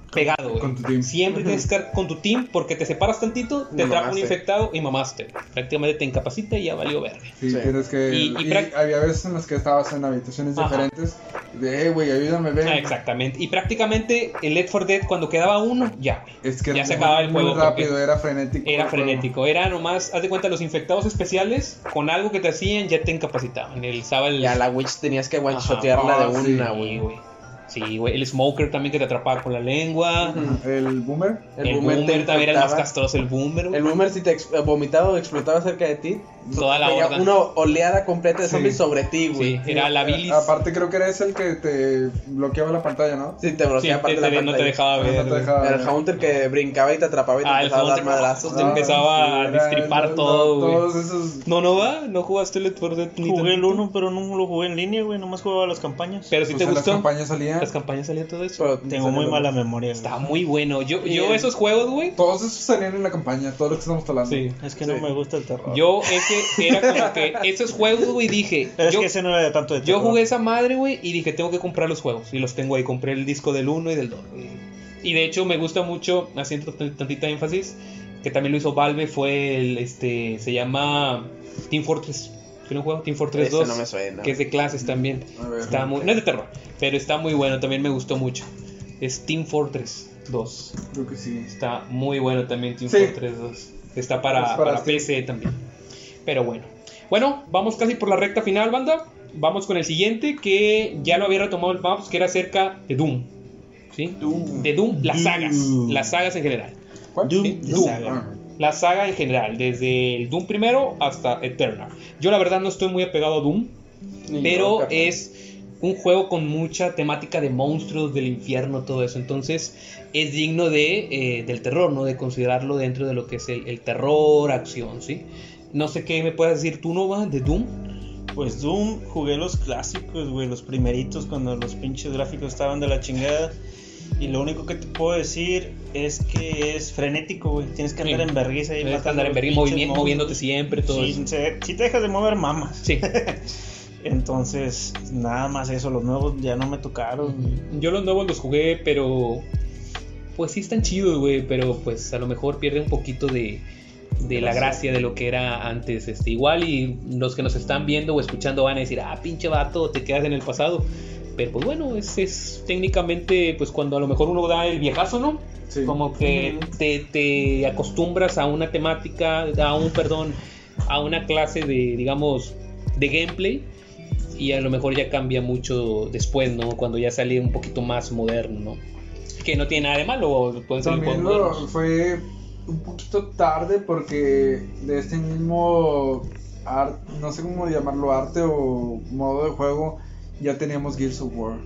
pegado, güey. Con tu team. Siempre tienes que estar con tu team porque te separas tantito, te atrapa un infectado y mamaste. Prácticamente te incapacita y ya valió verde. Sí, Sí. tienes que. Y- Y, y prac- había veces en las que estabas en habitaciones Ajá. diferentes. De, eh, güey, ayúdame, ven. Ah, exactamente. Y prácticamente el Left 4 Dead, cuando quedaba uno, ya, güey. Es que Ya era se muy- acababa el muy juego rápido, porque era frenético. Era frenético, era nomás, haz de cuenta, los infectados especiales, con algo que te hacían, ya te incapacitaban. El, estaba el, ya la witch tenías que one Ajá. shotearla Ah, de sí, una, güey. Sí, güey. El smoker también que te atrapaba con la lengua. El boomer. El, El boomer, boomer te también era el más castroso, el boomer. güey. El boomer si te vomitaba o explotaba cerca de ti, Toda la horda. una oleada completa de Sí. zombies sobre ti, güey. Sí, era la bilis. Aparte, creo que eres el que te bloqueaba la pantalla, ¿no? Sí, te Sí, bloquea te- aparte de te- la no te pantalla. dejaba No ver. te güey. dejaba el Haunter que brincaba y te atrapaba y te Ah, el empezaba a dar Haunter, madrazos. te empezaba a destripar no, todo, no, güey. Todos esos. No, no va, no jugaste Left 4 Dead ni Jugué el tantito? 1, pero no lo jugué en línea, güey. Nomás jugaba las campañas. Pero si pues, te gustó. Las campañas salían. Las campañas salían todo eso. Pero Tengo muy mala memoria. Está muy bueno. Yo, el- esos juegos, güey. Todos esos salían en la campaña, todos los que estamos hablando. Sí. Es que no Sí. me gusta el terror. Yo ese era como que esos juegos, güey, dije. Pero es yo, que ese no era de tanto de yo jugué esa madre, güey, y dije, tengo que comprar los juegos. Y los tengo ahí. Compré el disco del 1 y del 2. güey. Y de hecho me gusta mucho, haciendo tantita énfasis, que también lo hizo Valve, fue el, este, se llama Team Fortress. ¿Tiene un juego? Team Fortress Ese 2. no me suena. Que es de clases también. A ver. Está muy, no es de terror, pero está muy bueno, también me gustó mucho. Es Team Fortress 2. Creo que sí. Está muy bueno también Team Sí. Fortress 2. Está para, Es para para Steam. PC también. Pero bueno. Bueno, vamos casi por la recta final, banda. Vamos con el siguiente que ya lo había retomado el Maps, que era acerca de Doom. ¿Sí? De Doom, las Doom. sagas. Las sagas en general. ¿Cuál? Doom, Sí, Doom. saga. Ah, La saga en general, desde el Doom primero hasta Eternal. Yo la verdad no estoy muy apegado a Doom, Ni pero es un juego con mucha temática de monstruos, del infierno, todo eso. Entonces es digno de, eh, del terror, ¿no? De considerarlo dentro de lo que es el, el terror, acción, ¿sí? No sé qué me puedes decir tú, Nova, de Doom. Pues Doom, jugué los clásicos, güey, los primeritos cuando los pinches gráficos estaban de la chingada. Y lo único que te puedo decir es que es frenético, güey. Tienes que andar Sí. en vergüenza y Tienes que andar en vergüenza, movi- moviéndote siempre, todo sí, se- si te dejas de mover, mamas. Sí. [laughs] Entonces, nada más eso. Los nuevos ya no me tocaron. Yo los nuevos los jugué, pero pues sí están chidos, güey, pero pues a lo mejor pierde un poquito de, de la gracia de lo que era antes. Este, igual y los que nos están viendo o escuchando van a decir, ah, pinche vato, te quedas en el pasado. Pero pues bueno, es, es técnicamente pues cuando a lo mejor uno da el viejazo, ¿no? Sí. Como que te, te acostumbras a una temática, a un, perdón, a una clase de, digamos, de gameplay y a lo mejor ya cambia mucho después, ¿no? Cuando ya sale un poquito más moderno, ¿no? Que no tiene nada de malo, pueden ser También lo, fue un poquito tarde porque de este mismo art, no sé cómo llamarlo, arte o modo de juego, ya teníamos Gears of War.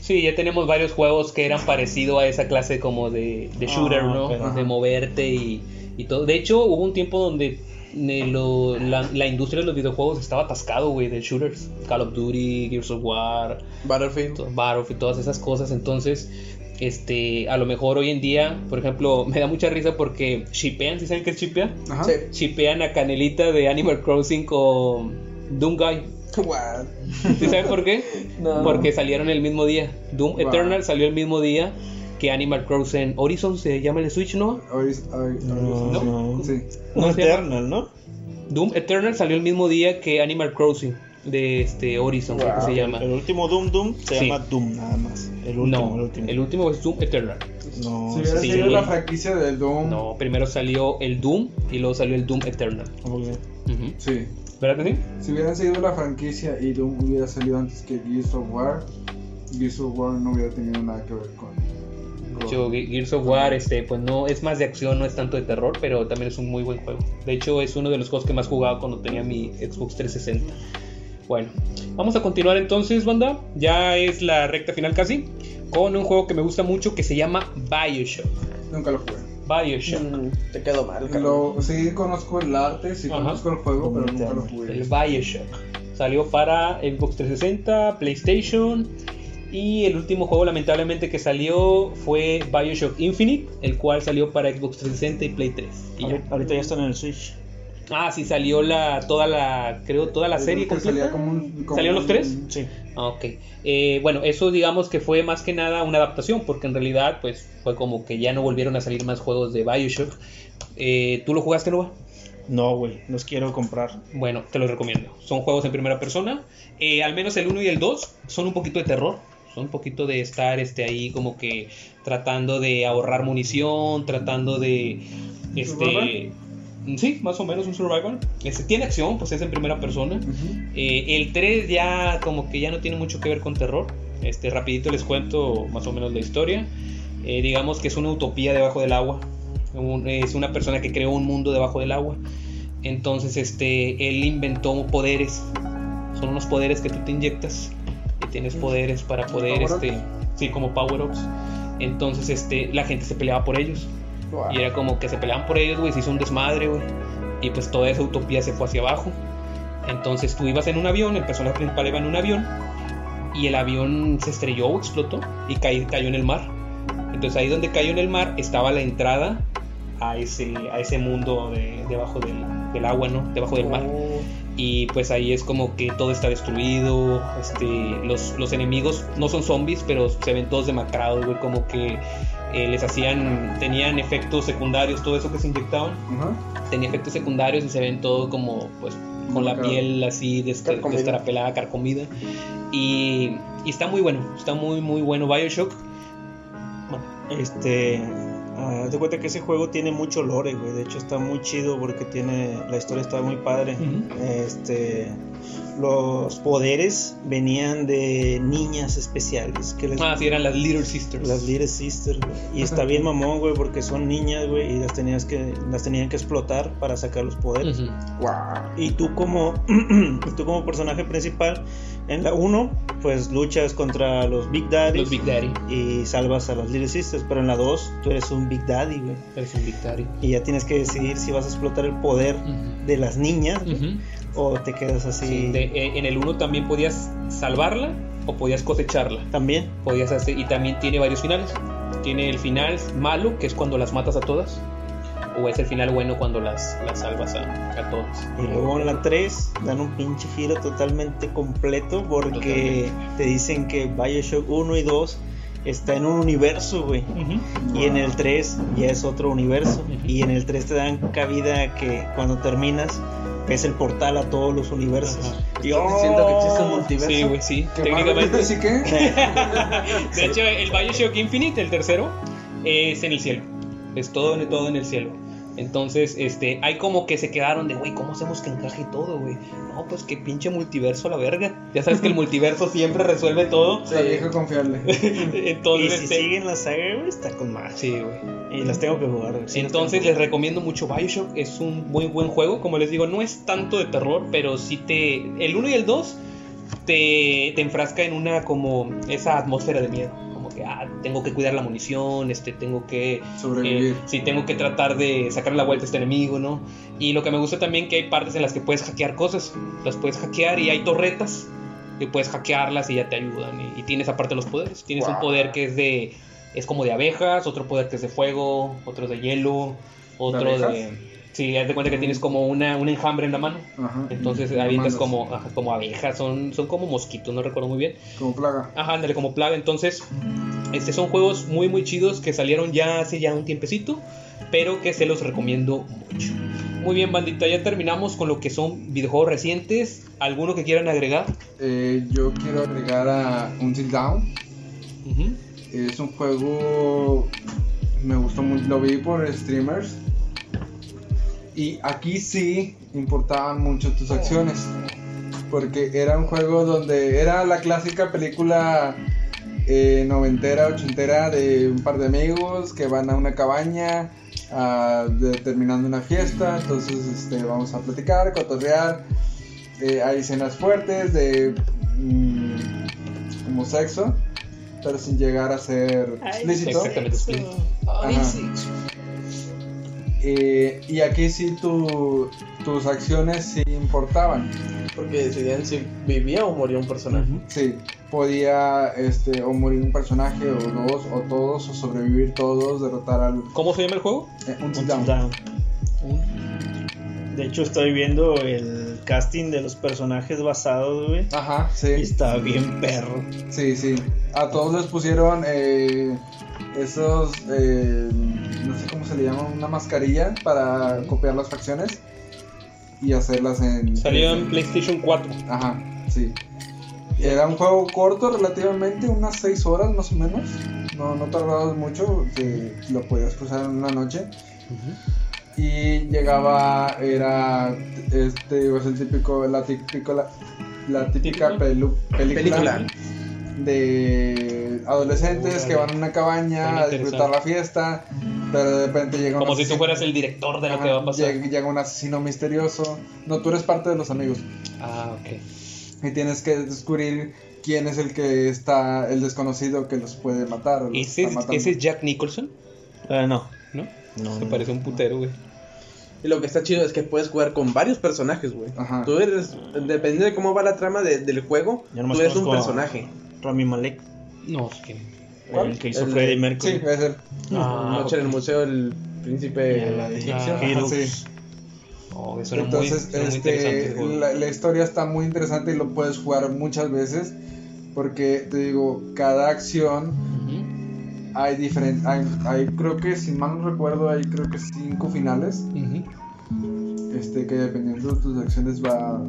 Sí, ya tenemos varios juegos que eran parecidos a esa clase como de, de shooter, Ah, ¿no? pero- De moverte y, y todo. De hecho, hubo un tiempo donde eh, lo- la, la industria de los videojuegos estaba atascado, güey, de shooters. Call of Duty, Gears of War, Battlefield. Battlefield, todas esas cosas. Entonces, este, a lo mejor hoy en día, por ejemplo, [laughs] me da mucha risa porque shipean, ¿sí saben qué es shipear? Ajá. Sí. Shipean a Canelita de Animal Crossing con Doom Guy. What? [laughs] ¿Sí saben por qué? [laughs] No. Porque salieron el mismo día. Doom Wow. Eternal salió el mismo día que Animal Crossing Horizon, se llama el Switch, ¿no? Hoy- No, ¿No? no. Sí. No. Eternal, ¿no? Doom Eternal salió el mismo día que Animal Crossing. de este Horizon, creo que Wow. se llama. El último Doom Doom se Sí. llama Doom nada más. El último, no, el último. el último es Doom Eternal. No, Si hubiera sí, sido sí. la franquicia del Doom. No, primero salió el Doom y luego salió el Doom Eternal. ¿cómo que? Ujú. Sí. ¿Verdad que sí? Si hubieran seguido la franquicia y Doom hubiera salido antes que Gears of War, Gears of War no hubiera tenido nada que ver con. De hecho, Ge- Gears of War, este, pues no es más de acción, no es tanto de terror, pero también es un muy buen juego. De hecho, es uno de los juegos que más jugaba cuando tenía mi Xbox 360. Bueno, vamos a continuar entonces, banda. Ya es la recta final casi. Con un juego que me gusta mucho que se llama Bioshock. Nunca lo jugué. Bioshock. Mm, te quedó mal. Lo, sí conozco el arte, sí Ajá. conozco el juego, pero nunca lo El jugué. Bioshock. Salió para Xbox 360, PlayStation. Y el último juego, lamentablemente, que salió fue Bioshock Infinite, el cual salió para Xbox 360 y Play 3. Y ya. Ahorita ya están en el Switch. Ah, sí, salió la, toda la, creo, toda la serie completa. salía como un- como ¿Salieron los un- tres? Sí. Ah, ok. Eh, bueno, eso digamos que fue más que nada una adaptación, porque en realidad, pues, fue como que ya no volvieron a salir más juegos de Bioshock. Eh, ¿Tú lo jugaste, Loba? No, güey, los quiero comprar. Bueno, te los recomiendo. Son juegos en primera persona. Eh, al menos el 1 y el 2 son un poquito de terror. Son un poquito de estar este, ahí como que tratando de ahorrar munición, tratando de... Este. Sí, más o menos un survival. Este, tiene acción, pues es en primera persona. Ujú. Eh, el 3 ya como que ya no tiene mucho que ver con terror. Este, rapidito les cuento más o menos la historia. Eh, digamos que es una utopía debajo del agua. Un- es una persona que creó un mundo debajo del agua. Entonces, este, él inventó poderes. Son unos poderes que tú te inyectas y tienes poderes para poder, este, sí, como power ups. Entonces, este, la gente se peleaba por ellos. Wow. Y era como que se peleaban por ellos, güey, se hizo un desmadre, güey. Y pues toda esa utopía se fue hacia abajo. Entonces tú ibas en un avión, el personaje principal iba en un avión. Y el avión se estrelló o explotó y cay- cayó en el mar. Entonces ahí donde cayó en el mar estaba la entrada a ese, a ese mundo de, debajo del, del agua, ¿no? Debajo del mar. Oh, Y pues ahí es como que todo está destruido. Este, los, los enemigos no son zombies, pero se ven todos demacrados, güey. Como que eh, les hacían, tenían efectos secundarios, todo eso que se inyectaban. Ajá. Tenía efectos secundarios y se ven todo como, pues, con la piel así de este, Carcomida. Y, y está muy bueno, está muy, muy bueno. Bioshock. Este. ah, haz de cuenta que ese juego tiene mucho lore, güey. De hecho, está muy chido porque tiene. La historia está muy padre. Este. Los poderes venían de niñas especiales. Que les Ah, sí, eran las Little Sisters. Las Little Sisters, güey. Y está bien mamón, güey, porque son niñas, güey, y las tenías que las tenían que explotar para sacar los poderes. Ujú. Guau. Y tú como [clears throat] tú como personaje principal en la 1, pues luchas contra los Big Daddy Los Big Daddy. y salvas a las Little Sisters, pero en la 2 tú eres un Big Daddy, güey. Eres un Big Daddy. Y ya tienes que decidir si vas a explotar el poder Ujú. de las niñas güey, Ujú. O te quedas así Sí, de- eh, en el 1 también podías salvarla o podías cosecharla. también. Podías hacer, y también tiene varios finales. Tiene el final malo, que es cuando las matas a todas. O es el final bueno cuando las, las salvas a, a todas. Y luego en la 3 dan un pinche giro totalmente completo porque te dicen que Bioshock 1 y 2 está en un universo, güey. Ujú. Y en el 3 ya es otro universo. Ujú. Y en el 3 te dan cabida que cuando terminas es el portal a todos los universos. Ajá. Y ¿Estás diciendo que existe un ¡oh! multiverso? Sí, güey, sí. ¿Qué más Técnicamente. sí que? [laughs] De hecho, el Bioshock Infinite, el tercero, es en el cielo. Es todo, en- todo en el cielo. Entonces, este, hay como que se quedaron de, güey, ¿cómo hacemos que encaje todo, güey? No, pues que pinche multiverso a la verga. Ya sabes que el [laughs] multiverso siempre resuelve todo. La vieja confiable. [laughs] Y Entonces, si este, siguen la saga, güey, está con más. sí, güey. Y las tengo que jugar. Sí, las Entonces les recomiendo mucho Bioshock, es un muy buen juego, como les digo, no es tanto de terror, pero sí te... El 1 y el 2 te, te enfrasca en una como esa atmósfera de miedo, que ah, tengo que cuidar la munición, este, tengo que... Sobrevivir. Eh, sí, tengo que tratar de sacar la vuelta a este enemigo, ¿no? Y lo que me gusta también que hay partes en las que puedes hackear cosas, las puedes hackear y hay torretas que puedes hackearlas y ya te ayudan. Y, y tienes aparte los poderes, tienes un poder que es de... Es como de abejas, otro poder que es de fuego, otro de hielo, otro abejas? de... Sí, haz de cuenta que tienes como una, un enjambre en la mano. Ajá. Entonces avientas como, ajá, como abejas, son, son como mosquitos, no recuerdo muy bien. Como plaga. Ajá, ándale, como plaga. Entonces, este son juegos muy, muy chidos que salieron ya hace ya un tiempecito, pero que se los recomiendo mucho. Muy bien, bandita, ya terminamos con lo que son videojuegos recientes. ¿Alguno que quieran agregar? Eh, yo quiero agregar a Until Down. Ujú. Es un juego. Me gustó mucho. Lo vi por streamers. Y aquí sí importaban mucho tus acciones. Porque era un juego donde era la clásica película eh, noventera, ochentera de un par de amigos que van a una cabaña de- terminando una fiesta. Entonces este, vamos a platicar, cotorrear. Eh, hay escenas fuertes de mm, como sexo, pero sin llegar a ser explícito. Exactamente, Split. Eh, y aquí sí tu- tus acciones sí importaban. Porque decidían si vivía o moría un personaje. Sí, podía este, o morir un personaje o dos o todos o sobrevivir todos, derrotar al ¿Cómo se llama el juego? eh, un Until down. Dawn. De hecho, estoy viendo el casting de los personajes basados, güey. Ajá, Y sí, está bien perro. sí, sí. A todos les pusieron eh, esos, eh, no sé cómo se le llama, una mascarilla para copiar las facciones y hacerlas en... Salió en PlayStation 4. Ajá, sí. Era un juego corto relativamente, unas 6 horas más o menos. No, no tardabas mucho, que lo podías cruzar en una noche. Y llegaba, era este, pues el típico, la típico, la, la típica pelu- película, Película. De adolescentes que van a una cabaña a disfrutar la fiesta, pero de repente llega un Como si tú asesino- fueras el director de lo que va a pasar. llega, llega un asesino misterioso. No, tú eres parte de los amigos. Ah, ok. Y tienes que descubrir quién es el que está, el desconocido que los puede matar. o los ¿Ese, está es- ese es Jack Nicholson? Ah, no. ¿No? No, Se no. parece a un putero, güey. Y lo que está chido es que puedes jugar con varios personajes, güey. Ajá. Tú eres, dependiendo de cómo va la trama de- del juego, tú eres un personaje. Rami Malek, No, es que. ¿Cuál? el que hizo El- Freddie Sí, Mercury. es él. Ah, Noche en el museo del príncipe Y la. Ah, sí. Oh, muy, Entonces, muy este, la, la historia está muy interesante y lo puedes jugar muchas veces. Porque te digo, cada acción hay diferentes. Hay, hay, creo que, si mal no recuerdo, hay creo que cinco finales. este que dependiendo de tus acciones va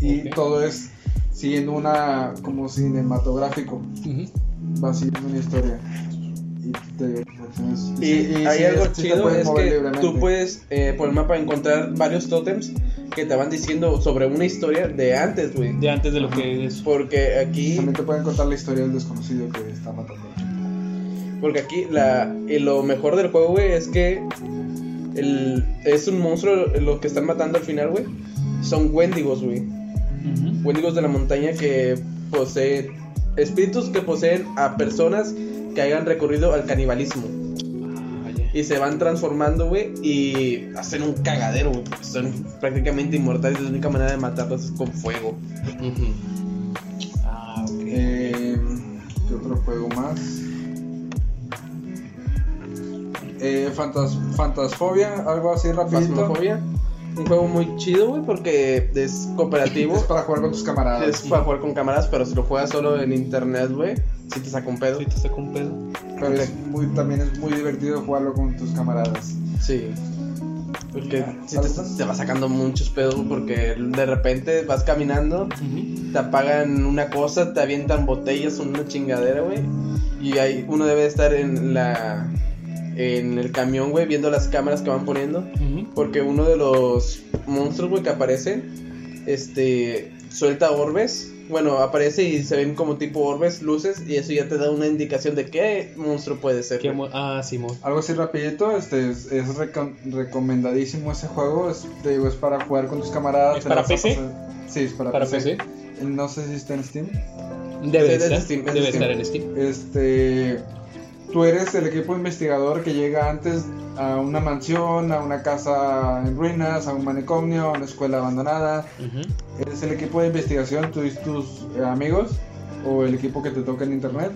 y todo es siguiendo una como cinematográfico Ujú. va siguiendo una historia y te acciones Y, sí, hay sí, algo sí chido, es que libremente. tú puedes eh, por el mapa encontrar varios tótems que te van diciendo sobre una historia de antes, güey. De antes de lo que es. Porque aquí, también te pueden contar la historia del desconocido que está matando porque aquí la, y lo mejor del juego, güey, es que el, es un monstruo lo que están matando al final, güey. Son wendigos, güey. Ujú. Wendigos de la montaña que poseen espíritus que poseen a personas que hayan recorrido al canibalismo. Ah. Y se van transformando, güey, y hacen un cagadero, güey. porque Son prácticamente inmortales. La única manera de matarlos es con fuego. Ah, ok. eh, ¿qué otro juego más? Eh, Fantas Fantasfobia, algo así rapidito. Phasmophobia. Un juego muy chido, güey, porque es cooperativo. Es para jugar con tus camaradas. Es para jugar con cámaras, pero si lo juegas solo en internet, güey, si te saca un pedo. Sí, te saco un pedo. Pero es muy, también es muy divertido jugarlo con tus camaradas. Sí. Porque Ah, si te, ¿sabes? te va sacando muchos pedos, porque de repente vas caminando, te apagan una cosa, te avientan botellas, una chingadera, güey. Y ahí uno debe estar en la en el camión, güey, viendo las cámaras que van poniendo. Porque uno de los monstruos, güey, que aparecen, este, suelta orbes. Bueno, aparece y se ven como tipo orbes, luces, y eso ya te da una indicación de qué monstruo puede ser. Qué güey. mo- ah, Simón. Algo así rapidito, este es, es recom- recomendadísimo ese juego, es, te digo, es para jugar con tus camaradas. ¿Es para PC? pasar- Sí, es para, ¿Para PC. PC? No sé si está en Steam. Debe Sí, de es de estar. Steam, es de Debe Steam. estar en Steam. Este, tú eres el equipo investigador que llega antes a una mansión, a una casa en ruinas, a un manicomio, a una escuela abandonada. Ujú. Eres el equipo de investigación, tú y tus amigos o el equipo que te toca en internet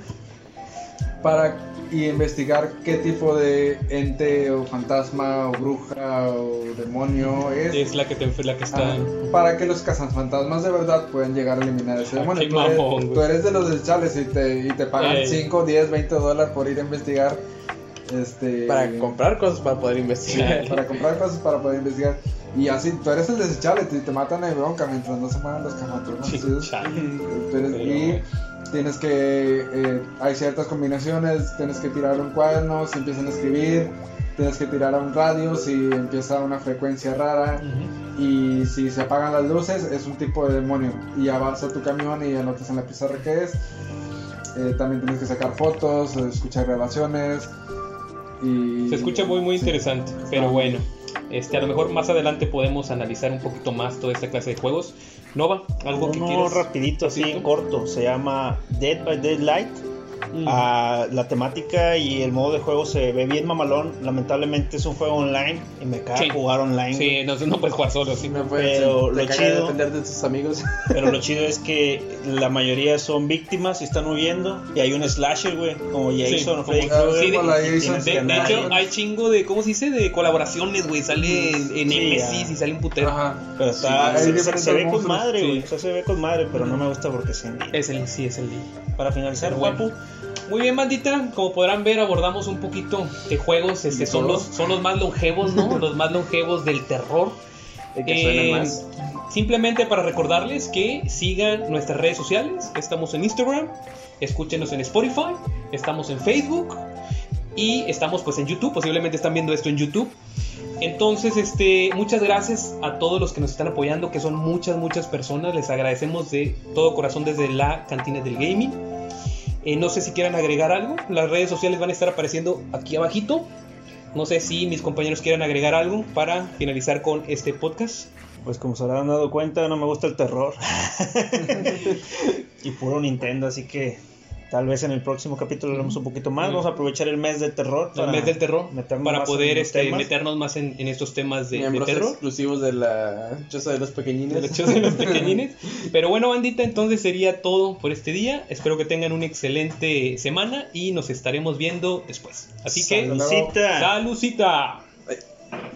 para y investigar qué tipo de ente o fantasma o bruja o demonio es, Es la que, te, la que está. Ah, para que los cazafantasmas de verdad puedan llegar a eliminar ese demonio. Tú eres, tú eres de los deschales y te, y te pagan Ey. 5, 10, 20 dólares por ir a investigar Este, Para comprar cosas para poder investigar. [laughs] para comprar cosas para poder investigar. Y así, tú eres el desechable, te, te matan de bronca mientras no se muevan los camatones. Sí. Tú eres- y tienes que, eh, hay ciertas combinaciones, tienes que tirar un cuaderno, si empiezan a escribir, tienes que tirar a un radio si empieza una frecuencia rara. Y si se apagan las luces, es un tipo de demonio. Y ya vas a tu camión y anotas en la pizarra qué es. Eh, también tienes que sacar fotos, escuchar grabaciones. Y... Se escucha muy muy Sí. interesante, pero Ah. bueno, este a lo mejor más adelante podemos analizar un poquito más toda esta clase de juegos. Nova, algo que Uno quieras. rapidito, así corto, se llama Dead by Daylight. Mm. Ah, la temática y el modo de juego se ve bien mamalón. Lamentablemente es un juego online y me caga Sí. jugar online. Sí, no, no puedes jugar solo, sí. No puedes, Pero te lo chido- depender de tus amigos. [laughs] Pero lo chido es que la mayoría son víctimas y están huyendo. Y hay un slasher, güey, como Jason como- Freddy Ah, sí, de- De, hecho, hay chingo de, ¿cómo se dice? De colaboraciones, güey. Sale en Sí, Nemesis y sale un putero. Ajá. Pero está, Sí, se, se- se ve con madre, sí. güey. O sea, se ve con madre, pero no me gusta porque es indie. Es el, sí, es el día. Para finalizar. Papu, Muy bien, bandita. Como podrán ver, abordamos un poquito de juegos. Este, son, los, son los más longevos, ¿no? [laughs] los más longevos del terror. Y que Eh, más. Simplemente para recordarles que sigan nuestras redes sociales. Estamos en Instagram, escúchenos en Spotify, estamos en Facebook y estamos pues en YouTube. Posiblemente están viendo esto en YouTube. Entonces, este, muchas gracias a todos los que nos están apoyando, que son muchas, muchas personas. Les agradecemos de todo corazón desde la cantina del gaming. Eh, no sé si quieran agregar algo. Las redes sociales van a estar apareciendo aquí abajito. No sé si mis compañeros quieran agregar algo para finalizar con este podcast. pues como se habrán dado cuenta, no me gusta el terror. [laughs] y puro Nintendo, así que tal vez en el próximo capítulo hablemos un poquito más. Ujú. Vamos a aprovechar el mes del terror. el mes del terror meternos para poder este, meternos más en, en estos temas de, de terror exclusivos de la choza de los pequeñines. de los shows de los [laughs] pequeñines pero bueno bandita entonces sería todo por este día espero que tengan una excelente semana y nos estaremos viendo después así que Saludcita. salucita